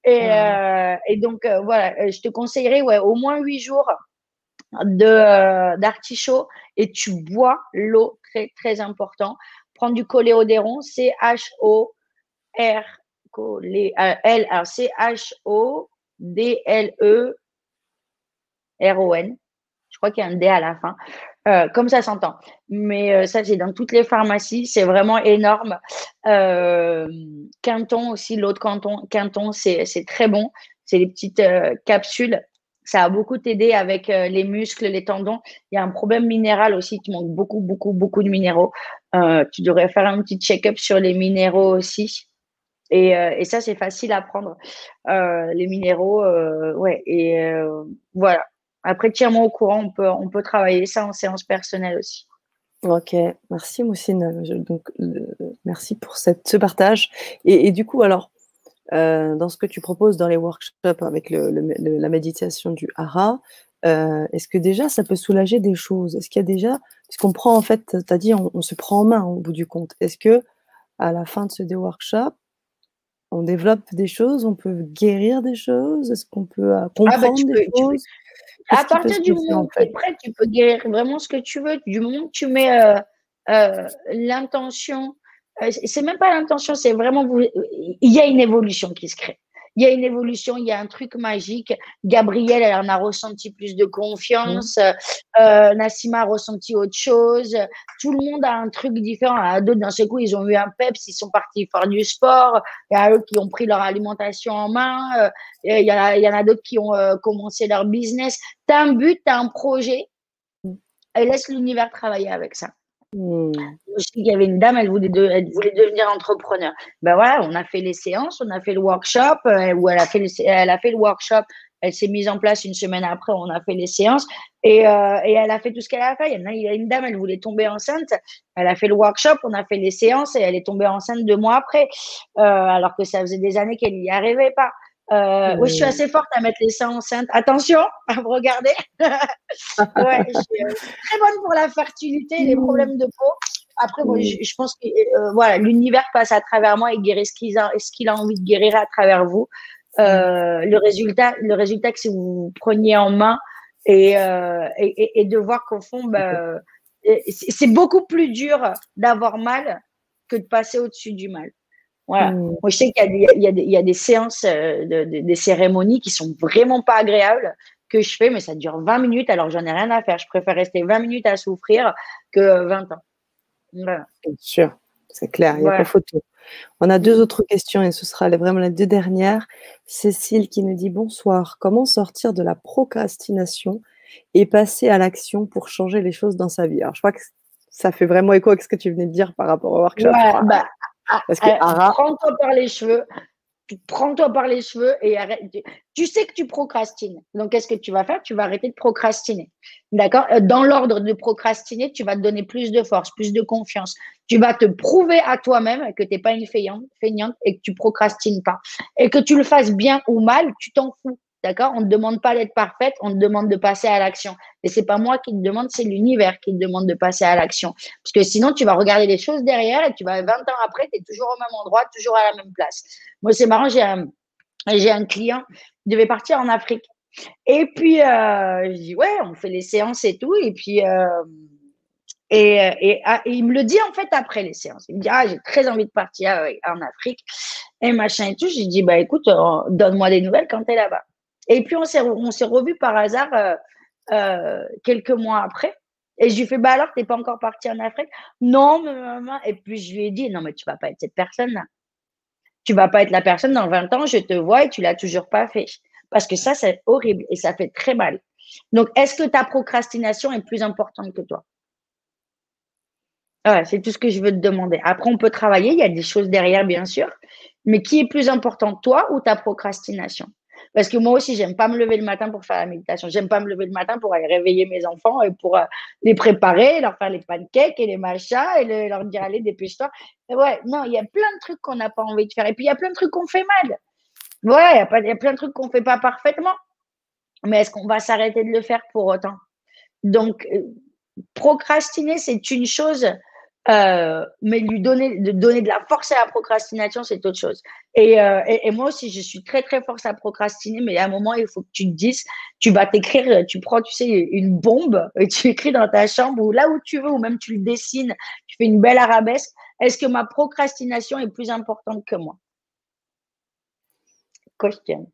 Et, euh, et donc, euh, voilà, euh, je te conseillerais ouais, au moins huit jours de d'artichaut et tu bois l'eau, très, très important. Prends du coléodéron, C-H-O-R, L, alors C-H-O-D-L-E-R-O-N. Je crois qu'il y a un D à la fin. Euh, comme ça s'entend. Mais euh, ça, c'est dans toutes les pharmacies. C'est vraiment énorme. Euh, Quinton aussi, l'autre canton, Quinton, c'est très bon. C'est les petites capsules. Ça a beaucoup t'aider avec les muscles, les tendons. Il y a un problème minéral aussi. Tu manques beaucoup, beaucoup, beaucoup de minéraux. tu devrais faire un petit check-up sur les minéraux aussi. Et, et ça, c'est facile à prendre. les minéraux, ouais. Et voilà. Après, tiens-moi au courant, on peut, on peut travailler ça en séance personnelle aussi. Ok, merci Moussine. donc, merci pour cette, ce partage. Et, du coup, alors, euh, dans ce que tu proposes dans les workshops avec le, la méditation du hara, euh, est-ce que déjà ça peut soulager des choses? Est-ce qu'il y a déjà, puisqu'on prend en fait, tu as dit, on, se prend en main au bout du compte. Est-ce que à la fin de ce workshop, on développe des choses, on peut guérir des choses? Est-ce qu'on peut euh, ah, bah, comprendre des choses? À partir du moment où tu es prêt, tu peux guérir vraiment ce que tu veux. Du moment que tu mets euh, euh, l'intention, euh, c'est même pas l'intention, c'est vraiment il y a une évolution qui se crée il y a une évolution, il y a un truc magique. Gabrielle, elle en a ressenti plus de confiance. Mmh. Euh, Nassima a ressenti autre chose. Tout le monde a un truc différent. D'autres, d'un seul coup, ils ont eu un peps, ils sont partis faire du sport. Il y a eux qui ont pris leur alimentation en main. Euh, il y, a, il y en a d'autres qui ont euh, commencé leur business. Tu as un but, tu as un projet. Et laisse l'univers travailler avec ça. Mmh. Je sais qu'il y avait une dame, elle voulait, elle voulait devenir entrepreneur. Ben voilà, on a fait les séances, on a fait le workshop, euh, où elle a fait le, elle a fait le workshop, elle s'est mise en place une semaine après, on a fait les séances et, euh, et elle a fait tout ce qu'elle a fait. Il y, a, il y a une dame, elle voulait tomber enceinte, elle a fait le workshop, on a fait les séances et elle est tombée enceinte deux mois après, euh, alors que ça faisait des années qu'elle n'y arrivait pas. Euh, oui, je suis assez forte à mettre les seins enceintes. Attention à me regarder. *laughs* ouais, je suis euh, très bonne pour la fertilité, les problèmes de peau. Après, moi, je, je, pense que euh, voilà, l'univers passe à travers moi et guérit ce qu'il a, ce qu'il a envie de guérir à travers vous. Euh, le résultat, le résultat que si vous preniez en main et, euh, et, et, de voir qu'au fond, bah, c'est beaucoup plus dur d'avoir mal que de passer au-dessus du mal. Voilà. Mmh. Moi, je sais qu'il y, y, y, a des séances, euh, de, de, des cérémonies qui sont vraiment pas agréables que je fais, mais ça dure 20 minutes, alors j'en ai rien à faire. Je préfère rester 20 minutes à souffrir que 20 ans. Voilà. Bien sûr, c'est clair, il n'y a voilà. pas photo. On a deux autres questions et ce sera vraiment les deux dernières. Cécile qui nous dit bonsoir. Comment sortir de la procrastination et passer à l'action pour changer les choses dans sa vie? Alors, je crois que ça fait vraiment écho avec ce que tu venais de dire par rapport au workshop. Ouais, bah, parce que Ara... Prends-toi par les cheveux. Prends-toi par les cheveux et arrête. Tu sais que tu procrastines. Donc, qu'est-ce que tu vas faire? Tu vas arrêter de procrastiner. D'accord? Dans l'ordre de procrastiner, tu vas te donner plus de force, plus de confiance. Tu vas te prouver à toi-même que tu n'es pas une feignante, feignante et que tu procrastines pas. Et que tu le fasses bien ou mal, tu t'en fous. D'accord? On ne demande pas d'être parfaite, on te demande de passer à l'action. Et c'est pas moi qui te demande, c'est l'univers qui te demande de passer à l'action. Parce que sinon, tu vas regarder les choses derrière et tu vas 20 ans après, tu es toujours au même endroit, toujours à la même place. Moi, c'est marrant, j'ai un, client, il devait partir en Afrique. Et puis, euh, je dis, ouais, on fait les séances et tout. Et puis, euh, et, et, il me le dit en fait après les séances. Il me dit, ah, j'ai très envie de partir en Afrique et machin et tout. J'ai dit, bah écoute, donne-moi des nouvelles quand tu es là-bas. Et puis, on s'est, on s'est revus par hasard euh, euh, quelques mois après. Et je lui fais, bah alors, t'es pas encore parti en Afrique? Non, mais maman. Et puis, je lui ai dit, non, mais tu vas pas être cette personne-là. Tu vas pas être la personne dans 20 ans, je te vois et tu l'as toujours pas fait. Parce que ça, c'est horrible et ça fait très mal. Donc, est-ce que ta procrastination est plus importante que toi? Ouais, c'est tout ce que je veux te demander. Après, on peut travailler, il y a des choses derrière, bien sûr. Mais qui est plus important, toi ou ta procrastination? Parce que moi aussi, j'aime pas me lever le matin pour faire la méditation. J'aime pas me lever le matin pour aller réveiller mes enfants et pour euh, les préparer, leur faire les pancakes et les machins et le, leur dire allez, dépêche-toi. Ouais, non, il y a plein de trucs qu'on n'a pas envie de faire. Et puis, il y a plein de trucs qu'on fait mal. Ouais, il y, a plein de trucs qu'on fait pas parfaitement. Mais est-ce qu'on va s'arrêter de le faire pour autant? Donc, euh, procrastiner, c'est une chose euh, mais lui donner, de donner de la force à la procrastination, c'est autre chose. Et, euh, et, et, moi aussi, je suis très, très force à procrastiner, mais à un moment, il faut que tu te dises, tu vas t'écrire, tu prends, tu sais, une bombe, et tu écris dans ta chambre ou là où tu veux, ou même tu le dessines, tu fais une belle arabesque. Est-ce que ma procrastination est plus importante que moi? *laughs* Question.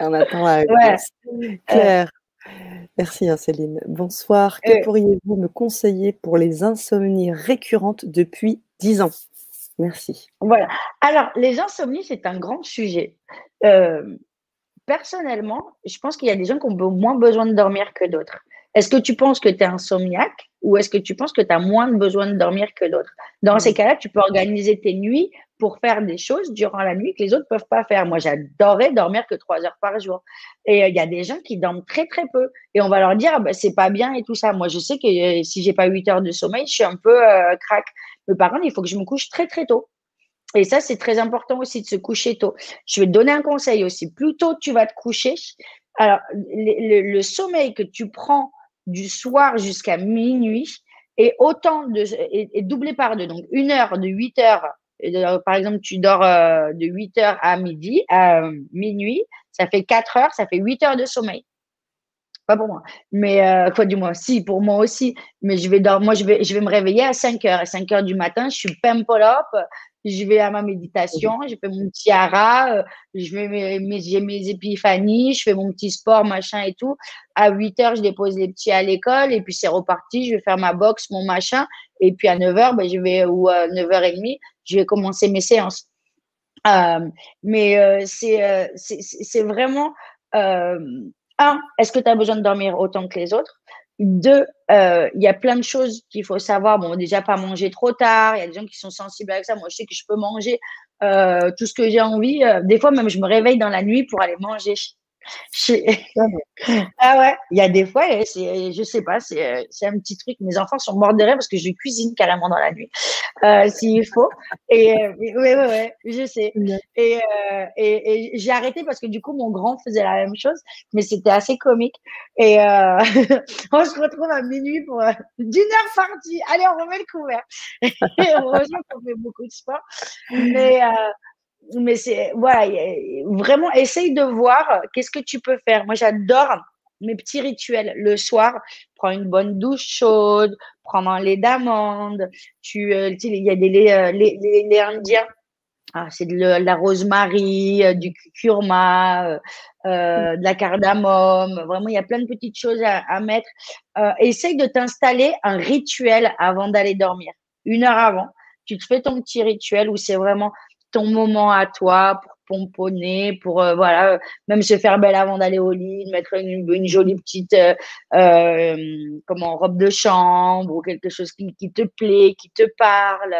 On attend la ouais. Claire. Merci hein, Céline. Bonsoir. Que euh, pourriez-vous me conseiller pour les insomnies récurrentes depuis 10 ans? Merci. Voilà. Alors, les insomnies, c'est un grand sujet. Euh, personnellement, je pense qu'il y a des gens qui ont moins besoin de dormir que d'autres. Est-ce que tu penses que tu es insomniaque ou est-ce que tu penses que tu as moins besoin de dormir que d'autres? Dans ces cas-là, tu peux organiser tes nuits pour faire des choses durant la nuit que les autres peuvent pas faire. Moi, j'adorais dormir que trois heures par jour. Et euh, il y a des gens qui dorment très très peu. Et on va leur dire, bah, c'est pas bien et tout ça. Moi, je sais que euh, si j'ai pas huit heures de sommeil, je suis un peu euh, crack. Mais par contre, il faut que je me couche très très tôt. Et ça, c'est très important aussi de se coucher tôt. Je vais te donner un conseil aussi. Plus tôt tu vas te coucher, alors le, sommeil que tu prends du soir jusqu'à minuit est autant de est doublé par deux. Donc une heure de 8 heures par exemple, tu dors euh, de 8 heures à midi, à minuit, ça fait 4 heures, ça fait 8 heures de sommeil. Pas pour moi. Mais euh, quoi du moins, si, pour moi aussi. Mais je vais me réveiller à 5 heures. À 5 heures du matin, je suis pimple je vais à ma méditation, je fais mon petit hara, euh, je vais mes, mes, j'ai mes épiphanies, je fais mon petit sport, machin et tout. À 8 heures, je dépose les petits à l'école et puis c'est reparti, je vais faire ma boxe, mon machin. Et puis à 9 heures, ben, je vais, ou à 9h30, je vais commencer mes séances. Euh, mais euh, c'est, euh, c'est, c'est vraiment, euh, un, est-ce que tu as besoin de dormir autant que les autres? Deux, euh, il y a plein de choses qu'il faut savoir. Bon, déjà, pas manger trop tard. Il y a des gens qui sont sensibles avec ça. Moi, je sais que je peux manger euh, tout ce que j'ai envie. Euh, des fois, même, je me réveille dans la nuit pour aller manger. *laughs* ah ouais, il y a des fois, je sais pas, c'est, c'est un petit truc. Mes enfants sont morts de rêve parce que je cuisine carrément dans la nuit, euh, s'il faut. Et euh, oui, oui, oui, je sais. Et, euh, et, et, j'ai arrêté parce que du coup, mon grand faisait la même chose, mais c'était assez comique. Et euh, *laughs* on se retrouve à minuit pour euh, d'une heure partie. Allez, on remet le couvert. *laughs* heureusement qu'on fait beaucoup de sport. Mais euh, mais c'est voilà, vraiment essaye de voir euh, qu'est-ce que tu peux faire. Moi, j'adore mes petits rituels le soir. Prends une bonne douche chaude, prendre un lait d'amande. Tu, euh, il y a des laits, euh, les, indiens. Ah, c'est de, la rosemary, du curcuma, de la cardamome. Vraiment, il y a plein de petites choses à, à mettre. essaye de t'installer un rituel avant d'aller dormir. Une heure avant, tu te fais ton petit rituel où c'est vraiment ton moment à toi pour pomponner, pour euh, voilà, même se faire belle avant d'aller au lit, mettre une, jolie petite euh, euh, comment robe de chambre ou quelque chose qui, te plaît, qui te parle.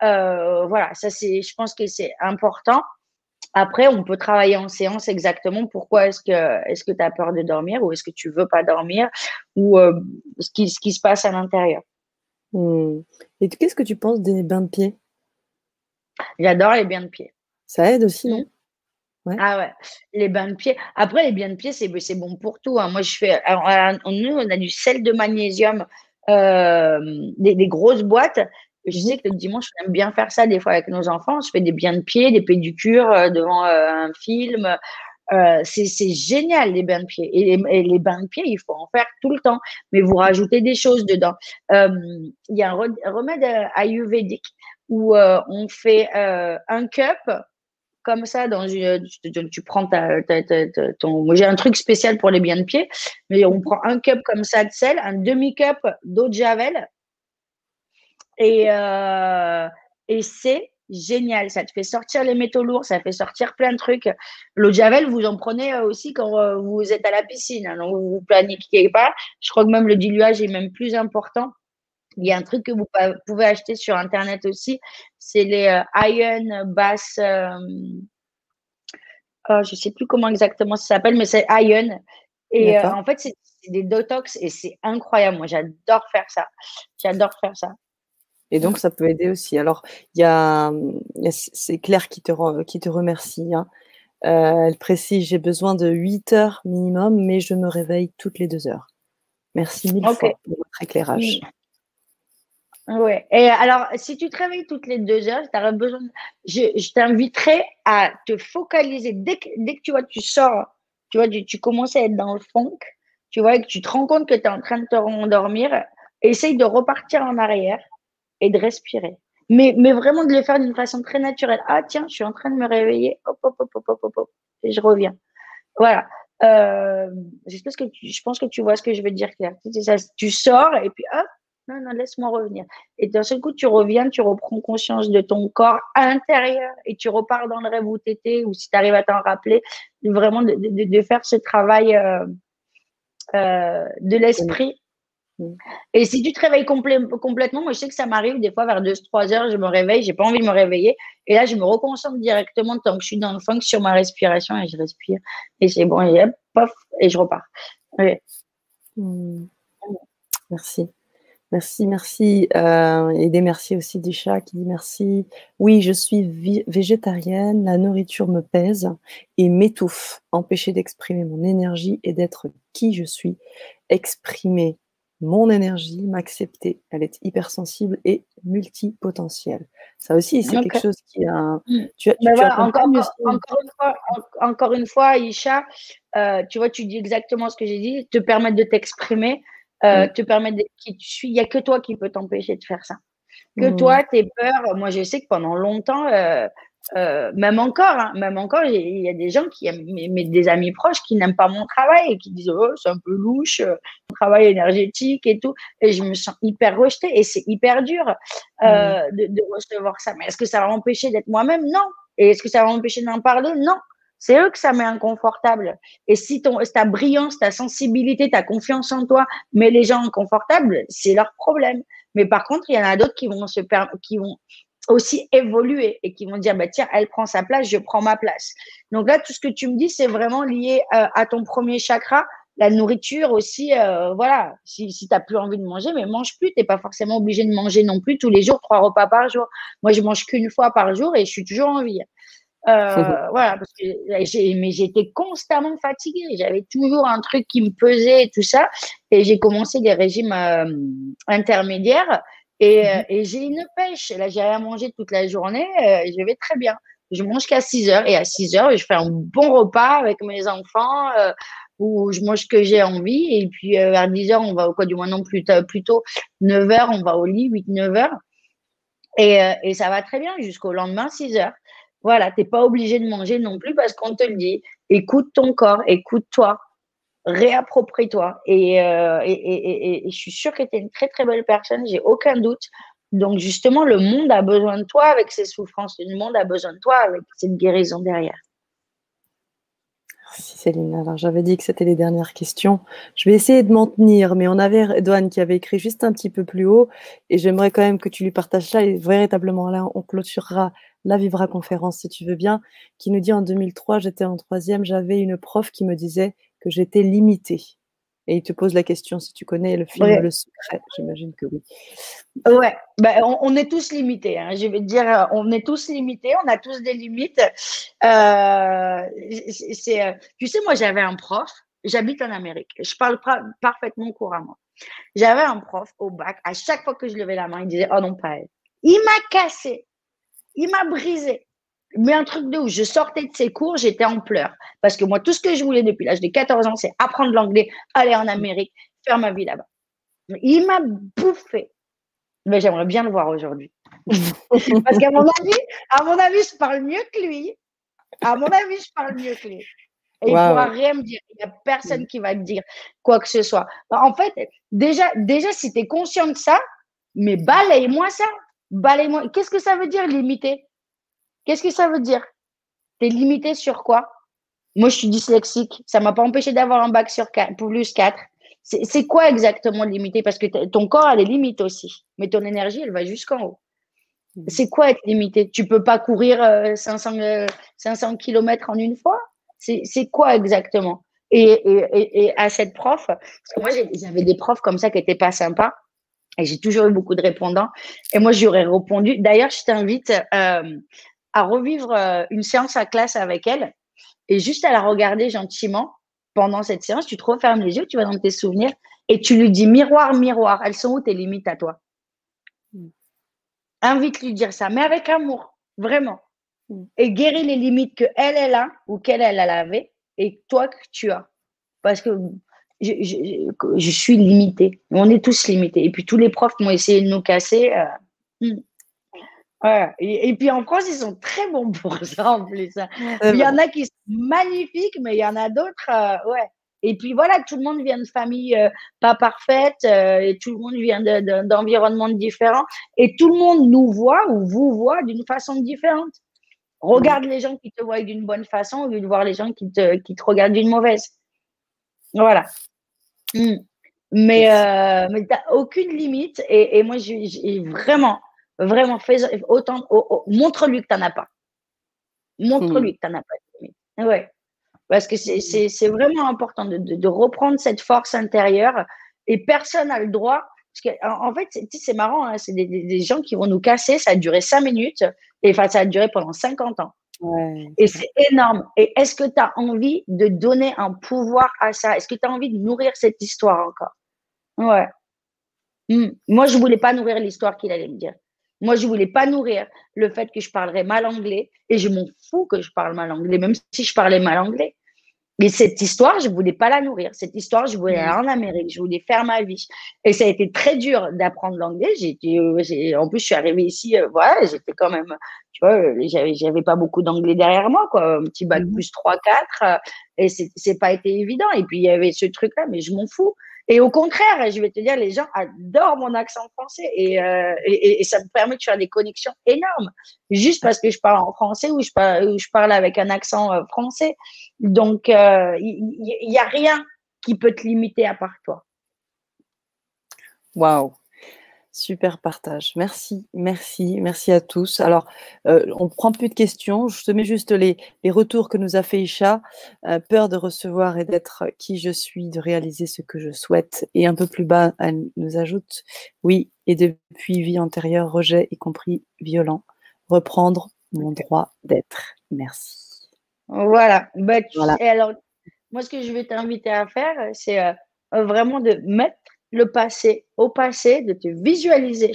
voilà, ça c'est, je pense que c'est important. Après, on peut travailler en séance exactement pourquoi est-ce que est-ce que tu as peur de dormir ou est-ce que tu veux pas dormir ou ce, qui, ce qui se passe à l'intérieur? Hmm. Et qu'est-ce que tu penses des bains de pied J'adore les bains de pied. Ça aide aussi, non? Ah ouais, les bains de pied. Après, les bains de pied, c'est, bon pour tout. Hein. Moi, je fais. nous, on a du sel de magnésium, euh, des, grosses boîtes. Je sais que le dimanche, on aime bien faire ça des fois avec nos enfants. Je fais des bains de pied, des pédicures euh, devant euh, un film. C'est, génial les bains de pied. Et les, bains de pied, il faut en faire tout le temps. Mais vous rajoutez des choses dedans. Il y a un remède ayurvédique où euh, on fait euh, un cup comme ça dans une, tu, prends ta, ton j'ai un truc spécial pour les biens de pied mais on prend un cup comme ça de sel un demi cup d'eau de javel et euh, et c'est génial ça te fait sortir les métaux lourds ça fait sortir plein de trucs l'eau de javel vous en prenez aussi quand vous êtes à la piscine hein, donc vous vous planifiez pas je crois que même le diluage est même plus important il y a un truc que vous pouvez acheter sur Internet aussi, c'est les euh, Iron Bass. Euh, oh, je ne sais plus comment exactement ça s'appelle, mais c'est Iron. Et euh, en fait, c'est des Dotox et c'est incroyable. Moi, j'adore faire ça. J'adore faire ça. Et donc, ça peut aider aussi. Alors, il y a, c'est Claire qui te, qui te remercie. Hein. elle précise j'ai besoin de 8 heures minimum, mais je me réveille toutes les deux heures. Merci mille fois pour votre éclairage. Ouais. Et alors, si tu te réveilles toutes les deux heures, tu besoin. Je, je t'inviterai à te focaliser dès que, dès que tu vois, tu sors, tu vois, tu, commences à être dans le funk, tu vois, et que tu te rends compte que tu es en train de te rendormir, essaye de repartir en arrière et de respirer. Mais, mais vraiment de le faire d'une façon très naturelle. Ah, tiens, je suis en train de me réveiller. Hop, hop, hop, hop, hop, hop, Et je reviens. Voilà. Euh, je, pense que tu, vois ce que je veux dire, Claire. Tu sors et puis hop, non, non, laisse-moi revenir. Et d'un seul coup, tu reviens, tu reprends conscience de ton corps intérieur et tu repars dans le rêve où tu étais, ou si tu arrives à t'en rappeler, vraiment de, faire ce travail euh, euh, de l'esprit. Et si tu te réveilles complètement, moi je sais que ça m'arrive des fois vers 2-3 heures, je me réveille, j'ai pas envie de me réveiller. Et là, je me reconcentre directement tant que je suis dans le funk sur ma respiration et je respire. Et c'est bon, et hop, pof, et je repars. Hmm. Merci. Merci, merci. Euh, et des merci aussi des chats qui dit merci. Oui, je suis végétarienne, la nourriture me pèse et m'étouffe, empêcher d'exprimer mon énergie et d'être qui je suis, exprimer mon énergie, m'accepter. Elle est hypersensible et multipotentielle. Ça aussi, c'est quelque chose qui a. Tu, tu, encore, une fois, encore une fois, Isha, euh, tu vois, tu dis exactement ce que j'ai dit, te permettre de t'exprimer euh, te permettre d'être qui tu suis. Il n'y a que toi qui peux t'empêcher de faire ça. Que mmh. toi, tes peurs. Moi, je sais que pendant longtemps, euh, euh, même encore, hein, même encore, il y a des gens qui aiment, mais, des amis proches qui n'aiment pas mon travail et qui disent oh c'est un peu louche, euh, mon travail énergétique et tout. Et je me sens hyper rejetée et c'est hyper dur euh, mmh. de, de, recevoir ça. Mais est-ce que ça va m'empêcher d'être moi-même? Non. Et est-ce que ça va m'empêcher d'en parler? Non. C'est eux que ça met inconfortable. Et si ton, ta brillance, ta sensibilité, ta confiance en toi met les gens inconfortables, c'est leur problème. Mais par contre, il y en a d'autres qui vont se qui vont aussi évoluer et qui vont dire bah tiens elle prend sa place je prends ma place. Donc là tout ce que tu me dis c'est vraiment lié euh, à ton premier chakra la nourriture aussi euh, voilà. Si, si tu n'as plus envie de manger mais mange plus. Tu n'es pas forcément obligé de manger non plus tous les jours trois repas par jour. Moi je mange qu'une fois par jour et je suis toujours en vie. Euh, *laughs* voilà parce que mais j'étais constamment fatiguée. J'avais toujours un truc qui me pesait et tout ça. Et j'ai commencé des régimes intermédiaires et, mmh euh, et j'ai une pêche. Là, j'ai rien mangé toute la journée. Euh, je vais très bien. Je mange qu'à 6 heures. Et à 6 heures, je fais un bon repas avec mes enfants euh, où je mange ce que j'ai envie. Et puis, euh, vers 10 heures, on va au quoi du moins non plus plutôt 9 heures, on va au lit, 8, 9 heures. Et, euh, et ça va très bien jusqu'au lendemain, 6 heures. Voilà, t'es pas obligé de manger non plus parce qu'on te le dit. Écoute ton corps, écoute-toi réapproprie-toi. Euh, et, et, et, je suis sûre que tu es une très, très belle personne, j'ai aucun doute. Donc, justement, le monde a besoin de toi avec ses souffrances. Le monde a besoin de toi avec cette guérison derrière. Merci Céline. Alors, j'avais dit que c'était les dernières questions. Je vais essayer de m'en tenir, mais on avait Edouane qui avait écrit juste un petit peu plus haut et j'aimerais quand même que tu lui partages ça. Et véritablement, là, on clôturera la Vivra conférence si tu veux bien, qui nous dit en 2003, j'étais en troisième, j'avais une prof qui me disait que j'étais limitée. Et il te pose la question si tu connais le film Le Secret. J'imagine que oui. Ouais, ben, on, est tous limités. Hein. Je vais te dire, on est tous limités. On a tous des limites. Euh, c'est, euh, tu sais, moi, j'avais un prof. J'habite en Amérique. Je parle parfaitement couramment. J'avais un prof au bac. À chaque fois que je levais la main, il disait Oh non, pas elle. Il m'a cassé. Il m'a brisé mais un truc de où je sortais de ces cours, j'étais en pleurs. Parce que moi, tout ce que je voulais depuis l'âge de 14 ans, c'est apprendre l'anglais, aller en Amérique, faire ma vie là-bas. Il m'a bouffé. Mais j'aimerais bien le voir aujourd'hui. *laughs* Parce qu'à mon avis, à mon avis, je parle mieux que lui. À mon avis, je parle mieux que lui. Et il ne pourra rien me dire. Il n'y a personne qui va te dire quoi que ce soit. En fait, déjà, déjà si tu es conscient de ça, mais balaye-moi ça. Balaye-moi. Qu'est-ce que ça veut dire limiter? Qu'est-ce que ça veut dire? Tu es limité sur quoi? Moi, je suis dyslexique. Ça ne m'a pas empêché d'avoir un bac sur 4, plus 4. C'est quoi exactement limité? Parce que ton corps a des limites aussi. Mais ton énergie, elle va jusqu'en haut. Mmh. C'est quoi être limité? Tu peux pas courir 500, euh, 500 euh, km en une fois? C'est quoi exactement? Et, et, à cette prof, parce que moi j'avais des profs comme ça qui n'étaient pas sympas, et j'ai toujours eu beaucoup de répondants. Et moi j'aurais répondu. D'ailleurs, je t'invite euh, à revivre euh, une séance à classe avec elle et juste à la regarder gentiment pendant cette séance, tu te refermes les yeux, tu vas dans tes souvenirs et tu lui dis miroir, miroir, elles sont où tes limites à toi? Mm. Invite-lui dire ça, mais avec amour, vraiment. Mm. Et guéris les limites que elle, elle a ou qu'elle, elle, avait et toi que tu as. Parce que je, je, suis limitée. On est tous limités. Et puis tous les profs m'ont essayé de nous casser. Euh, mm. Et, puis en France, ils sont très bons pour *laughs* ça en plus. Hein. Il y en a qui sont magnifiques, mais il y en a d'autres, euh, ouais. Et puis voilà, tout le monde vient de familles euh, pas parfaites euh, et tout le monde vient d'environnements différents et tout le monde nous voit ou vous voit d'une façon différente. Regarde les gens qui te voient d'une bonne façon au lieu de voir les gens qui te, qui te regardent d'une mauvaise. Voilà. Hmm. Mais, mais tu n'as aucune limite et, et moi, j'ai vraiment, Vraiment, fais autant, montre-lui que tu n'en as pas. Montre-lui que tu n'en as pas. Ouais. Parce que c'est vraiment important de, de, reprendre cette force intérieure et personne n'a le droit. Parce que, en, fait, c'est marrant, hein, c'est des, des, gens qui vont nous casser, ça a duré cinq minutes et enfin, ça a duré pendant 50 ans. Ouais. Et c'est énorme. Et est-ce que tu as envie de donner un pouvoir à ça? Est-ce que tu as envie de nourrir cette histoire encore? Ouais. Hmm. Moi, je voulais pas nourrir l'histoire qu'il allait me dire. Moi, je voulais pas nourrir le fait que je parlerais mal anglais et je m'en fous que je parle mal anglais, même si je parlais mal anglais. Mais cette histoire, je voulais pas la nourrir. Cette histoire, je voulais aller en Amérique, je voulais faire ma vie. Et ça a été très dur d'apprendre l'anglais. J'ai, euh, en plus, je suis arrivée ici, euh, voilà, j'étais quand même, tu vois, j'avais, j'avais pas beaucoup d'anglais derrière moi, quoi. Un petit bac mmh plus 3, 4. Et c'est pas été évident. Et puis, il y avait ce truc-là, mais je m'en fous. Et au contraire, je vais te dire, les gens adorent mon accent français et, euh, et, ça me permet de faire des connexions énormes, juste parce que je parle en français ou je parle, ou je parle avec un accent euh, français. Donc, euh, il euh, n'y a rien qui peut te limiter à part toi. Waouh, Super partage. Merci, merci, merci à tous. Alors, euh, on ne prend plus de questions. Je te mets juste les, les retours que nous a fait Isha. Euh, peur de recevoir et d'être qui je suis, de réaliser ce que je souhaite. Et un peu plus bas, elle nous ajoute oui, et depuis vie antérieure, rejet, y compris violent, reprendre mon droit d'être. Merci. Voilà. Bah, voilà. alors, moi, ce que je vais t'inviter à faire, c'est euh, vraiment de mettre le passé au passé, de te visualiser.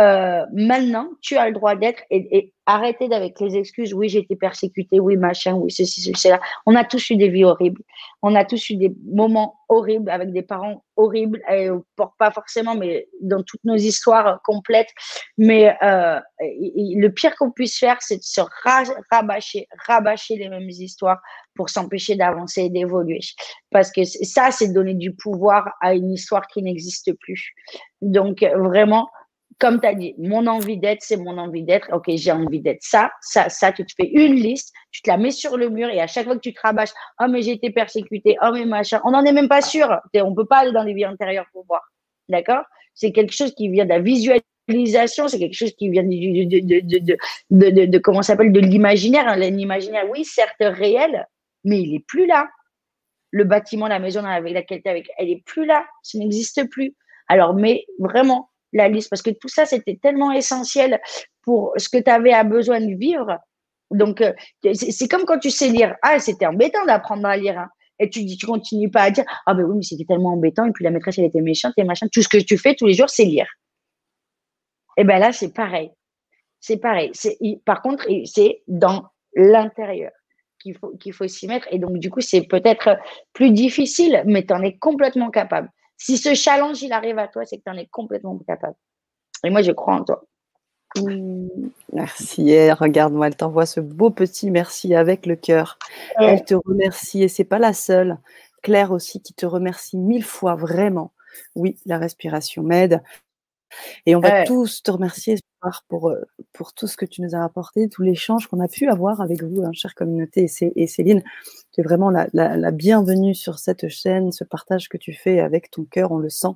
Euh, maintenant, tu as le droit d'être et, et arrêter avec les excuses. Oui, j'ai été persécutée, oui, machin, oui, ceci, ceci, là. On a tous eu des vies horribles. On a tous eu des moments horribles avec des parents horribles, et, pas forcément, mais dans toutes nos histoires complètes. Mais euh, le pire qu'on puisse faire, c'est de se rabâcher, rabâcher les mêmes histoires pour s'empêcher d'avancer et d'évoluer. Parce que ça, c'est donner du pouvoir à une histoire qui n'existe plus. Donc, vraiment, comme tu as dit, mon envie d'être, c'est mon envie d'être. Ok, j'ai envie d'être ça, ça, ça. Tu te fais une liste, tu te la mets sur le mur et à chaque fois que tu te rabâches, oh mais j'ai été persécuté, oh mais machin, on n'en est même pas sûr. On peut pas aller dans les vies antérieures pour voir. D'accord? C'est quelque chose qui vient de la visualisation, c'est quelque chose qui vient de, de, de, de, comment s'appelle, de l'imaginaire. L'imaginaire, oui, certes réel, mais il est plus là. Le bâtiment, la maison avec laquelle tu es avec, elle est plus là. Ça n'existe plus. Alors, mais vraiment, la liste parce que tout ça, c'était tellement essentiel pour ce que tu avais à besoin de vivre. Donc, euh, c'est comme quand tu sais lire. Ah, c'était embêtant d'apprendre à lire. Hein. Et tu dis, tu continues pas à dire, ah ben oui, mais c'était tellement embêtant. Et puis la maîtresse, elle était méchante et machin. Tout ce que tu fais tous les jours, c'est lire. Et ben là, c'est pareil. C'est pareil. Par contre, c'est dans l'intérieur qu'il faut, qu'il faut s'y mettre. Et donc, du coup, c'est peut-être plus difficile, mais tu en es complètement capable. Si ce challenge, il arrive à toi, c'est que tu en es complètement capable. Et moi, je crois en toi. Mmh, merci. Et regarde-moi, elle t'envoie ce beau petit merci avec le cœur. Elle te remercie et c'est pas la seule. Claire aussi qui te remercie mille fois, vraiment. Oui, la respiration m'aide. Et on va tous te remercier pour, euh, pour tout ce que tu nous as apporté, tout l'échange qu'on a pu avoir avec vous, hein, chère communauté. Et, Céline, tu es vraiment la, la, bienvenue sur cette chaîne, ce partage que tu fais avec ton cœur, on le sent.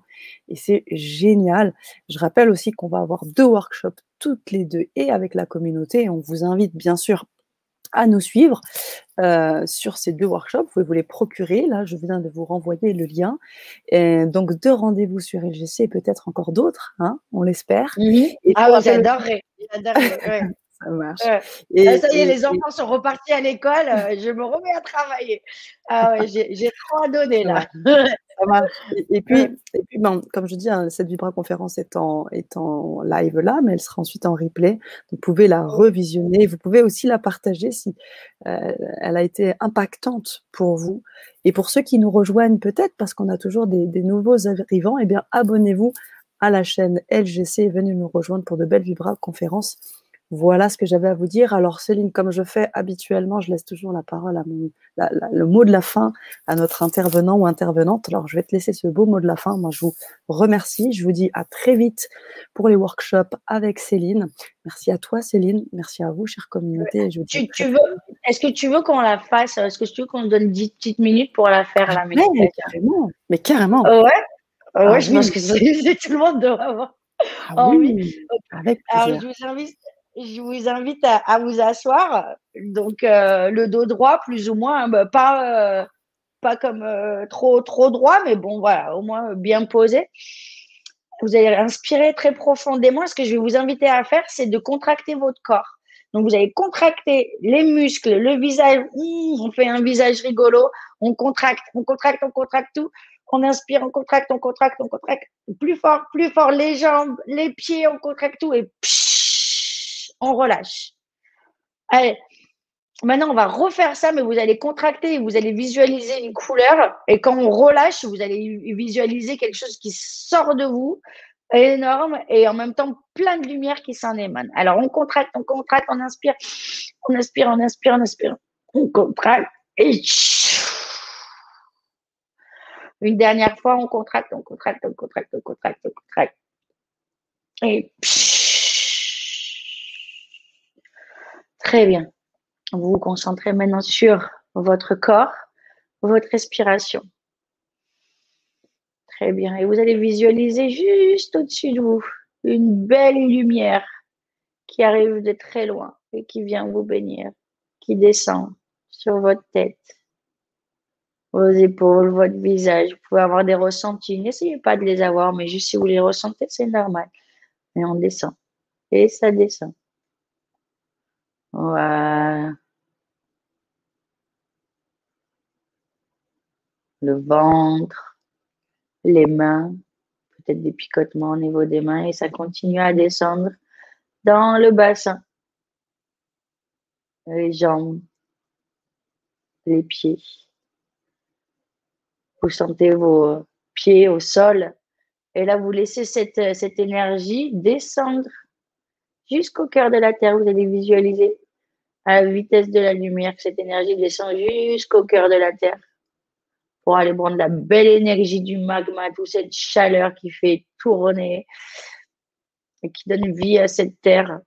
Et c'est génial. Je rappelle aussi qu'on va avoir deux workshops toutes les deux et avec la communauté. On vous invite bien sûr à nous suivre euh, sur ces deux workshops. Vous pouvez vous les procurer. Là, je viens de vous renvoyer le lien. Et donc, deux rendez-vous sur LGC et peut-être encore d'autres, hein, on l'espère. Ah, j'adorerais. *laughs* ça marche. Et, ah, ça y est, les enfants sont repartis à l'école. Euh, je me remets à travailler. Ah ouais, *laughs* j'ai trop à donner là. Et, puis, et puis comme je dis, hein, cette Vibra conférence est en, est en live là, mais elle sera ensuite en replay. Vous pouvez la revisionner. Vous pouvez aussi la partager si euh, elle a été impactante pour vous. Et pour ceux qui nous rejoignent peut-être, parce qu'on a toujours des, des nouveaux arrivants, eh bien, abonnez-vous à la chaîne LGC et venez nous rejoindre pour de belles Vibra conférences voilà ce que j'avais à vous dire. Alors Céline, comme je fais habituellement, je laisse toujours la parole à mon, le mot de la fin à notre intervenant ou intervenante. Alors je vais te laisser ce beau mot de la fin. Moi, je vous remercie. Je vous dis à très vite pour les workshops avec Céline. Merci à toi, Céline. Merci à vous, chère communauté. Je tu, veux, est-ce que tu veux qu'on la fasse? Est-ce que tu veux qu'on donne 10 petites minutes pour la faire la Mais carrément. Mais carrément. ouais. ouais, ah je pense que *laughs* tout le monde doit avoir. Ah, oui, avec Alors, je vous invite je vous invite à, vous asseoir. Donc, euh, le dos droit, plus ou moins, hein, bah, pas, euh, pas comme euh, trop, trop droit, mais bon, voilà, au moins bien posé. Vous allez inspirer très profondément. Ce que je vais vous inviter à faire, c'est de contracter votre corps. Donc, vous allez contracter les muscles, le visage. On fait un visage rigolo. On contracte, on contracte, on contracte tout. On inspire, on contracte, on contracte, on contracte. Plus fort, plus fort. Les jambes, les pieds, on contracte tout. Et on relâche. Allez, maintenant on va refaire ça, mais vous allez contracter, vous allez visualiser une couleur, et quand on relâche, vous allez visualiser quelque chose qui sort de vous, énorme, et en même temps plein de lumière qui s'en émane. Alors on contracte, on contracte, on inspire, on inspire, on inspire, on inspire, on contracte, et Une dernière fois, on contracte, on contracte, on contracte, on contracte, on contracte. Et très bien. Vous vous concentrez maintenant sur votre corps, votre respiration. Très bien. Et vous allez visualiser juste au-dessus de vous une belle lumière qui arrive de très loin et qui vient vous bénir, qui descend sur votre tête, vos épaules, votre visage. Vous pouvez avoir des ressentis. N'essayez pas de les avoir, mais juste si vous les ressentez, c'est normal. Et on descend. Et ça descend. Voilà. Le ventre, les mains, peut-être des picotements au niveau des mains et ça continue à descendre dans le bassin, les jambes, les pieds. Vous sentez vos pieds au sol et là vous laissez cette, cette énergie descendre jusqu'au cœur de la terre. Vous allez visualiser à la vitesse de la lumière que cette énergie descend jusqu'au cœur de la terre pour aller prendre la belle énergie du magma, toute cette chaleur qui fait tourner et qui donne vie à cette terre.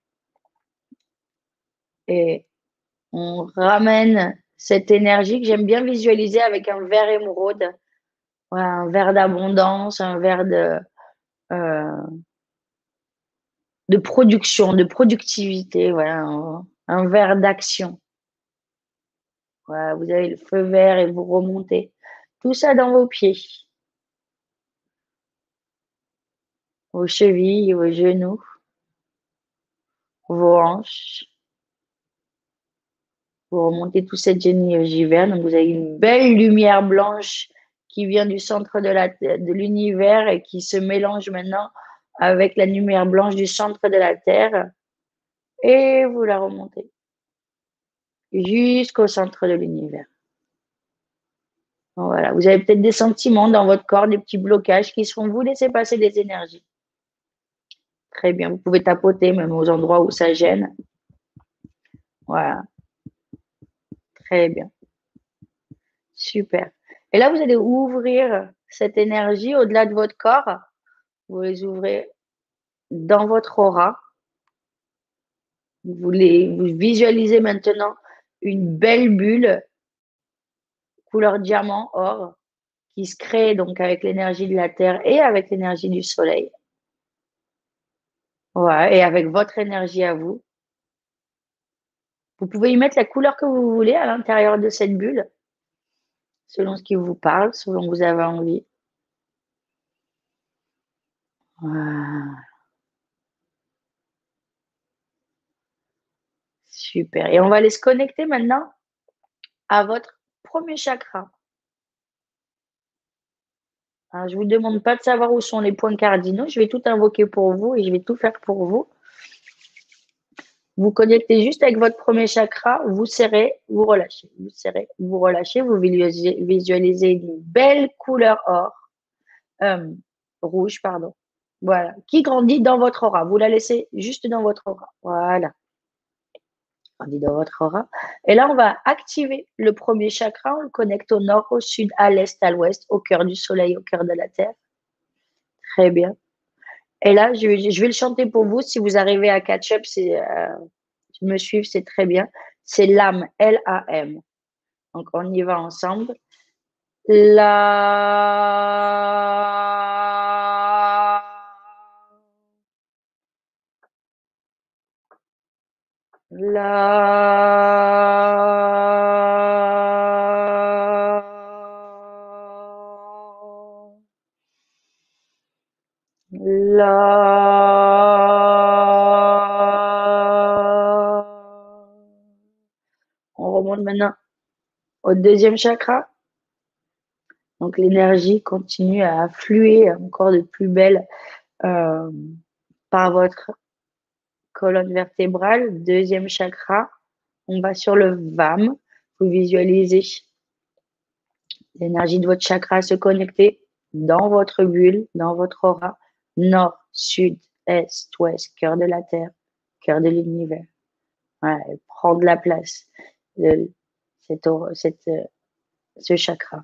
Et on ramène cette énergie que j'aime bien visualiser avec un verre émeraude, un verre d'abondance, un verre de, euh, de production, de productivité, voilà, un, verre d'action. vous avez le feu vert et vous remontez. Tout ça dans vos pieds. Vos chevilles, vos genoux, vos hanches. Vous remontez toute cette énergie verte. Donc vous avez une belle lumière blanche qui vient du centre de l'univers et qui se mélange maintenant avec la lumière blanche du centre de la Terre. Et vous la remontez jusqu'au centre de l'univers. Voilà, vous avez peut-être des sentiments dans votre corps, des petits blocages qui se font vous laisser passer des énergies. Très bien, vous pouvez tapoter même aux endroits où ça gêne. Voilà. Très bien. Super. Et là, vous allez ouvrir cette énergie au-delà de votre corps. Vous les ouvrez dans votre aura. Vous, visualisez maintenant une belle bulle couleur diamant, or, qui se crée donc avec l'énergie de la Terre et avec l'énergie du Soleil. Ouais, et avec votre énergie à vous. Vous pouvez y mettre la couleur que vous voulez à l'intérieur de cette bulle, selon ce qui vous parle, selon vous avez envie. Super. Et on va aller se connecter maintenant à votre premier chakra. je ne vous demande pas de savoir où sont les points cardinaux. Je vais tout invoquer pour vous et je vais tout faire pour vous. Vous connectez juste avec votre premier chakra, vous serrez, vous relâchez, vous serrez, vous relâchez, vous visualisez une belle couleur or, euh, rouge, pardon. Voilà, qui grandit dans votre aura. Vous la laissez juste dans votre aura. Voilà dit dans votre aura. Et là, on va activer le premier chakra. On le connecte au nord, au sud, à l'est, à l'ouest, au cœur du soleil, au cœur de la terre. Très bien. Et là, je, vais le chanter pour vous. Si vous arrivez à catch-up, euh, me suivre, c'est très bien. C'est l'âme, L-A-M. Donc, on y va ensemble. La La La On remonte maintenant au deuxième chakra. Donc l'énergie continue à affluer encore de plus belle euh, par votre colonne vertébrale, deuxième chakra. On va sur le VAM. Vous visualisez l'énergie de votre chakra se connecter dans votre bulle, dans votre aura, nord, sud, est, ouest, cœur de la terre, cœur de l'univers. Prendre la place de cette, cette, ce chakra.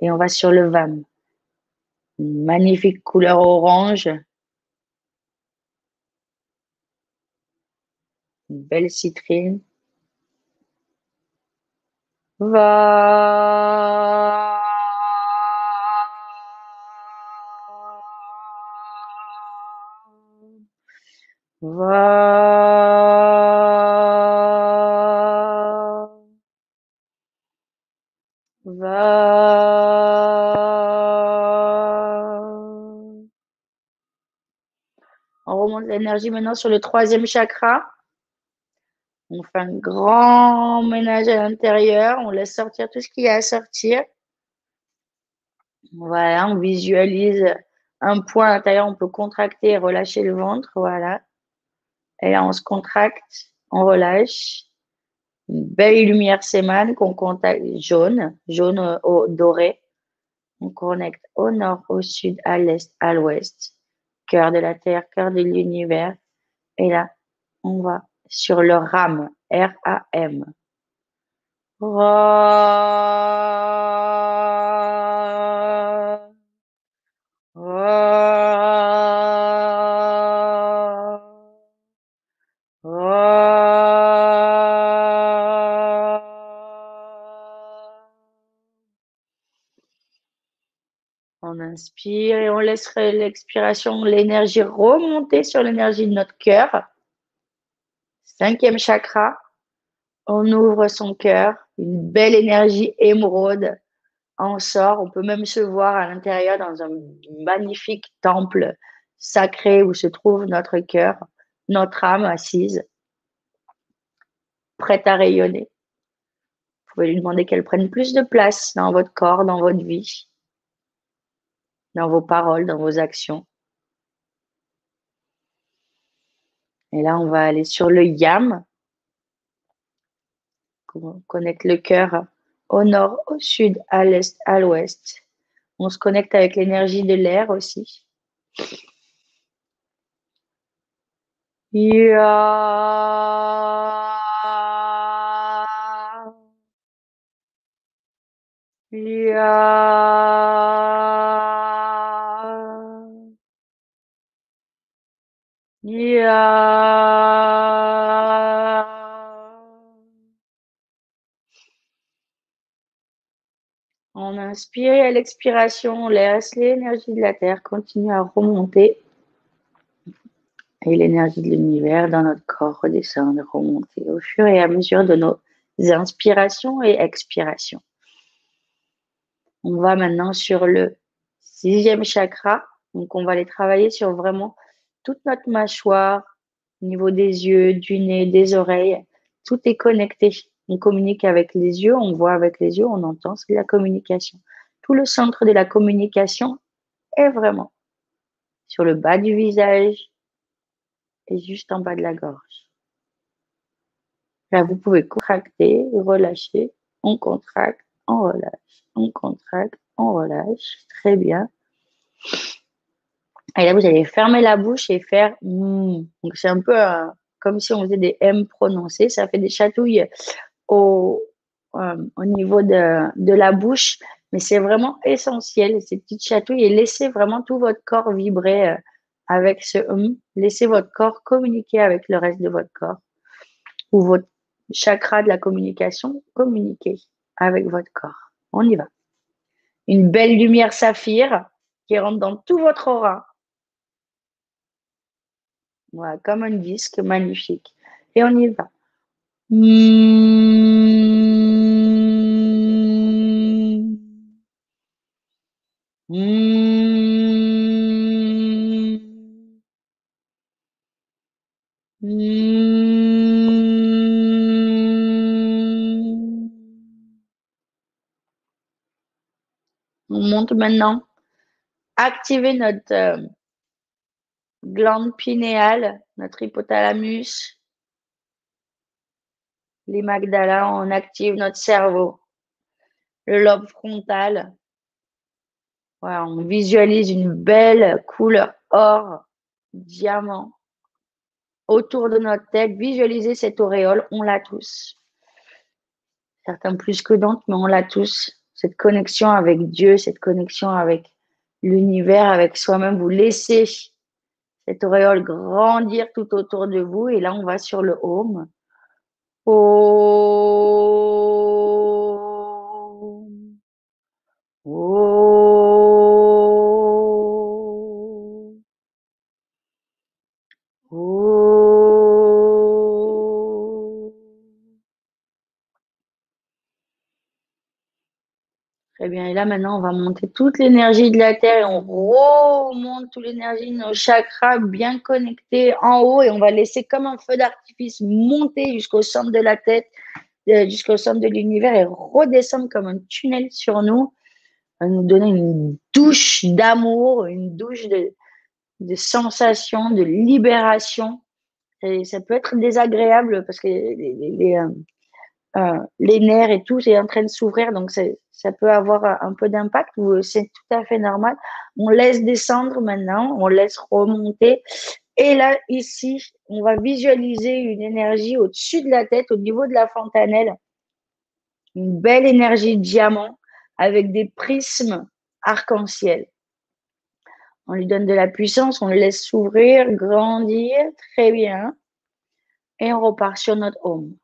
Et on va sur le VAM. Magnifique couleur orange. Une belle citrine. Va. Va. Va. On remonte l'énergie maintenant sur le troisième chakra. On fait un grand ménage à l'intérieur. On laisse sortir tout ce qu'il y a à sortir. Voilà, on visualise un point à l'intérieur. On peut contracter et relâcher le ventre. Voilà. Et là, on se contracte, on relâche. Une belle lumière s'émane qu'on contacte jaune, jaune au doré. On connecte au nord, au sud, à l'est, à l'ouest. Cœur de la terre, cœur de l'univers. Et là, on va sur le RAM, R-A-M. On inspire et on laisse l'expiration, l'énergie remonter sur l'énergie de notre cœur. Cinquième chakra, on ouvre son cœur, une belle énergie émeraude en sort. On peut même se voir à l'intérieur dans un magnifique temple sacré où se trouve notre cœur, notre âme assise, prête à rayonner. Vous pouvez lui demander qu'elle prenne plus de place dans votre corps, dans votre vie, dans vos paroles, dans vos actions. Et là, on va aller sur le yam. On connecte le cœur au nord, au sud, à l'est, à l'ouest. On se connecte avec l'énergie de l'air aussi. On inspire et à l'expiration, on laisse l'énergie de la Terre continuer à remonter. Et l'énergie de l'univers dans notre corps redescendre, remonter au fur et à mesure de nos inspirations et expirations. On va maintenant sur le sixième chakra. Donc, on va aller travailler sur vraiment toute notre mâchoire, au niveau des yeux, du nez, des oreilles. Tout est connecté. On communique avec les yeux, on voit avec les yeux, on entend, c'est la communication. Tout le centre de la communication est vraiment sur le bas du visage et juste en bas de la gorge. Là, vous pouvez contracter, relâcher, on contracte, on relâche, on contracte, on relâche. Très bien. Et là, vous allez fermer la bouche et faire mm. Donc, c'est un peu euh, comme si on faisait des M prononcés. Ça fait des chatouilles au, euh, au niveau de, la bouche. Mais c'est vraiment essentiel, ces petites chatouilles. Et laissez vraiment tout votre corps vibrer euh, avec ce hum. Laissez votre corps communiquer avec le reste de votre corps. Ou votre chakra de la communication, communiquer avec votre corps. On y va. Une belle lumière saphir qui rentre dans tout votre aura comme un disque magnifique. Et on y va. On monte maintenant. Activer notre euh, glande pinéale, notre hypothalamus, les magdalas, on active notre cerveau, le lobe frontal. on visualise une belle couleur or, diamant autour de notre tête. Visualisez cette auréole, on l'a tous. Certains plus que d'autres, mais on l'a tous. cette connexion avec Dieu, cette connexion avec l'univers, avec soi-même. Vous laissez cette auréole grandir tout autour de vous. Et là, on va sur le home. Très bien. Et là, maintenant, on va monter toute l'énergie de la Terre et on remonte toute l'énergie de nos chakras bien connectés en haut et on va laisser comme un feu d'artifice monter jusqu'au centre de la tête, euh, jusqu'au centre de l'univers et redescendre comme un tunnel sur nous, à nous donner une douche d'amour, une douche de, de sensations, de libération. Et ça peut être désagréable parce que les, euh, euh, les nerfs et tout est en train de s'ouvrir, donc ça peut avoir un peu d'impact ou c'est tout à fait normal. On laisse descendre maintenant, on laisse remonter. Et là, ici, on va visualiser une énergie au-dessus de la tête, au niveau de la fontanelle. Une belle énergie diamant avec des prismes arc-en-ciel. On lui donne de la puissance, on le laisse s'ouvrir, grandir, très bien. Et on repart sur notre home.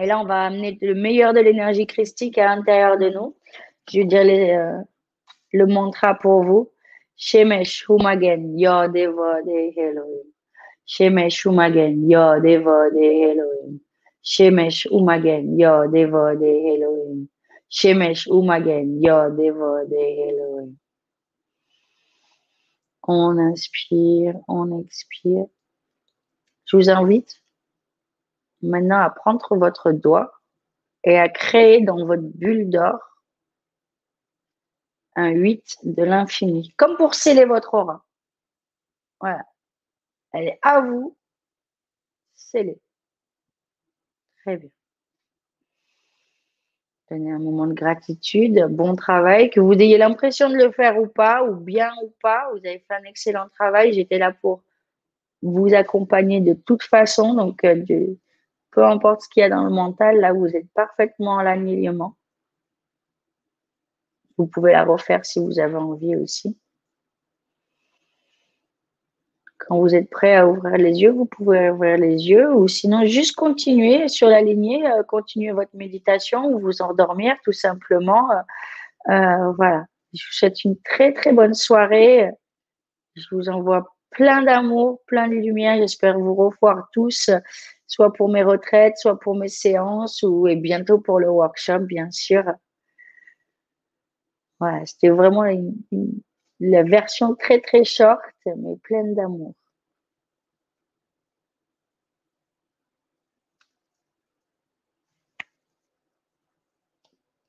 Et là, on va amener le meilleur de l'énergie christique à l'intérieur de nous. Je vais dire euh, le mantra pour vous. Shemesh Humagen Yodeva de Elohim. Shemesh Umagen, Yod Evod Elohim. Shemesh Umagen, Yod Evod Elohim. Shemesh Umagen, Yod Evod Elohim. On inspire, on expire. Je vous invite maintenant à prendre votre doigt et à créer dans votre bulle d'or un 8 de l'infini, comme pour sceller votre aura. Voilà. Elle est à vous. Scellée. Très bien. Donnez un moment de gratitude, bon travail, que vous ayez l'impression de le faire ou pas, ou bien ou pas. Vous avez fait un excellent travail. J'étais là pour vous accompagner de toute façon. Donc, euh, peu importe ce qu'il y a dans le mental, là, vous êtes parfaitement en alignement. Vous pouvez la refaire si vous avez envie aussi. Quand vous êtes prêt à ouvrir les yeux, vous pouvez ouvrir les yeux ou sinon juste continuer sur la lignée, euh, continuer votre méditation ou vous endormir tout simplement. Euh, euh, voilà. Je vous souhaite une très très bonne soirée. Je vous envoie plein d'amour, plein de lumière. J'espère vous revoir tous, soit pour mes retraites, soit pour mes séances ou et bientôt pour le workshop, bien sûr. Voilà, c'était vraiment la version très très short, mais pleine d'amour.